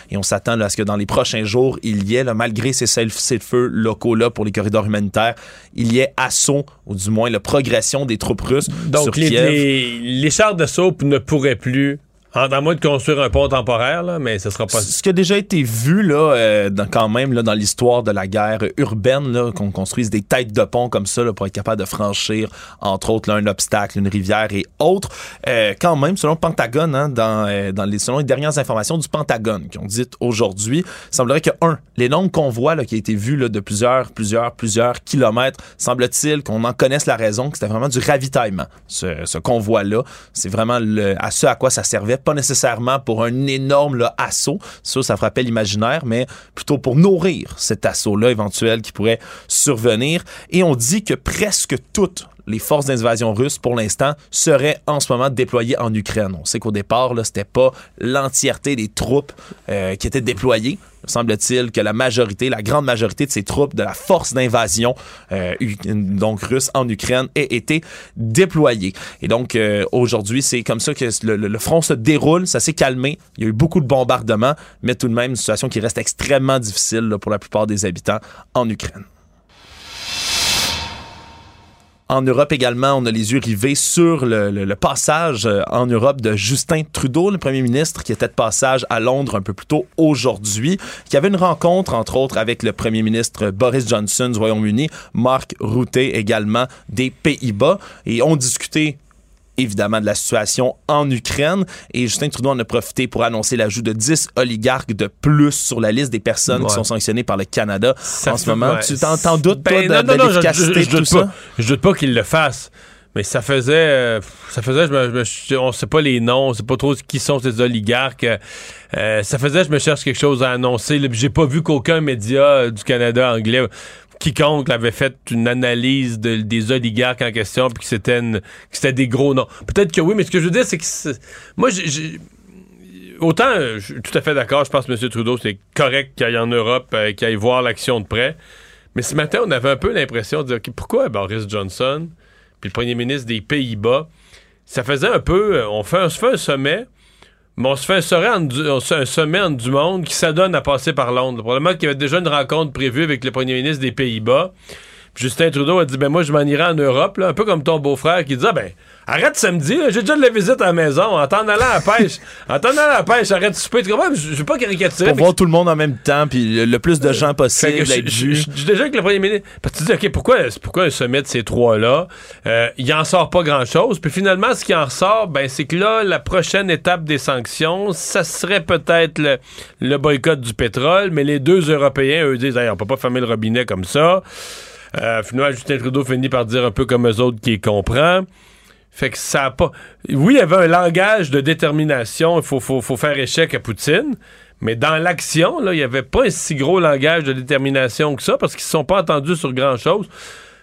Et on s'attend à ce que dans les prochains jours, il y ait, là, malgré ces cessez-le-feu locaux-là pour les corridors humanitaires, il y ait assaut, ou du moins la progression des troupes russes Donc, sur les, Kiev. les, les chars de soupe ne pourraient plus, en, à moins de construire un pont temporaire, là, mais ce sera pas. Ce qui a déjà été vu là, euh, dans- quand même là, dans l'histoire de la guerre urbaine, là, qu'on construise des têtes de pont comme ça là, pour être capable de franchir, entre autres, là, un obstacle, une rivière et autres. Euh, quand même, selon le Pentagone, hein, dans, euh, dans les, selon les dernières informations du Pentagone qui ont dit aujourd'hui, semblerait que, un, l'énorme convoi là, qui a été vu là, de plusieurs, plusieurs, plusieurs kilomètres, semble-t-il qu'on en connaisse la raison, que c'était vraiment du ravitaillement, ce, ce convoi-là. C'est vraiment le- à ce à quoi ça servait, pas nécessairement pour un énorme assaut, ça, ça frappait l'imaginaire, mais plutôt pour nourrir cet assaut-là éventuel qui pourrait survenir. Et on dit que presque toutes les forces d'invasion russes, pour l'instant, seraient en ce moment déployées en Ukraine. On sait qu'au départ, là, c'était pas l'entièreté des troupes euh, qui étaient déployées. Semble-t-il que la majorité, la grande majorité de ces troupes de la force d'invasion euh, donc russe en Ukraine ait été déployée. Et donc euh, aujourd'hui, c'est comme ça que le, front se déroule. Ça s'est calmé. Il y a eu beaucoup de bombardements, mais tout de même une situation qui reste extrêmement difficile pour la plupart des habitants en Ukraine. En Europe également, on a les yeux rivés sur le, passage euh, en Europe de Justin Trudeau, le premier ministre qui était de passage à Londres un peu plus tôt aujourd'hui, qui avait une rencontre, entre autres, avec le premier ministre Boris Johnson du Royaume-Uni, Mark Rutte également des Pays-Bas, et ont discuté évidemment de la situation en Ukraine. Et Justin Trudeau en a profité pour annoncer l'ajout de 10 oligarques de plus sur la liste des personnes Ouais. qui sont sanctionnées par le Canada Ça en ce moment. ouais. Tu t'en doutes, Ben, de, de non, non, je- l'efficacité je, de je tout doute ça? pas. Je doute pas qu'il le fasse. Mais ça faisait, euh, ça faisait, je me, je me- je- on sait pas les noms, on sait pas trop qui sont ces oligarques. Euh, ça faisait, je me cherche quelque chose à annoncer. J'ai pas vu qu'aucun média euh, du Canada anglais, quiconque avait fait une analyse de- des oligarques en question, puis que c'était, c'était des gros noms. Peut-être que oui, mais ce que je veux dire, c'est que moi, j'ai- autant, je suis tout à fait d'accord, je pense que M. Trudeau, c'est correct qu'il aille en Europe, euh, qu'il aille voir l'action de près. Mais ce matin, on avait un peu l'impression de dire, OK, pourquoi Boris Johnson, puis le premier ministre des Pays-Bas, ça faisait un peu, euh, on, on se fait un sommet, mais on se fait un sommet du monde qui s'adonne à passer par Londres. Probablement qu'il y avait déjà une rencontre prévue avec le premier ministre des Pays-Bas. Puis Justin Trudeau a dit, ben moi, je m'en irai en Europe, là, un peu comme ton beau-frère qui dit, ah, ben, arrête samedi, j'ai déjà de la visite à la maison, en t'en allant à la pêche, en t'en allant à la pêche, arrête de souper, tu comprends? Je veux pas caricaturer. Pour mais voir tout le monde en même temps, puis le, plus de gens fait possible je, dis déjà que le premier ministre. Parce que tu dis, OK, pourquoi, pourquoi un sommet de ces trois-là? Euh, il en sort pas grand-chose. Puis finalement, ce qui en ressort, ben, c'est que là, la prochaine étape des sanctions, ça serait peut-être le, le boycott du pétrole. Mais les deux Européens, eux, disent, Hey, on peut pas fermer le robinet comme ça. Euh, finalement, Justin Trudeau finit par dire un peu comme eux autres qu'il comprend. Fait que ça a pas. Oui, il y avait un langage de détermination. Il faut, faut, faut faire échec à Poutine. Mais dans l'action, là, il n'y avait pas un si gros langage de détermination que ça parce qu'ils ne se sont pas entendus sur grand-chose.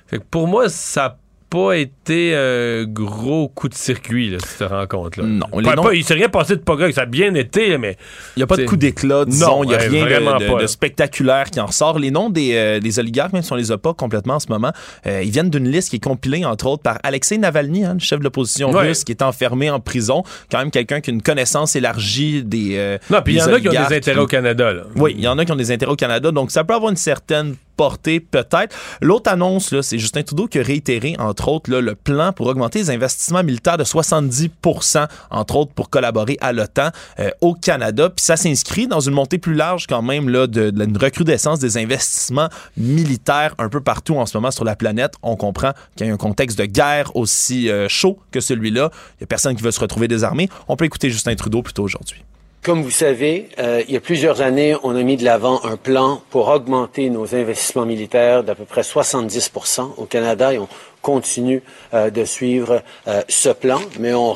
Fait que pour moi, ça pas été un gros coup de circuit, là, cette rencontre-là. Non, les Pas- noms- pas- il s'est rien passé de pas grave. Ça a bien été, mais. Il n'y a pas de coup d'éclat, disons. Non, Il n'y a ouais, rien de, de- pas, de là. spectaculaire qui en ressort. Les noms des, euh, des oligarques, même si on les a pas complètement en ce moment, euh, ils viennent d'une liste qui est compilée, entre autres, par Alexei Navalny, hein, le chef de l'opposition Ouais. russe, qui est enfermé en prison. Quand même quelqu'un qui a une connaissance élargie des. euh, Non, puis il y en a qui ont des intérêts au Canada, là. Oui, il y en a qui ont des intérêts au Canada, donc ça peut avoir une certaine portée, peut-être. L'autre annonce, là, c'est Justin Trudeau qui a réitéré, entre autres, le plan pour augmenter les investissements militaires de 70% entre autres, pour collaborer à l'OTAN euh, au Canada. Puis ça s'inscrit dans une montée plus large, quand même, là, de, recrudescence des investissements militaires un peu partout en ce moment sur la planète. On comprend qu'il y a un contexte de guerre aussi euh, chaud que celui-là. Il n'y a personne qui veut se retrouver désarmé. On peut écouter Justin Trudeau plutôt aujourd'hui. Comme vous savez, euh, il y a plusieurs années, on a mis de l'avant un plan pour augmenter nos investissements militaires d'à peu près 70% au Canada et on continue euh, de suivre euh, ce plan, mais on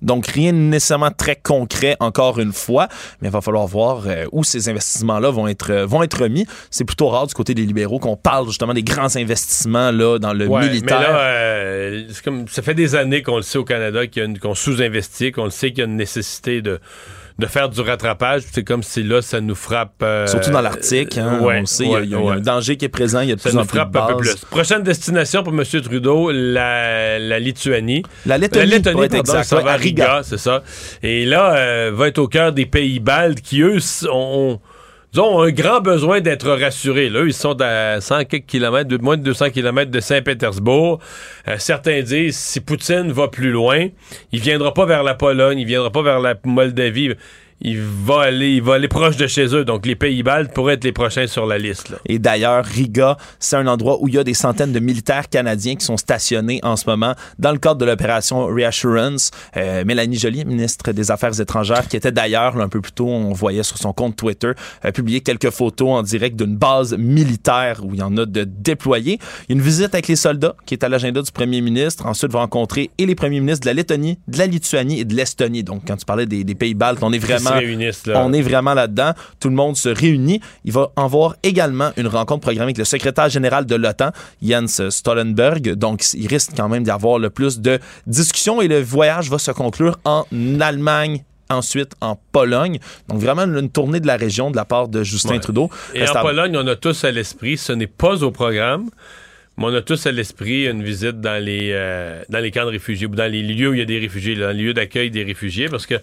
Donc, rien de nécessairement très concret, encore une fois, mais il va falloir voir euh, où ces investissements-là vont être, euh, vont être mis. C'est plutôt rare du côté des libéraux qu'on parle justement des grands investissements là, dans le Ouais, militaire. Mais là, euh, c'est comme, ça fait des années qu'on le sait au Canada, qu'on sous-investit, qu'on le sait qu'il y a une nécessité de, de faire du rattrapage. C'est comme si là, ça nous frappe. euh, Surtout dans l'Arctique, hein, ouais, on sait, il y a- ouais, y, y un danger qui est présent, il y a de Ça plus en nous frappe un peu plus. Prochaine destination pour M. Trudeau, la, la Lituanie. La Lettonie, pour être pardon, exact, ça va à Riga, c'est ça. Et là, euh, va être au cœur des pays baltes qui, eux, ont, ont- disons, ont un grand besoin d'être rassurés. Là, ils sont à 100 quelques kilomètres, moins de 200 kilomètres de Saint-Pétersbourg. Euh, certains disent, si Poutine va plus loin, il viendra pas vers la Pologne, il viendra pas vers la Moldavie. Il va aller, il va aller proche de chez eux. Donc, les pays baltes pourraient être les prochains sur la liste. là. Et d'ailleurs, Riga, c'est un endroit où il y a des centaines de militaires canadiens qui sont stationnés en ce moment dans le cadre de l'opération Reassurance. Euh, Mélanie Joly, ministre des Affaires étrangères, qui était d'ailleurs un peu plus tôt, on voyait sur son compte Twitter, a publié quelques photos en direct d'une base militaire où il y en a de déployés. Une visite avec les soldats qui est à l'agenda du premier ministre. Ensuite, va rencontrer et les premiers ministres de la Lettonie, de la Lituanie et de l'Estonie. Donc, quand tu parlais des pays baltes, on est vraiment se réunissent, là. on est vraiment là-dedans. Tout le monde se réunit. Il va en avoir également une rencontre programmée avec le secrétaire général de l'OTAN, Jens Stoltenberg. Donc, il risque quand même d'y avoir le plus de discussions et le voyage va se conclure en Allemagne ensuite en Pologne. Donc vraiment une tournée de la région de la part de Justin Ouais. Trudeau. Et Reste en à- Pologne, on a tous à l'esprit, ce n'est pas au programme, mais on a tous à l'esprit une visite dans les, euh, dans les camps de réfugiés ou dans les lieux où il y a des réfugiés, dans les lieux d'accueil des réfugiés, parce que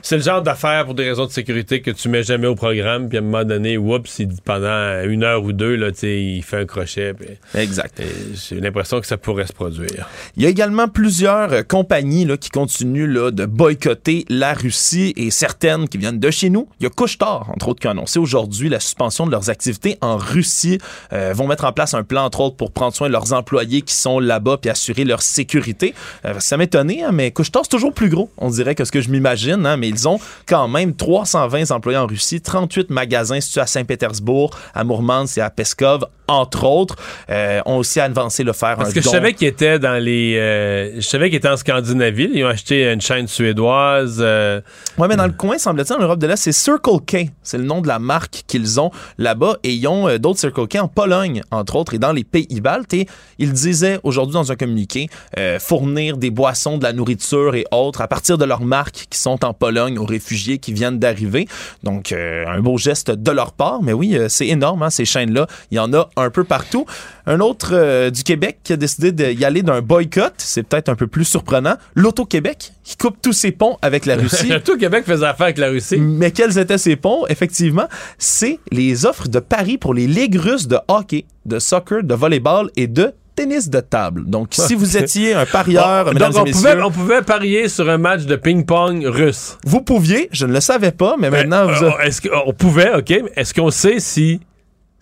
c'est le genre d'affaires pour des raisons de sécurité que tu mets jamais au programme, puis à un moment donné, oups, il pendant une heure ou deux, là, il fait un crochet. Exact. J'ai l'impression que ça pourrait se produire. Il y a également plusieurs euh, compagnies là, qui continuent là, de boycotter la Russie et certaines qui viennent de chez nous. Il y a Couche-Tard, entre autres, qui a annoncé aujourd'hui la suspension de leurs activités en Russie. Euh, vont mettre en place un plan, entre autres, pour prendre soin de leurs employés qui sont là-bas puis assurer leur sécurité. Euh, ça m'étonnait, hein, mais Couche-Tard, c'est toujours plus gros, on dirait, que ce que je m'imagine. hein, mais ils ont quand même 320 employés en Russie, 38 magasins situés à Saint-Pétersbourg, à Mourmansk et à Peskov, entre autres. Euh, ont aussi avancé le faire Parce un que je don. savais qu'ils étaient dans les. euh, je savais qu'ils étaient en Scandinavie. Ils ont acheté une chaîne suédoise. euh, Ouais, mais dans le coin, semble-t-il, en Europe de l'Est, c'est Circle K. C'est le nom de la marque qu'ils ont là-bas. Et ils ont euh, d'autres Circle K en Pologne, entre autres, et dans les pays baltes. Et ils disaient aujourd'hui dans un communiqué euh, fournir des boissons, de la nourriture et autres à partir de leurs marques qui sont en Pologne aux réfugiés qui viennent d'arriver. Donc, euh, un beau geste de leur part. Mais oui, euh, c'est énorme, hein, ces chaînes-là. Il y en a un peu partout. Un autre euh, du Québec qui a décidé d'y aller d'un boycott, c'est peut-être un peu plus surprenant, l'Auto-Québec, qui coupe tous ses ponts avec la Russie. Tout Québec faisait affaire avec la Russie. Mais quels étaient ces ponts? Effectivement, c'est les offres de paris pour les ligues russes de hockey, de soccer, de volleyball et de tennis de table. Donc, si vous étiez un parieur, mesdames donc, on et pouvait, on pouvait parier sur un match de ping-pong russe. vous pouviez, je ne le savais pas, mais maintenant, Ben, vous euh, est-ce qu'on pouvait, OK, est-ce qu'on sait si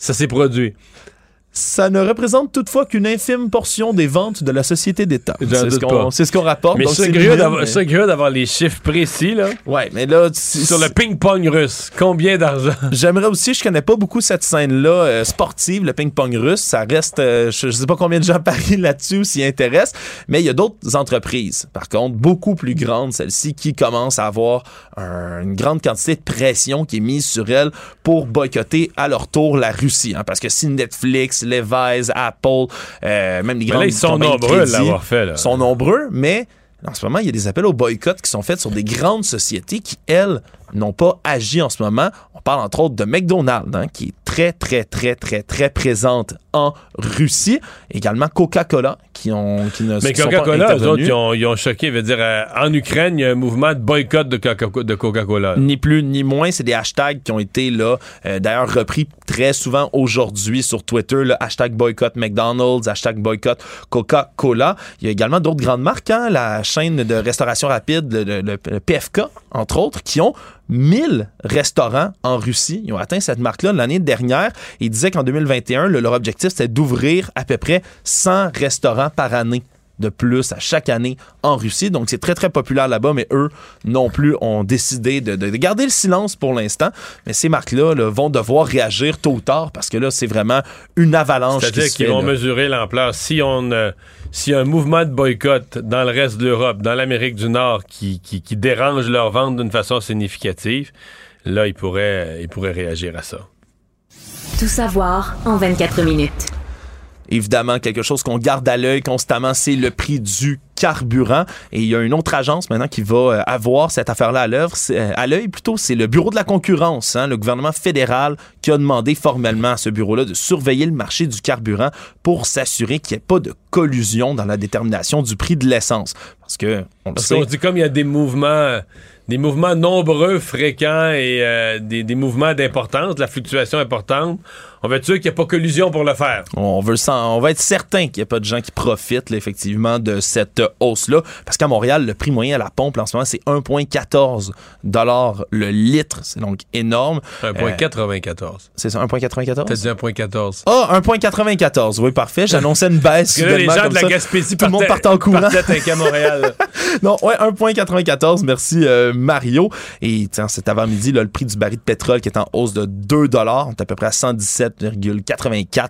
ça s'est produit? Ça ne représente toutefois qu'une infime portion des ventes de la société d'État. C'est ce qu'on ce qu'on rapporte. Mais c'est curieux d'avoir- les chiffres précis, là. Ouais, mais là, Sur le ping-pong russe, combien d'argent? J'aimerais aussi, je connais pas beaucoup cette scène-là euh, sportive, le ping-pong russe. Ça reste, euh, je, je sais pas combien de gens parient là-dessus ou s'y intéressent, mais il y a d'autres entreprises, par contre, beaucoup plus grandes, celles-ci, qui commencent à avoir un- une grande quantité de pression qui est mise sur elles pour boycotter à leur tour la Russie. hein, parce que si Netflix, Levi's, Apple, euh, même les Mais grandes là, ils sont nombreux à l'avoir fait, là. sont nombreux, mais en ce moment, il y a des appels au boycott qui sont faits sur des grandes sociétés qui, elles, n'ont pas agi en ce moment. On parle entre autres de McDonald's, hein, qui est très, très, très, très, très présente en Russie. Également Coca-Cola, qui, ont, qui ne Mais qui sont pas Coca-Cola, eux autres, intervenus. ils ont, ils ont choqué. Veut dire, euh, en Ukraine, il y a un mouvement de boycott de Coca- de Coca-Cola. Ni plus ni moins, c'est des hashtags qui ont été là, euh, d'ailleurs repris très souvent aujourd'hui sur Twitter, le hashtag boycott McDonald's, hashtag boycott Coca-Cola. Il y a également d'autres grandes marques, hein, la chaîne de restauration rapide, le, le- le PFK, entre autres, qui ont 1000 restaurants en Russie. Ils ont atteint cette marque-là l'année dernière. Ils disaient qu'en 2021, le- leur objectif, c'était d'ouvrir à peu près 100 restaurants par année de plus à chaque année en Russie. Donc, c'est très, très populaire là-bas, mais eux non plus ont décidé de, de- de garder le silence pour l'instant. Mais ces marques-là là, vont devoir réagir tôt ou tard parce que là, c'est vraiment une avalanche C'est-à-dire qu'ils vont là. mesurer l'ampleur. Si on euh, s'il y a un mouvement de boycott dans le reste de l'Europe, dans l'Amérique du Nord, qui, qui, qui dérange leur vente d'une façon significative, là, ils pourraient, ils pourraient réagir à ça. Tout savoir en 24 minutes. Évidemment, quelque chose qu'on garde à l'œil constamment, c'est le prix du carburant. Et il y a une autre agence maintenant qui va euh, avoir cette affaire-là à l'œuvre, euh, à l'œil plutôt, c'est le Bureau de la concurrence, hein, le gouvernement fédéral qui a demandé formellement à ce bureau-là de surveiller le marché du carburant pour s'assurer qu'il n'y ait pas de collusion dans la détermination du prix de l'essence. Parce que, on Parce qu'on dit comme il y a des mouvements, des mouvements nombreux, fréquents et euh, des, des mouvements d'importance, de la fluctuation importante, on va être sûr qu'il n'y a pas collusion pour le faire. On veut on va être certain qu'il n'y a pas de gens qui profitent là, effectivement de cette hausse-là. Parce qu'à Montréal, le prix moyen à la pompe en ce moment, c'est 1,14 le litre. C'est donc énorme. Euh, 1,94. c'est ça, 1,94? T'as dit 1,14. Ah, 1,94. Oui, parfait. J'annonçais une baisse. Parce que là, les gens comme de la ça. Gaspésie Tout le monde part en courant. à Montréal. non, ouais, 1,94. Merci, euh, Mario. Et tiens, cet avant-midi, là, le prix du baril de pétrole qui est en hausse de 2 On est à peu près à 117,84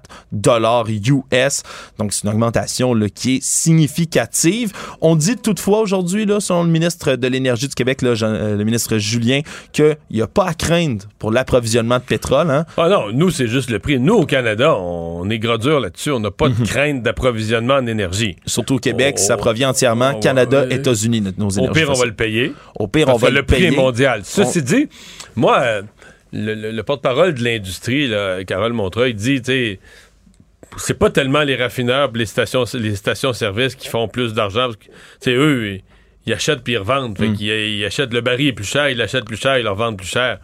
US. Donc, c'est une augmentation là, qui est significative. On dit toutefois aujourd'hui, là, selon le ministre de l'Énergie du Québec, là, euh, le ministre Julien, qu'il n'y a pas à craindre pour l'approvisionnement de pétrole. Hein. Ah non, nous, c'est juste le prix. Nous, au Canada, on est gros dur là-dessus. On n'a pas de crainte d'approvisionnement en énergie. Surtout au Québec, Oh, ça provient entièrement oh, Canada, euh, États-Unis, nos Au énergies pire, on va le payer. Au pire, on va le le prix payer. est mondial. On- Ceci dit, moi, euh, le, le- le porte-parole de l'industrie, Carole Montreuil, dit, tu sais, c'est pas tellement les raffineurs, les stations, les stations-service qui font plus d'argent. parce que, Tu sais, eux, ils, ils achètent puis ils revendent. Fait Mm. ils achètent le baril est plus cher, ils l'achètent plus cher, ils le revendent plus cher.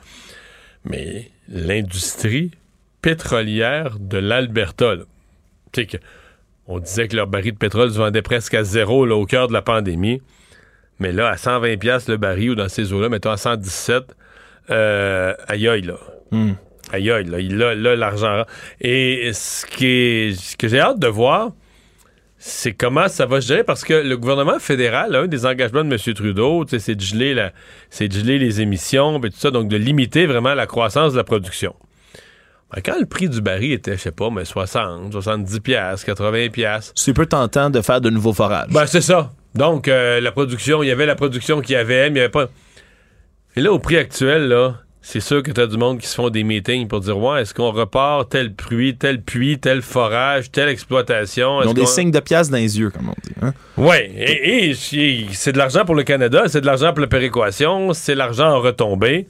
Mais l'industrie pétrolière de l'Alberta, tu sais que on disait que leur baril de pétrole se vendait presque à zéro là, au cœur de la pandémie. Mais là, à 120$ piastres le baril ou dans ces eaux-là, mettons à 117, euh, aïe aïe, là. Hmm. Aïe aïe, là, il a là, l'argent. Et ce, qui est, ce que j'ai hâte de voir, c'est comment ça va se gérer parce que le gouvernement fédéral, un des engagements de M. Trudeau, c'est de geler la, de geler les émissions, et tout ça, donc de limiter vraiment la croissance de la production. Ben, quand le prix du baril était, je sais pas, mais 60, 70 piastres, 80 piastres, C'est peu tentant de faire de nouveaux forages. ben, c'est ça. Donc, euh, la production, il y avait la production qu'il y avait, mais il n'y avait pas. Et là, au prix actuel, là, c'est sûr que tu as du monde qui se font des meetings pour dire Ouais, est-ce qu'on repart tel puits, tel puits, tel forage, telle exploitation? Ils ont des signes de pièces dans les yeux, comme on dit. hein? Oui, et, et c'est c'est de l'argent pour le Canada, c'est de l'argent pour la péréquation, c'est de l'argent en retombée.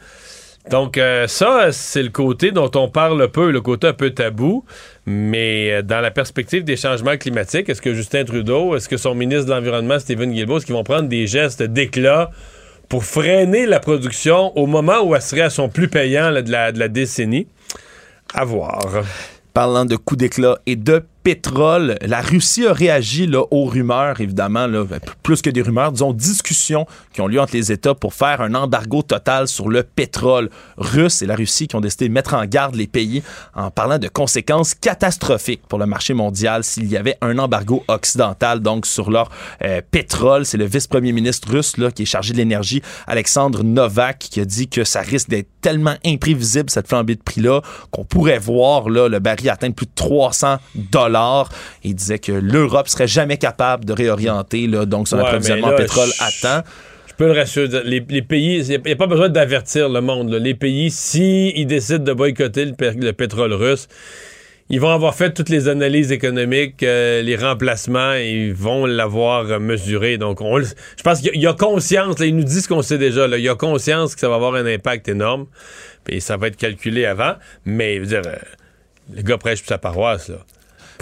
Donc, euh, ça, c'est le côté dont on parle peu, le côté un peu tabou. Mais euh, dans la perspective des changements climatiques, est-ce que Justin Trudeau, est-ce que son ministre de l'Environnement, Stephen Guilbeault, est-ce qu'ils vont prendre des gestes d'éclat pour freiner la production au moment où elle serait à son plus payant de, la, de la décennie? À voir. Parlant de coups d'éclat et de pétrole. La Russie a réagi là, aux rumeurs, évidemment, là, plus que des rumeurs, disons discussions qui ont lieu entre les États pour faire un embargo total sur le pétrole russe et la Russie qui ont décidé de mettre en garde les pays en parlant de conséquences catastrophiques pour le marché mondial s'il y avait un embargo occidental donc sur leur euh, pétrole. C'est le vice-premier ministre russe là, qui est chargé de l'énergie, Alexandre Novak, qui a dit que ça risque d'être tellement imprévisible cette flambée de prix-là qu'on pourrait voir là, le baril atteindre plus de 300 dollars il disait que l'Europe serait jamais capable de réorienter là, donc son approvisionnement en pétrole à temps. Je peux le rassurer. Les, pays, il n'y a pas besoin d'avertir le monde. Les pays, s'ils décident de boycotter le, pétrole russe, ils vont avoir fait toutes les analyses économiques, euh, les remplacements, ils vont l'avoir mesuré. Donc, on, je pense qu'il y, a conscience, là, ils nous disent ce qu'on sait déjà, là, il y a conscience que ça va avoir un impact énorme, puis ça va être calculé avant, mais, je veux dire, euh, le gars prêche pour sa paroisse, là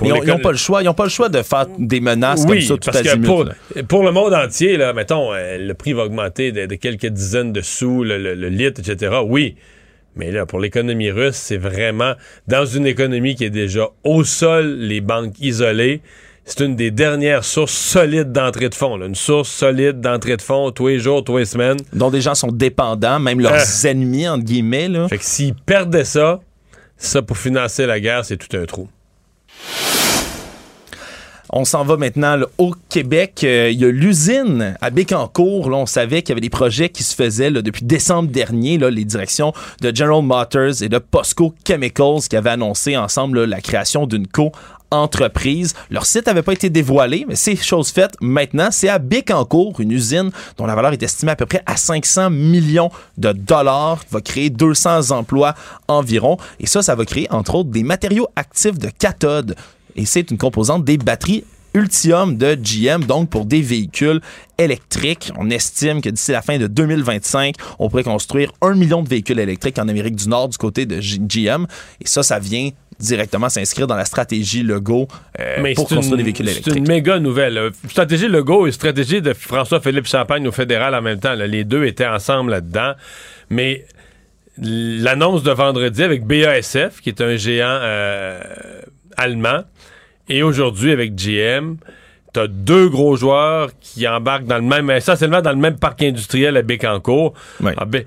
ils n'ont pas le choix. Ils n'ont pas le choix de faire des menaces comme ça tout parce que pour, pour, le monde entier, là, mettons, euh, le prix va augmenter de, quelques dizaines de sous, le, litre, etc. Oui. Mais là, pour l'économie russe, c'est vraiment dans une économie qui est déjà au sol, les banques isolées. C'est une des dernières sources solides d'entrée de fonds. Une source solide d'entrée de fonds tous les jours, tous les semaines. Dont des gens sont dépendants, même leurs euh. ennemis, entre guillemets. Là. Fait que s'ils perdaient ça, ça pour financer la guerre, c'est tout un trou. On s'en va maintenant au Québec. Euh, il y a l'usine à Bécancour. Là, on savait qu'il y avait des projets qui se faisaient depuis décembre dernier. Les directions de General Motors et de POSCO Chemicals qui avaient annoncé ensemble la création d'une co entreprise. Leur site n'avait pas été dévoilé, mais c'est chose faite maintenant. C'est à Bécancour, une usine dont la valeur est estimée à peu près à 500 millions de dollars, va créer 200 emplois environ. Et ça, ça va créer, entre autres, des matériaux actifs de cathode et c'est une composante des batteries Ultium de GM, donc pour des véhicules électriques. On estime que d'ici la fin de 2025, on pourrait construire un million de véhicules électriques en Amérique du Nord du côté de GM. Et ça, ça vient directement s'inscrire dans la stratégie Lego euh, pour construire des véhicules électriques. C'est une méga nouvelle. Stratégie Lego et stratégie de François-Philippe Champagne au fédéral en même temps. Les deux étaient ensemble là-dedans. Mais l'annonce de vendredi avec BASF, qui est un géant euh, allemand, et aujourd'hui, avec GM, t'as deux gros joueurs qui embarquent dans le même, essentiellement dans le même parc industriel à Bécancourt. Ah, ben,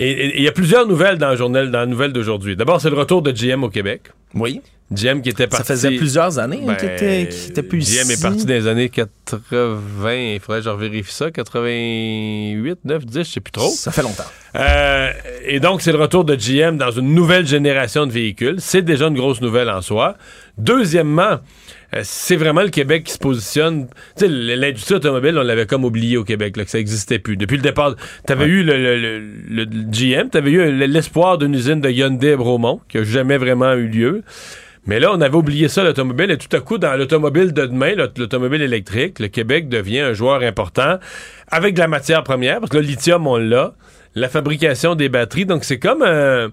et il y a plusieurs nouvelles dans le journal, dans la nouvelle d'aujourd'hui. D'abord, c'est le retour de GM au Québec. Oui. GM qui était parti. Ça faisait plusieurs années hein, qu'il était, était, plus GM est parti dans les années 80. Il faudrait que je vérifie ça. 88, 9, 10, je sais plus trop. Ça fait longtemps. Euh, et donc, c'est le retour de GM dans une nouvelle génération de véhicules. C'est déjà une grosse nouvelle en soi. Deuxièmement, c'est vraiment le Québec qui se positionne. Tu sais, l'industrie automobile, on l'avait comme oublié au Québec, là, que ça n'existait plus. Depuis le départ, tu avais eu le, le, le, GM, tu avais eu l'espoir d'une usine de Hyundai à Bromont, qui a jamais vraiment eu lieu. Mais là, on avait oublié ça, l'automobile, et tout à coup, dans l'automobile de demain, l'automobile électrique, le Québec devient un joueur important avec de la matière première, parce que le lithium, on l'a, la fabrication des batteries, donc c'est comme un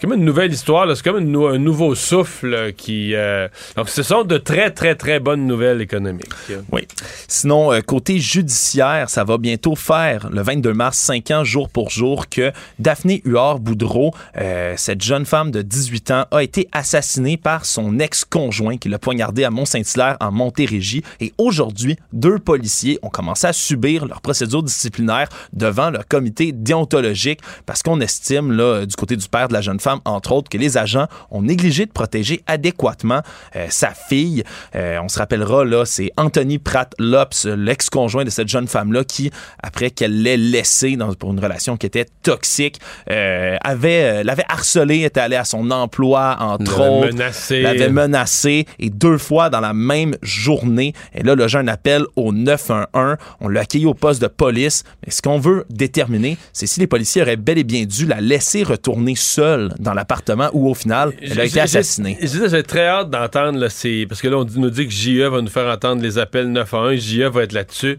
comme une nouvelle histoire, c'est comme un nouveau souffle qui... Euh, donc, ce sont de très, très, très bonnes nouvelles économiques. Oui. Sinon, euh, côté judiciaire, ça va bientôt faire, le 22 mars, 5 ans jour pour jour, que Daphné Huard-Boudreau, euh, cette jeune femme de 18 ans, a été assassinée par son ex-conjoint qui l'a poignardé à Mont-Saint-Hilaire en Montérégie. Et aujourd'hui, deux policiers ont commencé à subir leur procédure disciplinaire devant le comité déontologique parce qu'on estime, là, du côté du père de la jeune femme, entre autres, que les agents ont négligé de protéger adéquatement euh, sa fille. Euh, on se rappellera, là, c'est Anthony Pratt-Lops, l'ex-conjoint de cette jeune femme-là, qui, après qu'elle l'ait laissée dans, pour une relation qui était toxique, euh, avait l'avait harcelé, était allé à son emploi, entre autres. Menacé. L'avait menacé. Et deux fois dans la même journée. Et là, le jeune appelle au 911. On l'a accueilli au poste de police. Mais ce qu'on veut déterminer, c'est si les policiers auraient bel et bien dû la laisser retourner seule dans l'appartement où, au final, elle a été assassinée. J'ai très hâte d'entendre, parce que là, on nous dit que JE va nous faire entendre les appels 911. JE va être là-dessus.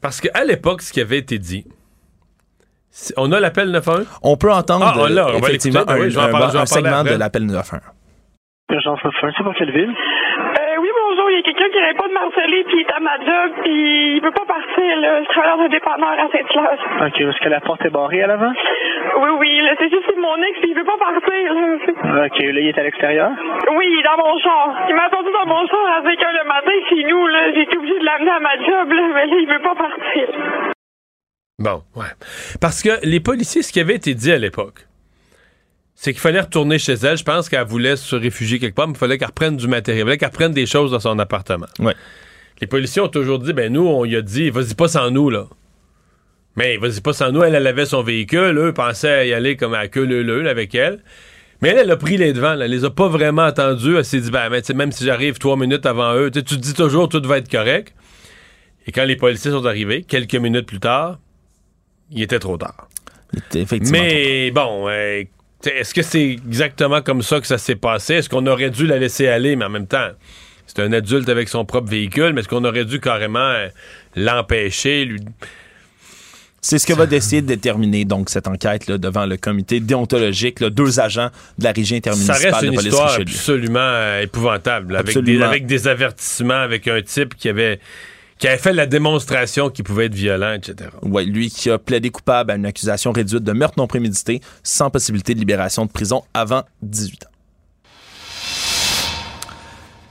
Parce qu'à l'époque, ce qui avait été dit, On a l'appel 911? On peut entendre Ah, on l'a, on va effectivement. Ben un, oui, je vais en un- parler- je vais en un segment de l'appel 911. Urgence 911, c'est pour quelle ville? Bonjour. Il y a quelqu'un qui n'arrête pas de m'harceler, puis il est à ma job, puis il veut pas partir, là. Je travaille dans un dépanneur à Saint-Hilaire. Ok, est-ce que la porte est barrée à l'avant? Oui, oui, là, c'est juste mon ex, puis il veut pas partir, là. Ok, là, il est à l'extérieur? Oui, il est dans mon char. Il m'a attendu dans mon char à 5 heures le matin chez nous, là. J'ai été obligée de l'amener à ma job, là, mais là, il veut pas partir. Bon, ouais. Parce que les policiers, ce qui avait été dit à l'époque, c'est qu'il fallait retourner chez elle. Je pense qu'elle voulait se réfugier quelque part, mais il fallait qu'elle reprenne du matériel. Il fallait qu'elle reprenne des choses dans son appartement. Ouais. Les policiers ont toujours dit, ben nous, on lui a dit, vas-y pas sans nous, là. Mais vas-y pas sans nous, elle, elle avait son véhicule, eux pensaient y aller comme à queue leu avec elle. Mais elle, elle a pris les devants, là. elle les a pas vraiment entendus. Elle s'est dit, ben, sais, même si j'arrive trois minutes avant eux, tu te dis toujours tout va être correct. Et quand les policiers sont arrivés, quelques minutes plus tard, il était trop tard. Effectivement. Mais bon, euh, est-ce que c'est exactement comme ça que ça s'est passé? Est-ce qu'on aurait dû la laisser aller, mais en même temps, c'est un adulte avec son propre véhicule, mais est-ce qu'on aurait dû carrément euh, l'empêcher, lui... C'est ce que va décider de déterminer donc cette enquête là, devant le comité déontologique, là, deux agents de la régie Ça intermunicipale reste de une police histoire Richelieu. absolument euh, épouvantable, avec des, Absolument. avec des avertissements, avec un type qui avait, qui avait fait la démonstration qu'il pouvait être violent, etc. Ouais, lui qui a plaidé coupable à une accusation réduite de meurtre non prémédité sans possibilité de libération de prison avant 18 ans.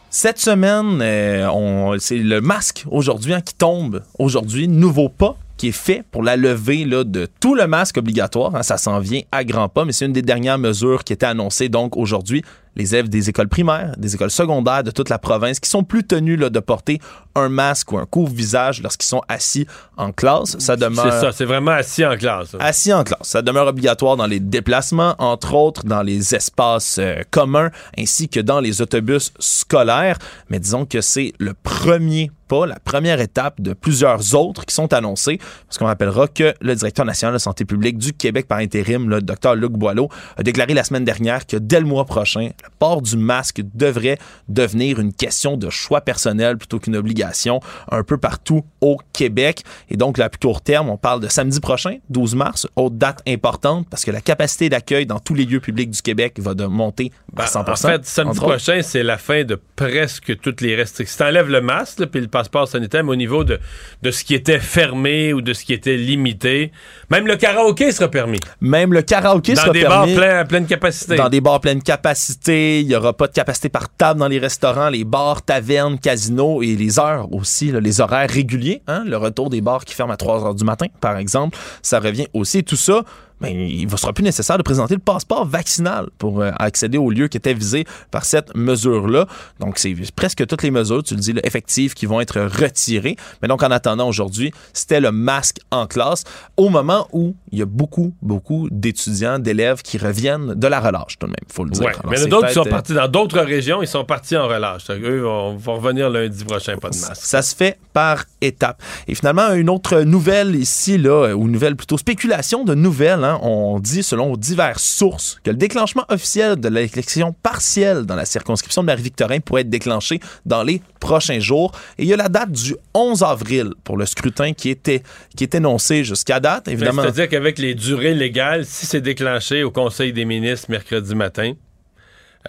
Cette semaine, euh, c'est le masque aujourd'hui hein, qui tombe aujourd'hui. Nouveau pas qui est fait pour la levée là, de tout le masque obligatoire. hein. ça s'en vient à grands pas, mais c'est une des dernières mesures qui était annoncée donc aujourd'hui. Les élèves des écoles primaires, des écoles secondaires de toute la province qui sont plus tenus là, de porter un masque ou un couvre-visage lorsqu'ils sont assis en classe. Ça demeure C'est ça, c'est vraiment assis en classe. hein. assis en classe. Ça demeure obligatoire dans les déplacements, entre autres dans les espaces euh, communs, ainsi que dans les autobus scolaires. Mais disons que c'est le premier pas, la première étape de plusieurs autres qui sont annoncés, parce qu'on rappellera que le directeur national de la santé publique du Québec par intérim, le docteur Luc Boileau, a déclaré la semaine dernière que dès le mois prochain, le port du masque devrait devenir une question de choix personnel plutôt qu'une obligation un peu partout au Québec. Et donc, là, à plus court terme, on parle de samedi prochain, 12 mars, autre date importante parce que la capacité d'accueil dans tous les lieux publics du Québec va de monter à 100 Ben, En fait, samedi prochain, c'est la fin de presque toutes les restrictions. Si t'enlèves le masque, là, puis le passeport sanitaire, mais au niveau de, de ce qui était fermé ou de ce qui était limité, même le karaoké sera permis. Même le karaoké Dans sera des permis. bars pleins- à pleine capacité. Dans des bars pleine capacité, il n'y aura pas de capacité par table dans les restaurants, les bars, tavernes, casinos et les heures aussi, les horaires réguliers. hein, le retour des bars qui ferment à 3 heures du matin, par exemple, ça revient aussi. Tout ça, ben, il ne sera plus nécessaire de présenter le passeport vaccinal pour euh, accéder aux lieux qui étaient visés par cette mesure-là. Donc, c'est presque toutes les mesures, tu le dis, là, effectives qui vont être retirées. Mais donc, en attendant aujourd'hui, c'était le masque en classe au moment où il y a beaucoup, beaucoup d'étudiants, d'élèves qui reviennent de la relâche, tout de même, il faut le dire. Ouais, Alors, mais d'autres qui sont euh, partis dans d'autres régions, ils sont partis en relâche. Donc, Eux vont, vont revenir lundi prochain, pas de masque. Ça se fait par étapes. Et finalement, une autre nouvelle ici, là, ou nouvelle plutôt spéculation de nouvelles. hein. On dit, selon diverses sources, que le déclenchement officiel de l'élection partielle dans la circonscription de Marie-Victorin pourrait être déclenché dans les prochains jours. Et il y a la date du 11 avril pour le scrutin qui était, qui est énoncé jusqu'à date. Évidemment, C'est-à-dire qu'avec les durées légales, si c'est déclenché au Conseil des ministres mercredi matin,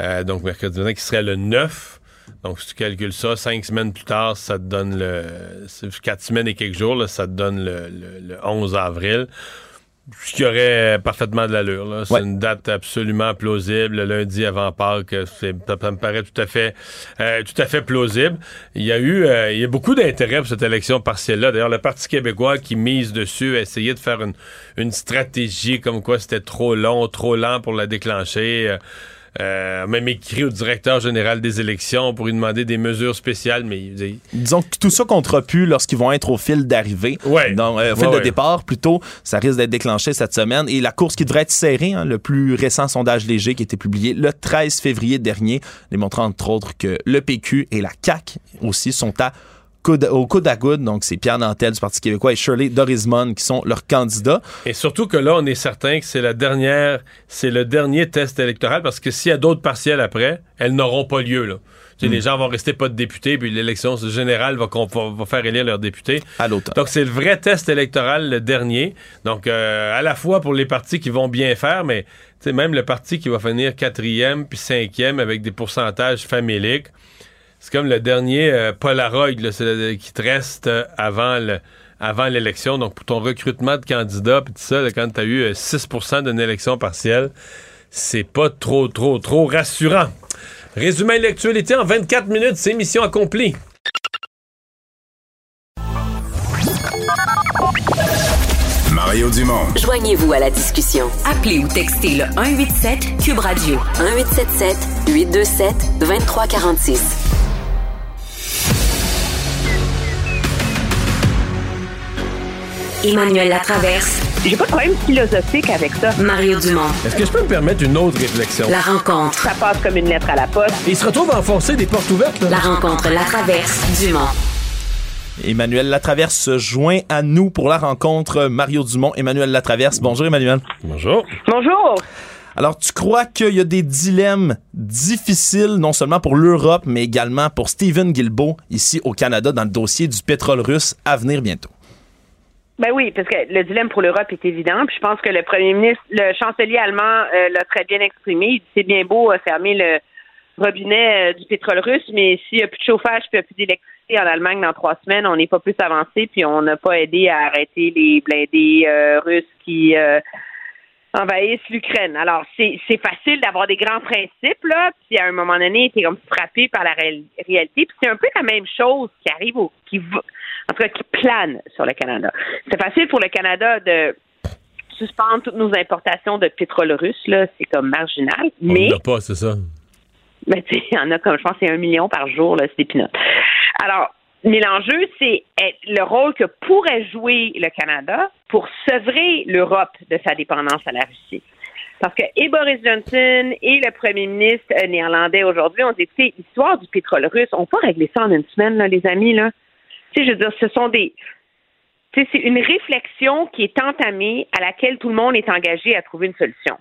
euh, donc mercredi matin qui serait le 9, donc si tu calcules ça, cinq semaines plus tard, ça te donne le... Quatre semaines et quelques jours, là, ça te donne le, le- le 11 avril. Ce qui aurait parfaitement de l'allure. là. C'est Ouais. une date absolument plausible. Le lundi avant Pâques, c'est- ça, ça me paraît tout à fait, euh, tout à fait plausible. Il y a eu, euh, il y a beaucoup d'intérêt pour cette élection partielle-là. D'ailleurs, le Parti québécois qui mise dessus a essayé de faire une, une stratégie comme quoi c'était trop long, trop lent pour la déclencher. Euh, euh, a même écrit au directeur général des élections pour lui demander des mesures spéciales, mais disons que tout ça comptera plus lorsqu'ils vont être au fil d'arrivée. Ouais. Donc, euh, au fil Ouais, de ouais. départ, plutôt, ça risque d'être déclenché cette semaine. Et la course qui devrait être serrée, hein, le plus récent sondage léger qui a été publié le 13 février dernier, démontrant entre autres que le PQ et la CAQ aussi sont à coude, au coude à coude. Donc, c'est Pierre Nantel du Parti québécois et Shirley Dorismond qui sont leurs candidats. Et surtout que là, on est certain que c'est la dernière, c'est le dernier test électoral parce que s'il y a d'autres partiels après, elles n'auront pas lieu, là. Tu sais, Mm. Les gens vont rester pas de députés, puis l'élection générale va, con- va- va faire élire leurs députés. À l'automne. Donc, c'est le vrai test électoral, le dernier. Donc, euh, à la fois pour les partis qui vont bien faire, mais même le parti qui va finir quatrième puis cinquième avec des pourcentages faméliques, c'est comme le dernier euh, Polaroid là, c'est le- qui te reste euh, avant le avant l'élection. Donc, pour ton recrutement de candidats, puis tout ça, là, quand tu as eu euh, 6% d'une élection partielle, c'est pas trop, trop, trop rassurant. Résumé de l'actualité en 24 minutes, c'est mission accomplie. Mario Dumont. Joignez-vous à la discussion. Appelez ou textez le 187 Cube Radio 1877 827 2346. Emmanuel Latraverse. J'ai pas de problème philosophique avec ça. Mario Dumont. Est-ce que je peux me permettre une autre réflexion? La rencontre. Ça passe comme une lettre à la poste. Il se retrouve à enfoncer des portes ouvertes, là. La rencontre Latraverse Dumont. Emmanuel Latraverse se joint à nous pour la rencontre Mario Dumont. Emmanuel Latraverse. Bonjour, Emmanuel. Bonjour. Bonjour. Alors, tu crois qu'il y a des dilemmes difficiles, non seulement pour l'Europe, mais également pour Stephen Guilbeault, ici au Canada, dans le dossier du pétrole russe à venir bientôt? Ben oui, parce que le dilemme pour l'Europe est évident. Puis je pense que le premier ministre, le chancelier allemand euh, l'a très bien exprimé. C'est bien beau euh, fermer le robinet euh, du pétrole russe, mais s'il n'y a plus de chauffage, puis il n'y a plus d'électricité en Allemagne dans trois semaines, on n'est pas plus avancé, puis on n'a pas aidé à arrêter les blindés euh, russes qui envahissent l'Ukraine. Alors, c'est facile d'avoir des grands principes, là, puis à un moment donné, tu es comme frappé par la réal- réalité. Puis c'est un peu la même chose qui arrive au, qui va, en tout cas, qui plane sur le Canada. C'est facile pour le Canada de suspendre toutes nos importations de pétrole russe, là, c'est comme marginal, On mais pas, c'est ça. ben, tu sais, il y en a comme, je pense, c'est un million par jour, là, c'est des. Alors, mais l'enjeu, c'est le rôle que pourrait jouer le Canada pour sevrer l'Europe de sa dépendance à la Russie. Parce que et Boris Johnson et le premier ministre néerlandais aujourd'hui ont dit, écoutez, l'histoire du pétrole russe, on peut régler ça en une semaine, là, les amis, là. Tu sais, je veux dire, ce sont des, tu sais, c'est une réflexion qui est entamée à laquelle tout le monde est engagé à trouver une solution.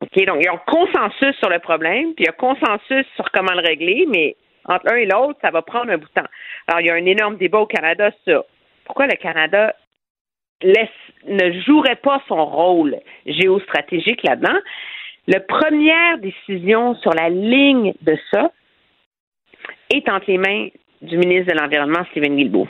OK, donc il y a un consensus sur le problème, puis il y a un consensus sur comment le régler, mais entre l'un et l'autre, ça va prendre un bout de temps. Alors, il y a un énorme débat au Canada sur pourquoi le Canada ne jouerait pas son rôle géostratégique là-dedans. La première décision sur la ligne de ça est entre les mains du ministre de l'Environnement, Stephen Guilbeault.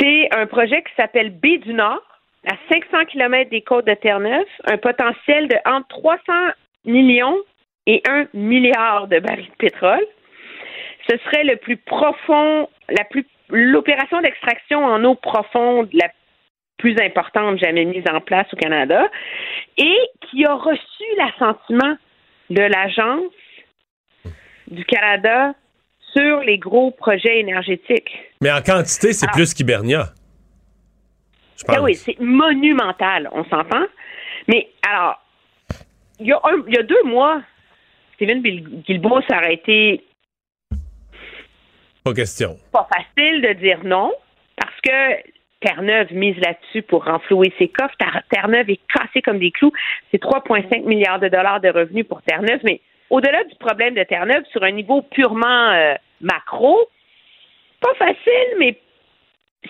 C'est un projet qui s'appelle B du Nord, à 500 km des côtes de Terre-Neuve, un potentiel de entre 300 millions et 1 milliard de barils de pétrole. Ce serait le plus profond, la plus l'opération d'extraction en eau profonde la plus importante jamais mise en place au Canada et qui a reçu l'assentiment de l'Agence du Canada sur les gros projets énergétiques. Mais en quantité, c'est Alors- plus qu'Hibernia. Ah oui, c'est monumental, on s'entend. Mais alors, il y, a y deux mois, Stephen Bil- Guilbeault s'est été Pas question. pas facile de dire non parce que Terre-Neuve mise là-dessus pour renflouer ses coffres. Ter- Terre-Neuve est cassée comme des clous. C'est 3,5 milliards de dollars de revenus pour Terre-Neuve. Mais au-delà du problème de Terre-Neuve, sur un niveau purement euh, macro, pas facile, mais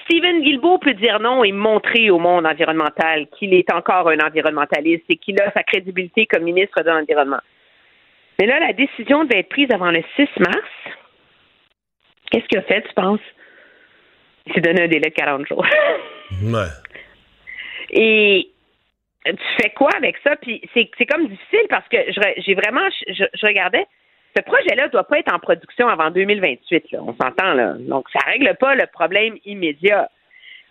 Stephen Guilbeault peut dire non et montrer au monde environnemental qu'il est encore un environnementaliste et qu'il a sa crédibilité comme ministre de l'Environnement. Mais là, la décision devait être prise avant le 6 mars. Qu'est-ce qu'il a fait, tu penses? Il s'est donné un délai de 40 jours. Ouais. Et tu fais quoi avec ça? Puis c'est comme difficile parce que j'ai vraiment, je, regardais, ce projet-là ne doit pas être en production avant 2028, là, on s'entend là. Donc ça règle pas le problème immédiat.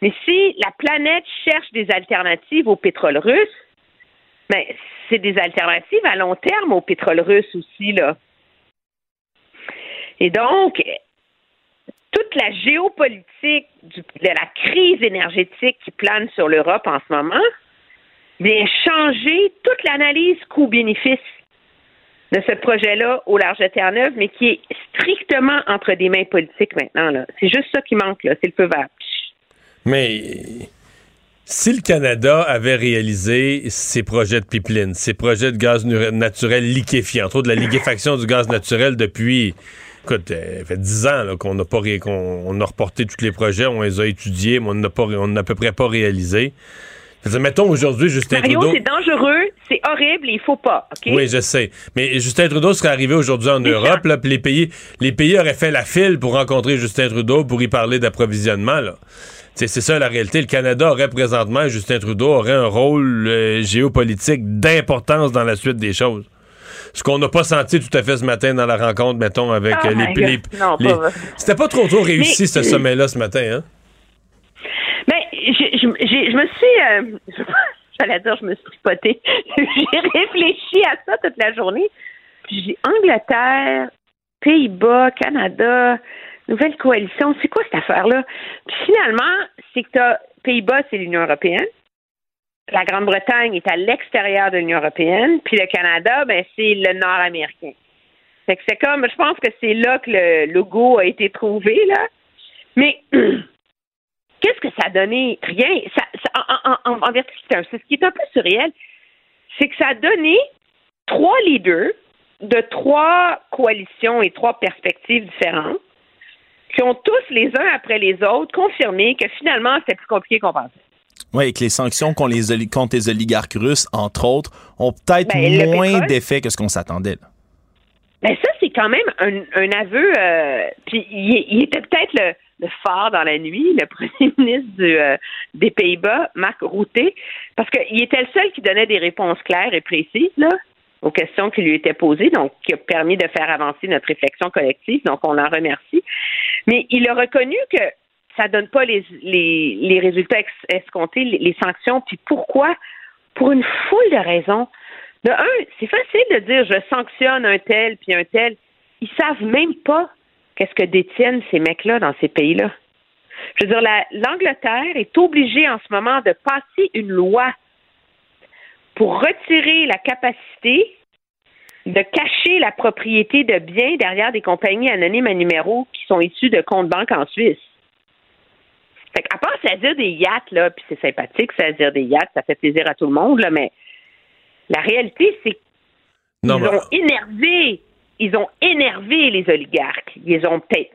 Mais si la planète cherche des alternatives au pétrole russe, ben, c'est des alternatives à long terme au pétrole russe aussi, là. Et donc, toute la géopolitique de la crise énergétique qui plane sur l'Europe en ce moment vient changer toute l'analyse coût-bénéfice de ce projet-là au large de Terre-Neuve, mais qui est strictement entre des mains politiques maintenant. C'est juste ça qui manque, là. C'est le feu vert. Mais si le Canada avait réalisé ses projets de pipeline, ses projets de gaz naturel liquéfié, entre autres la liquéfaction du gaz naturel depuis, écoute, euh, ça fait dix ans là, qu'on n'a pas qu'on on a reporté tous les projets, on les a étudiés, mais on n'a à peu près pas réalisé. Dire, mettons aujourd'hui Justin Mario, Trudeau. c'est dangereux, c'est horrible, et il faut pas? Oui, je sais. Mais Justin Trudeau serait arrivé aujourd'hui en Europe, là, puis les pays, les pays auraient fait la file pour rencontrer Justin Trudeau pour y parler d'approvisionnement, là. C'est ça la réalité. Le Canada aurait présentement, Justin Trudeau aurait un rôle euh, géopolitique d'importance dans la suite des choses. Ce qu'on n'a pas senti tout à fait ce matin dans la rencontre, mettons, avec Oh euh, les, les- les-. C'était pas trop trop réussi, Mais- ce sommet-là, ce matin, hein? Je, je me suis, euh, j'allais dire, je me suis tripotée. j'ai réfléchi à ça toute la journée. Puis j'ai Angleterre, Pays-Bas, Canada, nouvelle coalition. C'est quoi cette affaire-là? Puis finalement, c'est que t'as Pays-Bas, c'est l'Union européenne. La Grande-Bretagne est à l'extérieur de l'Union européenne. Puis le Canada, ben, c'est le Nord-américain. Fait que c'est comme, je pense que c'est là que le logo a été trouvé, là. Mais qu'est-ce que ça a donné? Rien. Ça, ça- en, en, en, ce qui est un peu surréel, c'est que ça a donné trois leaders de trois coalitions et trois perspectives différentes qui ont tous les uns après les autres confirmé que finalement, c'était plus compliqué qu'on pensait. Oui, et que les sanctions contre les, oli- contre les oligarques russes, entre autres, ont peut-être Ben, moins d'effet que ce qu'on s'attendait. là. Ben ça, c'est quand même un, un aveu. euh, puis il, il était peut-être le, le phare dans la nuit, le premier ministre euh, des Pays-Bas, Marc Routet, parce qu'il était le seul qui donnait des réponses claires et précises aux questions qui lui étaient posées, donc qui a permis de faire avancer notre réflexion collective. Donc on en remercie. Mais il a reconnu que ça donne pas les, les, les résultats escomptés, les, les sanctions. Puis pourquoi? Pour une foule de raisons. De un, c'est facile de dire je sanctionne un tel puis un tel. Ils savent même pas qu'est-ce que détiennent ces mecs-là dans ces pays-là? Je veux dire, la- l'Angleterre est obligée en ce moment de passer une loi pour retirer la capacité de cacher la propriété de biens derrière des compagnies anonymes à numéro qui sont issues de comptes banques en Suisse. Fait à part à dire des yachts, là, puis c'est sympathique, à dire des yachts, ça fait plaisir à tout le monde, là, mais la réalité, c'est qu'ils ont énervé, ils ont énervé les oligarques. Ils les ont peut-être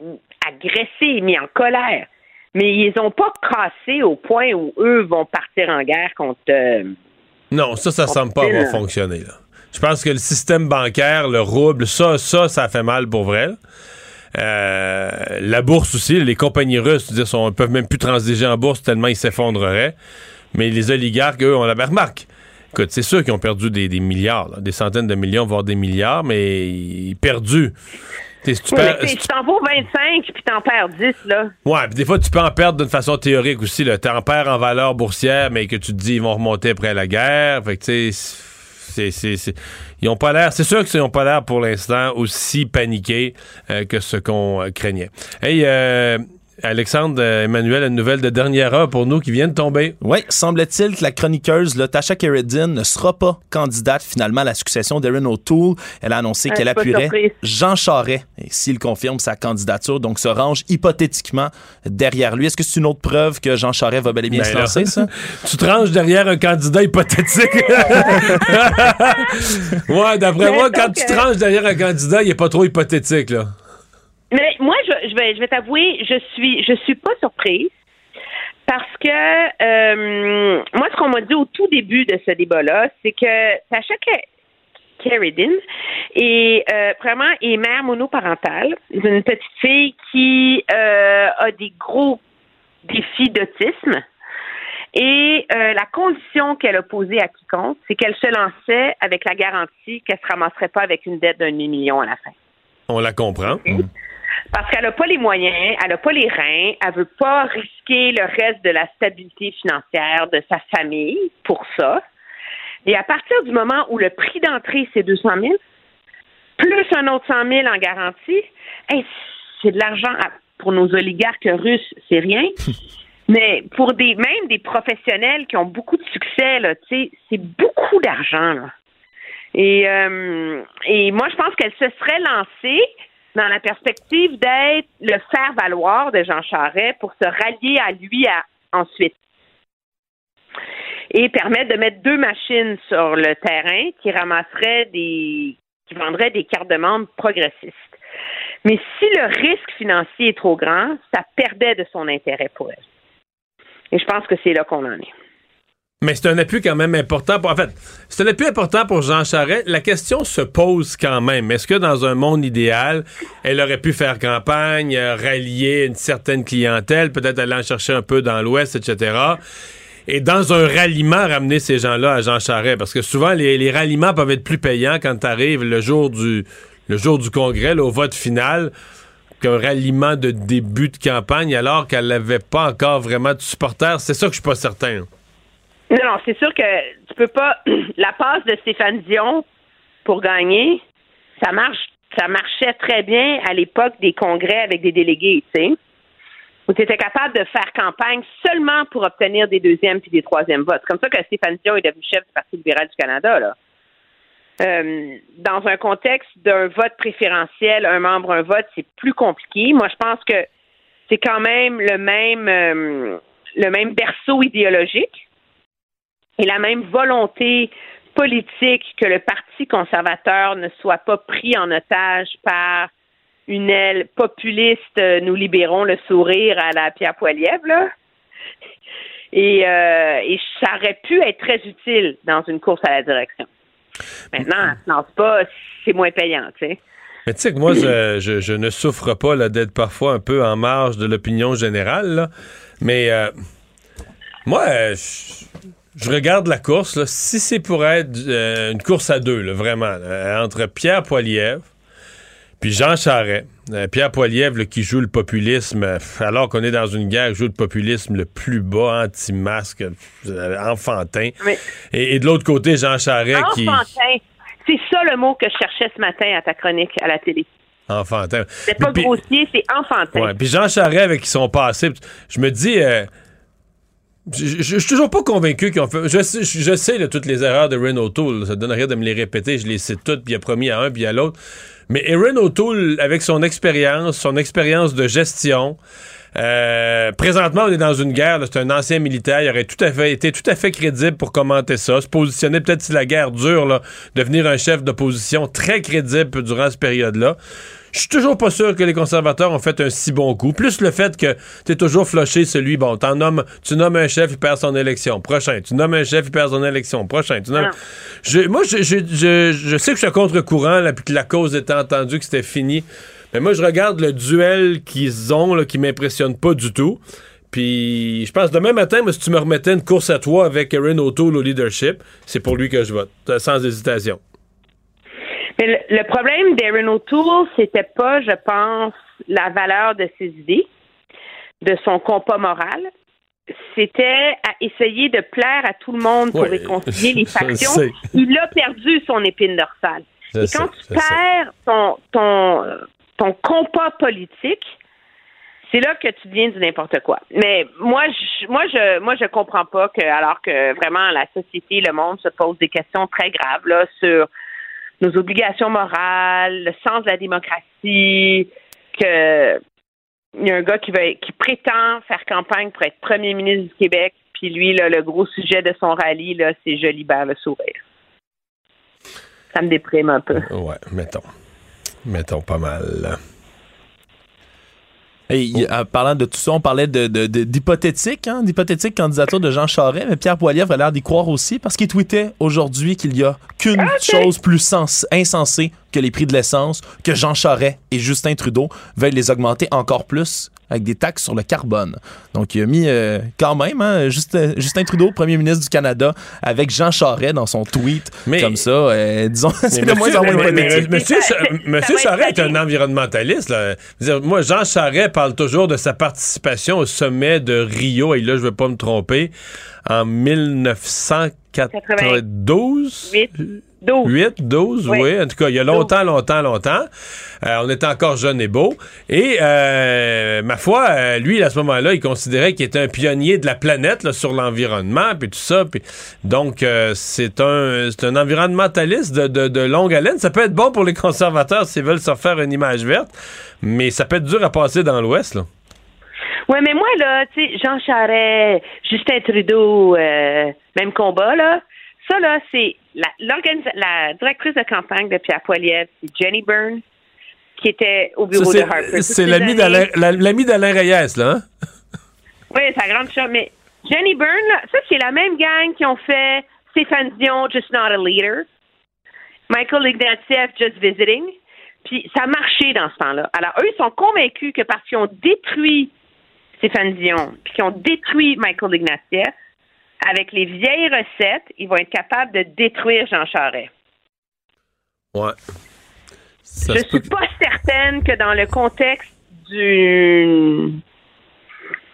agressés, mis en colère, mais ils les ont pas cassés au point où eux vont partir en guerre contre. euh, Non, ça, ça On semble pas avoir fonctionné. Là. Je pense que le système bancaire, le rouble, ça, ça, ça fait mal pour vrai. Euh, la bourse aussi, les compagnies russes, veux dire, sont, peuvent même plus transiger en bourse tellement ils s'effondreraient. Mais les oligarques, eux, on la remarque. Écoute, c'est sûr qu'ils ont perdu des, des milliards, là, des centaines de millions, voire des milliards, mais ils perdus. Si tu oui, perds- mais si tu t'en vaux 25 puis t'en perds 10, là. Ouais, puis des fois, tu peux en perdre d'une façon théorique aussi. Tu en perds en valeur boursière, mais que tu te dis ils vont remonter après la guerre. Fait que, tu sais, c'est, c'est, c'est- ils ont pas l'air, c'est sûr qu'ils n'ont pas l'air pour l'instant aussi paniqués euh, que ce qu'on euh, craignait. Hey, euh, Alexandre, euh, Emmanuel, une nouvelle de dernière heure pour nous qui vient de tomber. Oui, semble-t-il que la chroniqueuse là, Tasha Keredin ne sera pas candidate finalement à la succession d'Erin O'Toole. Elle a annoncé Ah, qu'elle appuierait surprise. Jean Charest, et s'il confirme sa candidature, donc se range hypothétiquement derrière lui. Est-ce que c'est une autre preuve que Jean Charest va bel et bien Ben se là, lancer, ça? tu te ranges derrière un candidat hypothétique. ouais, d'après Mais moi, quand tu te ranges derrière un candidat, il est pas trop hypothétique, là. Mais moi, je, je vais, je vais t'avouer, je suis, je suis pas surprise parce que euh, moi, ce qu'on m'a dit au tout début de ce débat-là, c'est que Sacha Ke- Keredin est euh, vraiment est mère monoparentale d'une petite fille qui euh, a des gros défis d'autisme. Et euh, la condition qu'elle a posée à quiconque, c'est qu'elle se lançait avec la garantie qu'elle se ramasserait pas avec une dette d'un demi-million à la fin. On la comprend. Parce qu'elle n'a pas les moyens, elle n'a pas les reins, elle veut pas risquer le reste de la stabilité financière de sa famille pour ça. Et à partir du moment où le prix d'entrée, c'est 200 000, plus un autre 100 000 en garantie, hey, c'est de l'argent pour nos oligarques russes, c'est rien. Mais pour des même des professionnels qui ont beaucoup de succès, c'est beaucoup d'argent. Et, euh, et moi, je pense qu'elle se serait lancée dans la perspective d'être le faire-valoir de Jean Charest pour se rallier à lui à- ensuite. Et permettre de mettre deux machines sur le terrain qui ramasseraient des, qui vendraient des cartes de membres progressistes. Mais si le risque financier est trop grand, ça perdait de son intérêt pour elle. Et je pense que c'est là qu'on en est. Mais c'est un appui quand même important. Pour, en fait, c'est un appui important pour Jean Charest. La question se pose quand même. Est-ce que dans un monde idéal, elle aurait pu faire campagne, euh, rallier une certaine clientèle, peut-être aller en chercher un peu dans l'Ouest, etc. Et dans un ralliement, ramener ces gens-là à Jean Charest? Parce que souvent, les, ralliements peuvent être plus payants quand tu arrives le jour du, le jour du congrès, là, au vote final, qu'un ralliement de début de campagne, alors qu'elle n'avait pas encore vraiment de supporters. C'est ça que je suis pas certain. Non, non, c'est sûr que tu peux pas. La passe de Stéphane Dion pour gagner, ça marche, ça marchait très bien à l'époque des congrès avec des délégués, tu sais, où tu étais capable de faire campagne seulement pour obtenir des deuxièmes puis des troisièmes votes. C'est comme ça que Stéphane Dion est devenu chef du Parti libéral du Canada, là. Euh, dans un contexte d'un vote préférentiel, un membre, un vote, c'est plus compliqué. Moi, je pense que c'est quand même le même, euh, le même berceau idéologique et la même volonté politique que le Parti conservateur ne soit pas pris en otage par une aile populiste, euh, nous libérons le sourire à la Pierre Poilievre, euh, et ça aurait pu être très utile dans une course à la direction. Maintenant, se lance pas, c'est moins payant, tu sais. Mais tu sais que moi, je, je- ne souffre pas d'être parfois un peu en marge de l'opinion générale, mais euh, moi, je regarde la course. là. Si c'est pour être euh, une course à deux, là, vraiment, là, entre Pierre Poilievre puis Jean Charest, euh, Pierre Poilievre qui joue le populisme, euh, alors qu'on est dans une guerre, qui joue le populisme le plus bas, anti-masque, enfantin. Oui. Et, et de l'autre côté, Jean Charest qui... Enfantin. C'est ça le mot que je cherchais ce matin à ta chronique à la télé. Enfantin. C'est pas Puis- grossier, c'est enfantin. Ouais, puis Jean Charest avec son passé, je me dis, je suis toujours pas convaincu qu'ils ont fait. Je sais, je toutes les erreurs de Renault Tool, ça donne rien de me les répéter, je les sais toutes, puis il a promis à un puis à l'autre. Mais Erin O'Toole, avec son expérience, son expérience de gestion, euh, présentement, on est dans une guerre. C'est un ancien militaire. Il aurait tout à fait été tout à fait crédible pour commenter ça, se positionner peut-être si la guerre dure, devenir un chef d'opposition très crédible durant cette période-là. Je suis toujours pas sûr que les conservateurs ont fait un si bon coup. Plus le fait que tu es toujours floché celui, bon, t'en nommes, tu nommes un chef, il perd son élection. Prochain. Tu nommes un chef, il perd son élection. Prochain. Tu nommes... Je- moi, je, je, je, je sais que je suis contre-courant, puis que la cause était entendue, que c'était fini. Mais moi, je regarde le duel qu'ils ont, là, qui m'impressionne pas du tout. Puis, je pense, demain matin, moi, si tu me remettais une course à toi avec Erin O'Toole au leadership, c'est pour lui que je vote, euh, sans hésitation. Mais le, le problème d'Erin O'Toole, c'était pas, je pense, la valeur de ses idées, de son compas moral. C'était à essayer de plaire à tout le monde pour Ouais, réconcilier les factions. sais. Il a perdu son épine dorsale. Je Et sais, quand tu perds ton, ton, ton compas politique, c'est là que tu deviens du n'importe quoi. Mais moi, je, moi, je, moi, je comprends pas que, alors que vraiment la société, le monde se pose des questions très graves là sur nos obligations morales, le sens de la démocratie, que il y a un gars qui qui prétend faire campagne pour être premier ministre du Québec, puis lui, là, le gros sujet de son rallye, là, c'est je libère le sourire. Ça me déprime un peu. Ouais, mettons. Mettons pas mal. Et y- en parlant de tout ça, on parlait de, de- de- d'hypothétique, hein, d'hypothétique candidature de Jean Charest, mais Pierre Poilievre a l'air d'y croire aussi parce qu'il tweetait aujourd'hui qu'il y a qu'une chose plus sens- insensée que les prix de l'essence, que Jean Charest et Justin Trudeau veulent les augmenter encore plus avec des taxes sur le carbone. Donc, il a mis euh, quand même hein, Justin, Justin Trudeau, premier ministre du Canada, avec Jean Charest dans son tweet, comme ça, euh, disons, c'est de moins en moins mais- mais- hypothétique. Monsieur, monsieur Charest est un environnementaliste. là. Dire, moi, Jean Charest parle toujours de sa participation au sommet de Rio, et là, je ne veux pas me tromper, en 1992. 12. 8, 12, oui. Oui. En tout cas, il y a longtemps, longtemps, longtemps. Euh, on était encore jeune et beau. Et, euh, ma foi, euh, lui, à ce moment-là, il considérait qu'il était un pionnier de la planète là, sur l'environnement, puis tout ça. Puis, donc, euh, c'est un, c'est un environnementaliste de, de, de longue haleine. Ça peut être bon pour les conservateurs s'ils veulent se refaire une image verte, mais ça peut être dur à passer dans l'Ouest. là. Ouais, mais moi, là, tu sais, Jean Charest, Justin Trudeau, euh, même combat, là. Ça, là, c'est la, la directrice de campagne de Pierre Poilievre, c'est Jenny Byrne, qui était au Ça, bureau de Harper. C'est ces l'ami d'Alain la- l'ami d'Alain Reyes, là. hein? Oui, sa grande chum. Mais Jenny Byrne, là, ça, c'est la même gang qui ont fait Stéphane Dion, Just Not a Leader. Michael Ignatieff, Just Visiting. Puis ça a marché dans ce temps-là. Alors, eux, ils sont convaincus que parce qu'ils ont détruit Stéphane Dion, puis qu'ils ont détruit Michael Ignatieff, avec les vieilles recettes, ils vont être capables de détruire Jean Charest. Ouais. Ça Je peut suis pas certaine que dans le contexte du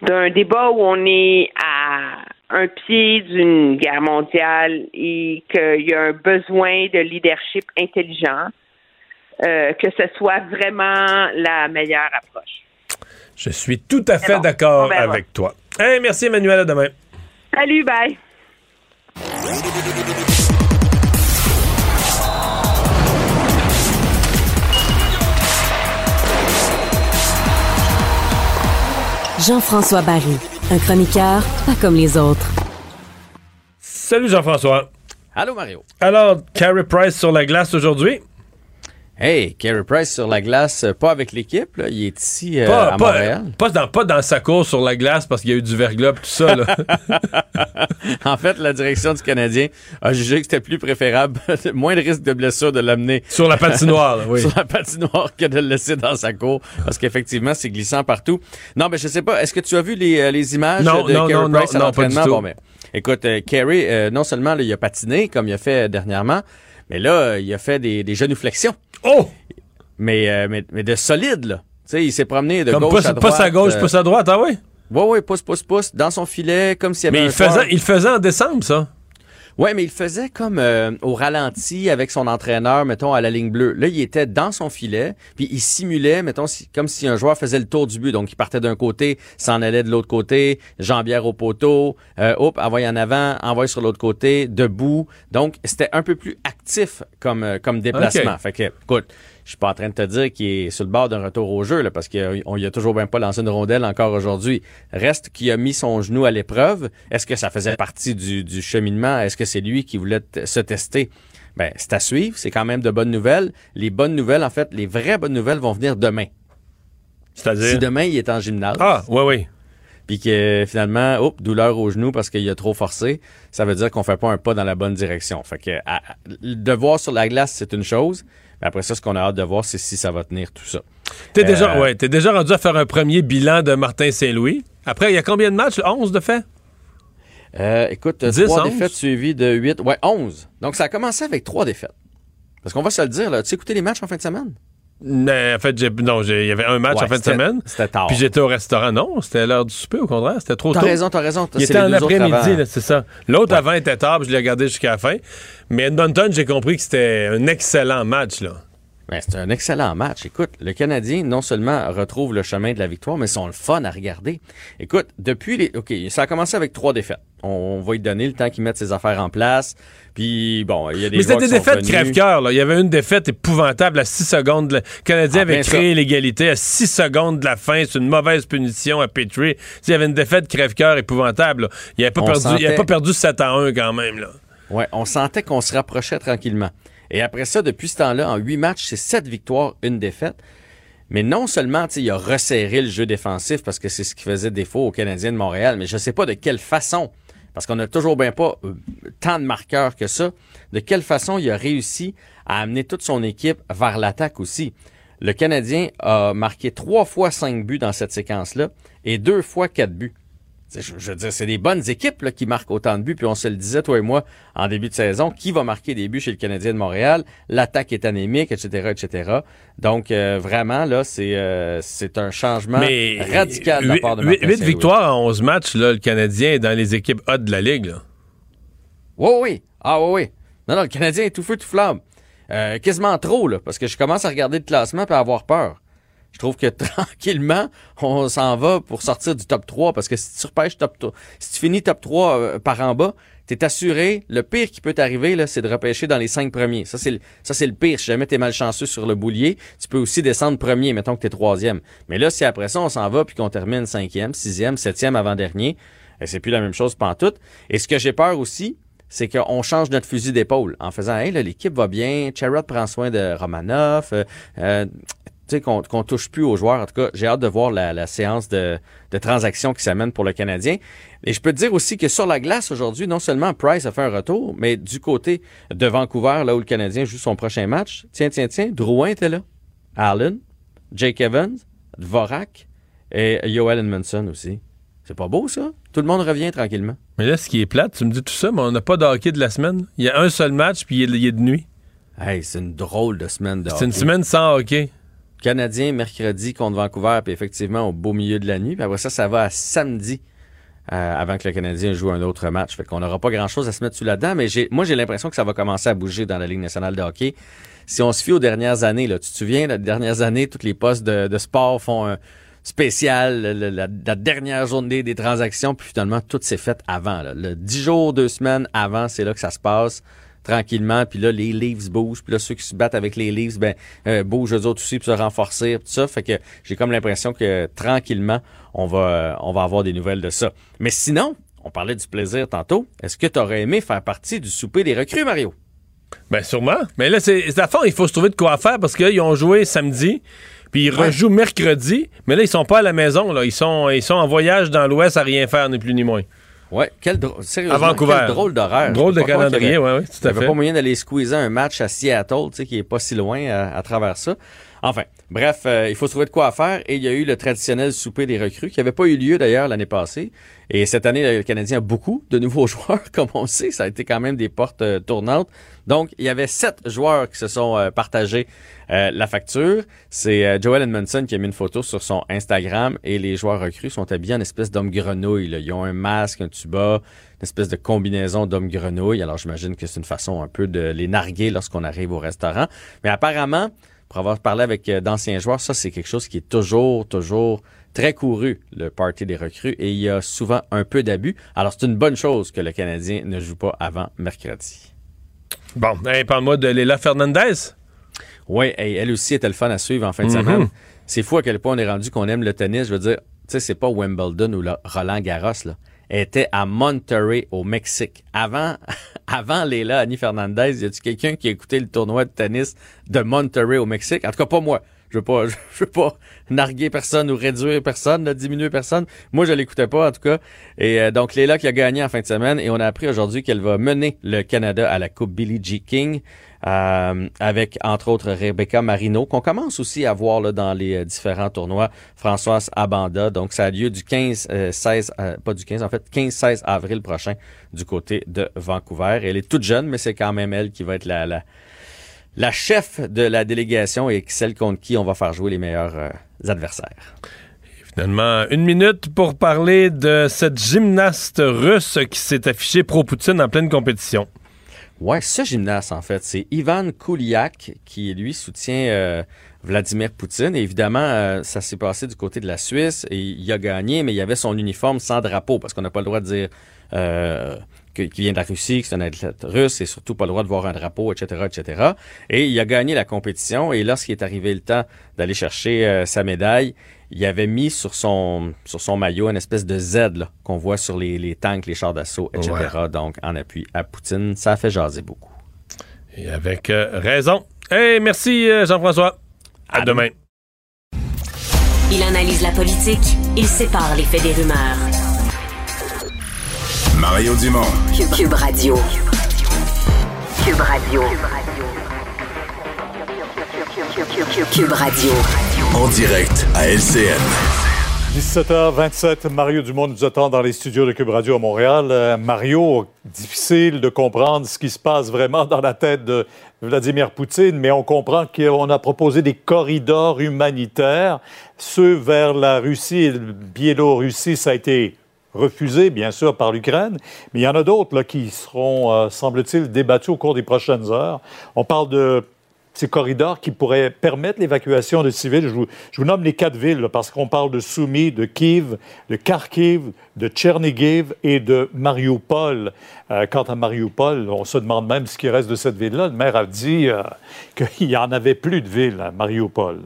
d'un débat où on est à un pied d'une guerre mondiale et qu'il y a un besoin de leadership intelligent, euh, que ce soit vraiment la meilleure approche. Je suis tout à fait bon, d'accord avec toi. Hey, merci, Emmanuel. À demain. Salut, bye. Jean-François Barry, un chroniqueur pas comme les autres. Salut, Jean-François. Allô, Mario. Alors, Carey Price sur la glace aujourd'hui? Hey, Carey Price sur la glace, euh, pas avec l'équipe, là. il est ici euh, pas, à pas- Montréal. pas dans, pas dans sa course sur la glace parce qu'il y a eu du verglas et tout ça. Là. en fait, la direction du Canadien a jugé que c'était plus préférable, moins de risque de blessure de l'amener Sur la patinoire, là, oui. sur la patinoire que de le laisser dans sa cour, parce qu'effectivement, c'est glissant partout. Non, mais je sais pas, est-ce que tu as vu les, euh, les images Non, de non, Carey non, Price non, à l'entraînement? Bon, mais, écoute, euh, Carey, euh, non seulement là, il a patiné, comme il a fait dernièrement, mais là, il a fait des, des genuflexions. Oh! Mais, euh, mais, mais de solide, là. Tu sais, il s'est promené de Comme gauche pouce, à droite. pouce à gauche, euh, pouce à droite, ah oui? Ouais, ouais, pouce, pouce, pouce, dans son filet, comme s'il y avait Mais un il faisait, joueur- il faisait en décembre, ça. Ouais, mais il faisait comme euh, au ralenti avec son entraîneur, mettons, à la ligne bleue. Là, il était dans son filet, puis il simulait, mettons, si- comme si un joueur faisait le tour du but. Donc, il partait d'un côté, s'en allait de l'autre côté, jambière au poteau, euh, hop, envoie en avant, envoie sur l'autre côté, debout. Donc, c'était un peu plus actif comme, euh, comme déplacement. Fait que, écoute, je suis pas en train de te dire qu'il est sur le bord d'un retour au jeu, là, parce qu'on y a toujours même pas lancé une rondelle encore aujourd'hui. Reste qu'il a mis son genou à l'épreuve. Est-ce que ça faisait partie du, du cheminement? Est-ce que c'est lui qui voulait se tester? Ben, c'est à suivre. C'est quand même de bonnes nouvelles. Les bonnes nouvelles, en fait, les vraies bonnes nouvelles vont venir demain. C'est-à-dire? Si demain, il est en gymnase. Ah, oui, oui. Puis que finalement, oups, douleur au genou parce qu'il a trop forcé, ça veut dire qu'on fait pas un pas dans la bonne direction. Fait que à- de voir sur la glace, c'est une chose. Mais après ça, ce qu'on a hâte de voir, c'est si ça va tenir tout ça. T'es déjà, Euh, ouais, t'es déjà rendu à faire un premier bilan de Martin Saint-Louis. Après, il y a combien de matchs? 11 de fait? Euh, écoute, 10, trois 11? défaites suivies de 8. Ouais, 11. Donc, ça a commencé avec trois défaites. Parce qu'on va se le dire, là. Tu écouté les matchs en fin de semaine? Mais, en fait, j'ai- non, il y avait un match Ouais, en fin de semaine. C'était tard. Puis j'étais au restaurant. Non, c'était l'heure du souper, au contraire. C'était trop T'as tôt. raison, t'as raison. Il était en après-midi, là, c'est ça. L'autre avant était tard, puis je l'ai regardé jusqu'à la fin. Mais Edmonton, j'ai compris que c'était un excellent match, là. Ben, c'est un excellent match. Écoute, le Canadien, non seulement retrouve le chemin de la victoire, mais sont le fun à regarder. Écoute, depuis les. OK, ça a commencé avec trois défaites. On, va lui donner le temps qu'il mette ses affaires en place. Puis, bon, il y a des Mais c'était des défaites crève-cœur. là. Il y avait une défaite épouvantable à 6 secondes. Le Canadien Ah, avait ben créé l'égalité à 6 secondes de la fin. C'est une mauvaise punition à Petrie. Il y avait une défaite crève-cœur épouvantable. là. Il n'avait pas, perdu, sentait- pas perdu 7 à 1 quand même. Là. Ouais, on sentait qu'on se rapprochait tranquillement. Et après ça, depuis ce temps-là, en huit matchs, c'est sept victoires, une défaite. Mais non seulement, il a resserré le jeu défensif parce que c'est ce qui faisait défaut aux Canadiens de Montréal, mais je sais pas de quelle façon, parce qu'on n'a toujours bien pas euh, tant de marqueurs que ça, de quelle façon il a réussi à amener toute son équipe vers l'attaque aussi. Le Canadien a marqué trois fois cinq buts dans cette séquence-là et deux fois quatre buts. Je, je veux dire, c'est des bonnes équipes là, qui marquent autant de buts. Puis on se le disait, toi et moi, en début de saison, qui va marquer des buts chez le Canadien de Montréal? L'attaque est anémique, etc., etc. Donc, euh, vraiment, là, c'est euh, c'est un changement radical de la part de Martin 8 Saint-Louis. victoires en 11 matchs, là, le Canadien est dans les équipes hautes de la Ligue. là. Oui, oui. Ah, oui, oui. Non, non, le Canadien est tout feu, tout flamme. Euh, quasiment trop, là, parce que je commence à regarder le classement et à avoir peur. Je trouve que tranquillement, on s'en va pour sortir du top 3, parce que si tu repêches top 3, si tu finis top 3 euh, par en bas, t'es assuré, le pire qui peut t'arriver, c'est de repêcher dans les cinq premiers. Ça, c'est le, le pire. Si jamais t'es malchanceux sur le boulier, tu peux aussi descendre premier, mettons que t'es troisième. Mais là, si après ça, on s'en va puis qu'on termine cinquième, sixième, septième avant-dernier, eh, c'est plus la même chose pantoute. Et ce que j'ai peur aussi, c'est qu'on change notre fusil d'épaule en faisant Hey, l'équipe va bien, Charrot prend soin de Romanoff, euh, euh, sais, qu'on touche plus aux joueurs. En tout cas, j'ai hâte de voir la, la séance de, de transactions qui s'amène pour le Canadien. Et je peux te dire aussi que sur la glace aujourd'hui, non seulement Price a fait un retour, mais du côté de Vancouver, là où le Canadien joue son prochain match, tiens, tiens, tiens, Drouin était là. Allen, Jake Evans, Dvorak et Yoel Edmondson aussi. C'est pas beau, ça? Tout le monde revient tranquillement. Mais là, ce qui est plate, tu me dis tout ça, mais on n'a pas de hockey de la semaine. Il y a un seul match, puis il est, il est de nuit. Hey, c'est une drôle de semaine de C'est une semaine sans hockey. Canadien, mercredi contre Vancouver, puis effectivement au beau milieu de la nuit. Puis après ça, ça va à samedi euh, avant que le Canadien joue un autre match. Fait qu'on n'aura pas grand-chose à se mettre sous là-dedans, mais j'ai, moi, j'ai l'impression que ça va commencer à bouger dans la Ligue nationale de hockey. Si on se fie aux dernières années, là, tu te souviens, les dernières années, tous les postes de, de sport font un spécial, le- la, la dernière journée des transactions, puis finalement, tout s'est fait avant. Là. Le 10 jours, deux semaines avant, c'est là que ça se passe tranquillement, puis là, les Leafs bougent, puis là, ceux qui se battent avec les Leafs, ben, euh, bougent eux autres aussi pour se renforcer, tout ça. Fait que j'ai comme l'impression que tranquillement, on va, euh, on va avoir des nouvelles de ça. Mais sinon, on parlait du plaisir tantôt. Est-ce que tu aurais aimé faire partie du souper des recrues, Mario? Ben sûrement. Mais là, c'est à fond, il faut se trouver de quoi faire parce qu'ils ont joué samedi, puis ils rejouent mercredi, mais là, ils sont pas à la maison. Là. Ils, sont, ils sont en voyage dans l'Ouest à rien faire, ni plus ni moins. Ouais, quel drôle, sérieusement, À Vancouver. quel drôle d'horaire. Drôle de calendrier, avait- ouais, tout à fait. pas moyen d'aller squeezer un match à Seattle, tu sais, qui est pas si loin à, à travers ça. Enfin, bref, euh, il faut trouver de quoi faire et il y a eu le traditionnel souper des recrues qui avait pas eu lieu d'ailleurs l'année passée. Et cette année, le Canadien a beaucoup de nouveaux joueurs, comme on sait. Ça a été quand même des portes euh, tournantes. Donc, il y avait sept joueurs qui se sont euh, partagés euh, la facture. C'est Joel Edmondson qui a mis une photo sur son Instagram et les joueurs recrues sont habillés en espèce d'homme grenouille. là. Ils ont un masque, un tuba, une espèce de combinaison d'homme grenouille. Alors, j'imagine que c'est une façon un peu de les narguer lorsqu'on arrive au restaurant. Mais apparemment, pour avoir parlé avec euh, d'anciens joueurs, ça, c'est quelque chose qui est toujours, toujours très couru, le party des recrues, et il y a souvent un peu d'abus. Alors, c'est une bonne chose que le Canadien ne joue pas avant mercredi. Bon, hey, parle-moi de Léla Fernandez. Oui, hey, elle aussi était le fun à suivre en fin de Mhm. semaine. C'est fou à quel point on est rendu qu'on aime le tennis. Je veux dire, tu sais, c'est pas Wimbledon ou le Roland Garros, là. Était à Monterrey, au Mexique. Avant, avant Léla, Annie Fernandez, y a-tu quelqu'un qui a écouté le tournoi de tennis de Monterrey au Mexique? En tout cas, pas moi. Je veux pas, je veux pas narguer personne ou réduire personne, là, diminuer personne. Moi, je l'écoutais pas, en tout cas. Et euh, donc, Léla qui a gagné en fin de semaine. Et on a appris aujourd'hui qu'elle va mener le Canada à la Coupe Billie G. King. Euh, avec, entre autres, Rebecca Marino, qu'on commence aussi à voir là, dans les euh, différents tournois. Françoise Abanda. Donc, ça a lieu du 15, euh, 16, euh, pas du 15, en fait, 15-16 avril prochain du côté de Vancouver. Elle est toute jeune, mais c'est quand même elle qui va être la, la, la chef de la délégation et celle contre qui on va faire jouer les meilleurs euh, adversaires. Finalement, une minute pour parler de cette gymnaste russe qui s'est affichée pro-Poutine en pleine compétition. Ouais, ce gymnaste, en fait, c'est Ivan Kouliak qui, lui, soutient euh, Vladimir Poutine. Et évidemment, euh, ça s'est passé du côté de la Suisse et il a gagné, mais il avait son uniforme sans drapeau parce qu'on n'a pas le droit de dire euh, que- qu'il vient de la Russie, que c'est un athlète russe et surtout pas le droit de voir un drapeau, etc., etc. Et il a gagné la compétition et lorsqu'il est arrivé le temps d'aller chercher euh, sa médaille, il avait mis sur son, sur son maillot une espèce de Z qu'on voit sur les, les tanks, les chars d'assaut, etc. Donc, en appui à Poutine, ça a fait jaser beaucoup. Et avec euh, raison. Hey, merci euh, Jean-François. À, demain. Il analyse la politique, il sépare les faits des rumeurs. Mario Dumont. Cube, Cube Radio. Cube Radio. Cube Radio. En direct à LCN. 17h27, Mario Dumont nous attend dans les studios de Cube Radio à Montréal. Euh, Mario, difficile de comprendre ce qui se passe vraiment dans la tête de Vladimir Poutine, mais on comprend qu'on a proposé des corridors humanitaires. Ceux vers la Russie et la Biélorussie, ça a été refusés, bien sûr, par l'Ukraine, mais il y en a d'autres qui seront, euh, semble-t-il, débattus au cours des prochaines heures. On parle de ces corridors qui pourraient permettre l'évacuation de civils. Je vous, nomme les quatre villes, parce qu'on parle de Soumy, de Kiev, de Kharkiv, de Tchernigiv et de Mariupol. Euh, quant à Mariupol, on se demande même ce qui reste de cette ville-là. Le maire a dit euh, qu'il n'y en avait plus de ville à Mariupol.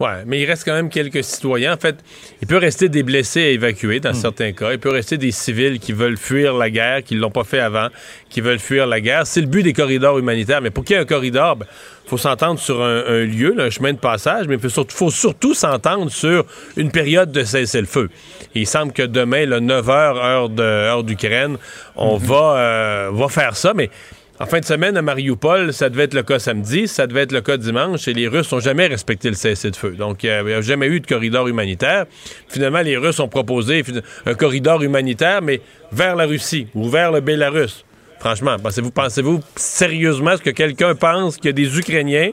Ouais, mais il reste quand même quelques citoyens. En fait, il peut rester des blessés à évacuer dans certains cas. Il peut rester des civils qui veulent fuir la guerre, qui ne l'ont pas fait avant, qui veulent fuir la guerre. C'est le but des corridors humanitaires. Mais pour qu'il y ait un corridor, il faut s'entendre sur un, un lieu, là, un chemin de passage, mais il faut surtout, faut surtout s'entendre sur une période de cessez-le-feu. Il semble que demain, le 9 h, heure de heure d'Ukraine, on va, euh, va faire ça, mais en fin de semaine, à Mariupol, ça devait être le cas samedi, ça devait être le cas dimanche, et les Russes n'ont jamais respecté le cessez-le-feu. Donc, il n'y a jamais eu de corridor humanitaire. Finalement, les Russes ont proposé un corridor humanitaire, mais vers la Russie ou vers le Bélarus. Franchement, pensez-vous, pensez-vous sérieusement ce que quelqu'un pense qu'il y a des Ukrainiens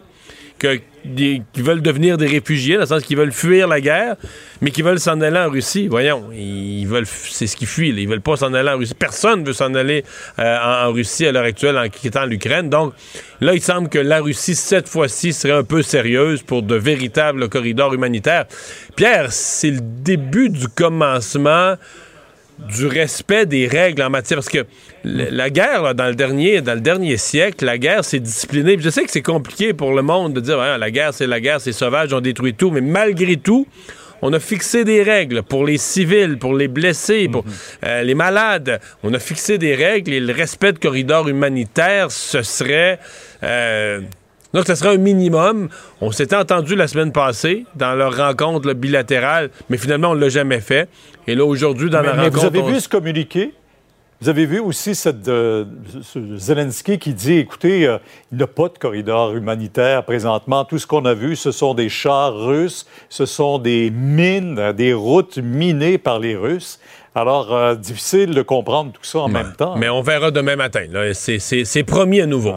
que, qui veulent devenir des réfugiés, dans le sens qu'ils veulent fuir la guerre, mais qui veulent s'en aller en Russie. Voyons, ils veulent, c'est ce qu'ils fuient. là. Ils veulent pas s'en aller en Russie. Personne veut s'en aller euh, en Russie à l'heure actuelle en quittant l'Ukraine. Donc là, il semble que la Russie cette fois-ci serait un peu sérieuse pour de véritables corridors humanitaires. Pierre, c'est le début du commencement du respect des règles en matière parce que la guerre là, dans le dernier dans le dernier siècle la guerre c'est discipliné Puis je sais que c'est compliqué pour le monde de dire Ouais, la guerre c'est la guerre c'est sauvage on détruit tout. Mais malgré tout on a fixé des règles pour les civils, pour les blessés, pour euh, les malades. On a fixé des règles et le respect de corridors humanitaires, ce serait... euh, donc, ce serait un minimum. On s'était entendu la semaine passée dans leur rencontre là, bilatérale, mais finalement, on ne l'a jamais fait. Et là, aujourd'hui, dans mais, la mais rencontre... vous avez on- vu ce communiqué? Vous avez vu aussi cette, euh, ce Zelensky qui dit, écoutez, euh, il n'y a pas de corridor humanitaire présentement. Tout ce qu'on a vu, ce sont des chars russes, ce sont des mines, euh, des routes minées par les Russes. Alors, euh, difficile de comprendre tout ça en même temps. Mais on verra demain matin. c'est promis à nouveau.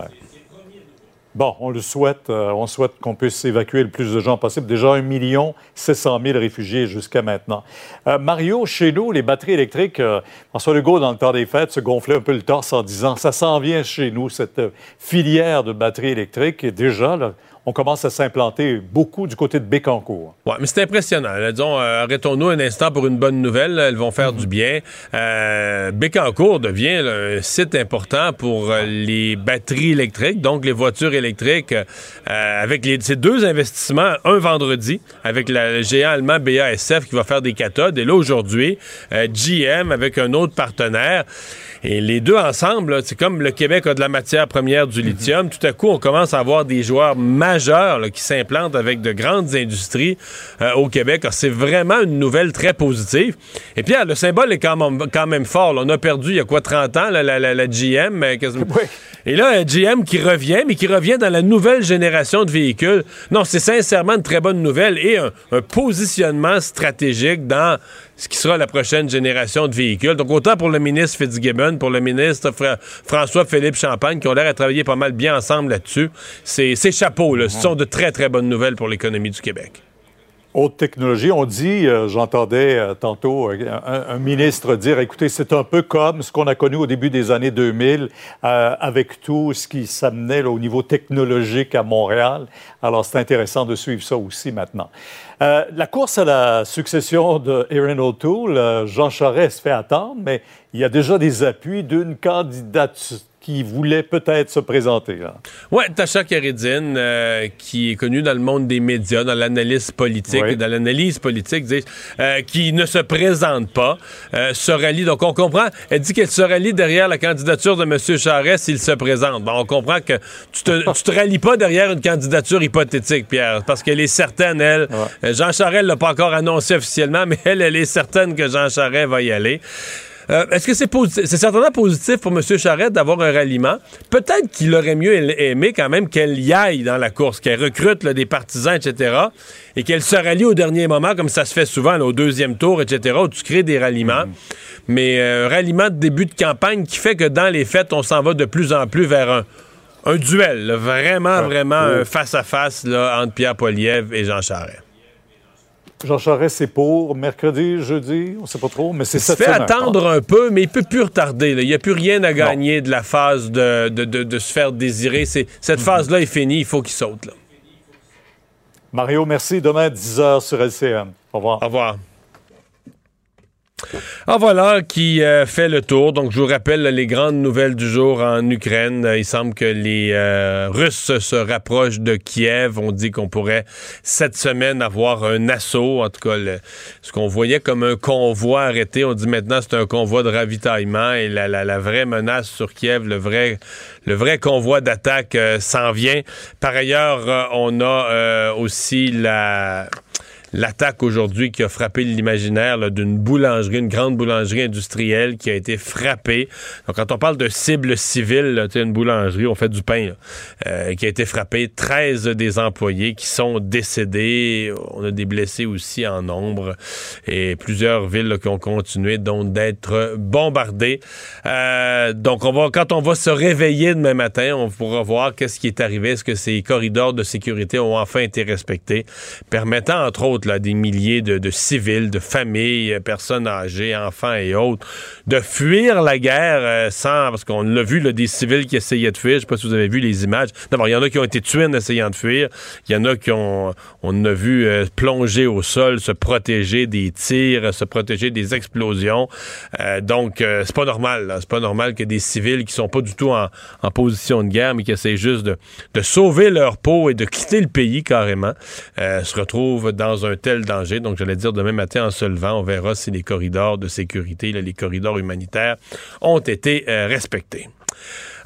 Bon, on le souhaite. euh, on souhaite qu'on puisse évacuer le plus de gens possible. Déjà 1 million 700 000 réfugiés jusqu'à maintenant. Euh, Mario, chez nous, les batteries électriques, euh, François Legault, dans le temps des fêtes, se gonflait un peu le torse en disant ça s'en vient chez nous, cette filière de batteries électriques. Et déjà, là, on commence à s'implanter beaucoup du côté de Bécancourt. Ouais, mais c'est impressionnant. euh, arrêtons-nous un instant pour une bonne nouvelle. Elles vont faire du bien. Euh, devient un site important pour euh, les batteries électriques, donc les voitures électriques, euh, avec ces deux investissements, un vendredi, avec la- le géant allemand BASF qui va faire des cathodes, et là, aujourd'hui, GM avec un autre partenaire. Et les deux ensemble, c'est comme le Québec a de la matière première du lithium. Tout à coup, on commence à avoir des joueurs majeurs là, qui s'implantent avec de grandes industries euh, au Québec. C'est vraiment une nouvelle très positive. Et Pierre, le symbole est quand même, quand même fort. là. On a perdu il y a quoi, 30 ans, là, la, la- la GM. euh, quasiment. Et là, un GM qui revient, mais qui revient dans la nouvelle génération de véhicules. Non, c'est sincèrement une très bonne nouvelle et un, un positionnement stratégique dans ce qui sera la prochaine génération de véhicules. Donc, autant pour le ministre Fitzgibbon, pour le ministre Fra- François-Philippe Champagne, qui ont l'air à travailler pas mal bien ensemble là-dessus, c'est c'est chapeau. Là. Ce sont de très, très bonnes nouvelles pour l'économie du Québec. Haute technologie, on dit, euh, j'entendais euh, tantôt euh, un, ministre dire, écoutez, c'est un peu comme ce qu'on a connu au début des années 2000, euh, avec tout ce qui s'amenait au niveau technologique à Montréal. Alors, c'est intéressant de suivre ça aussi maintenant. La course à la succession de Erin O'Toole, Jean Charest se fait attendre, mais il y a déjà des appuis d'une candidate qui voulait peut-être se présenter. Ouais, Tasha Keridine, euh, qui est connue dans le monde des médias, dans l'analyse politique, Oui. dans l'analyse politique, euh, qui ne se présente pas, euh, se rallie. Donc, on comprend. Elle dit qu'elle se rallie derrière la candidature de M. Charest s'il se présente. Bon, on comprend que tu te, tu te rallies pas derrière une candidature hypothétique, Pierre, parce qu'elle est certaine, elle. euh, Jean Charest l'a pas encore annoncé officiellement, mais elle, elle est certaine que Jean Charest va y aller. Euh, Est-ce que c'est positif? C'est certainement positif pour M. Charette d'avoir un ralliement? Peut-être qu'il aurait mieux aimé quand même qu'elle y aille dans la course, qu'elle recrute là, des partisans, etc. Et qu'elle se rallie au dernier moment, comme ça se fait souvent là, au deuxième tour, etc., où tu crées des ralliements. Mais euh, un ralliement de début de campagne qui fait que dans les fêtes, on s'en va de plus en plus vers un, un duel. là, vraiment, vraiment un face-à-face là, entre Pierre Poilievre et Jean Charest. Jean Charest, c'est pour mercredi, jeudi, on ne sait pas trop, mais c'est Il se cette fait attendre un peu, mais il peut plus retarder. là. Il n'y a plus rien à gagner de la phase de, de- de- de se faire désirer. Cette phase-là est finie, il faut qu'il saute. là. Mario, merci. Demain, 10h sur LCN. Au revoir. Au revoir. Ah voilà qui euh, fait le tour. Donc je vous rappelle les grandes nouvelles du jour en Ukraine. Il semble que les euh, Russes se rapprochent de Kiev. On dit qu'on pourrait cette semaine avoir un assaut. En tout cas, ce qu'on voyait comme un convoi arrêté, on dit maintenant c'est un convoi de ravitaillement et la, vraie menace sur Kiev, le vrai, convoi d'attaque euh, s'en vient. Par ailleurs, on a aussi la l'attaque aujourd'hui qui a frappé l'imaginaire d'une boulangerie, une grande boulangerie industrielle qui a été frappée. Donc, quand on parle de cible civile, là, une boulangerie, on fait du pain, là, euh, qui a été frappée. 13 des employés qui sont décédés. On a des blessés aussi en nombre. Et plusieurs villes là, qui ont continué donc d'être bombardées. Euh, donc, on va, quand on va se réveiller demain matin, on pourra voir qu'est-ce qui est arrivé. Est-ce que ces corridors de sécurité ont enfin été respectés, permettant entre autres des milliers de, civils, de familles, euh, personnes âgées, enfants et autres, de fuir la guerre euh, sans, parce qu'on l'a vu, des civils qui essayaient de fuir. Je sais pas si vous avez vu les images. D'abord, il y en a qui ont été tués en essayant de fuir. Il y en a qui ont, on a vu euh, plonger au sol, se protéger des tirs, se protéger des explosions. Donc, euh, c'est pas normal. C'est pas normal que des civils qui sont pas du tout en, en position de guerre, mais qui essaient juste de, de sauver leur peau et de quitter le pays carrément, se retrouvent dans tel danger. Donc, j'allais dire demain matin en se levant, on verra si les corridors de sécurité, les corridors humanitaires ont été euh, respectés.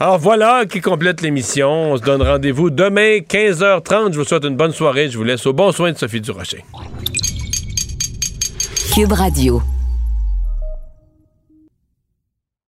Alors voilà qui complète l'émission. On se donne rendez-vous demain 15h30. Je vous souhaite une bonne soirée. Je vous laisse au bon soin de Sophie Durocher. Cube Radio.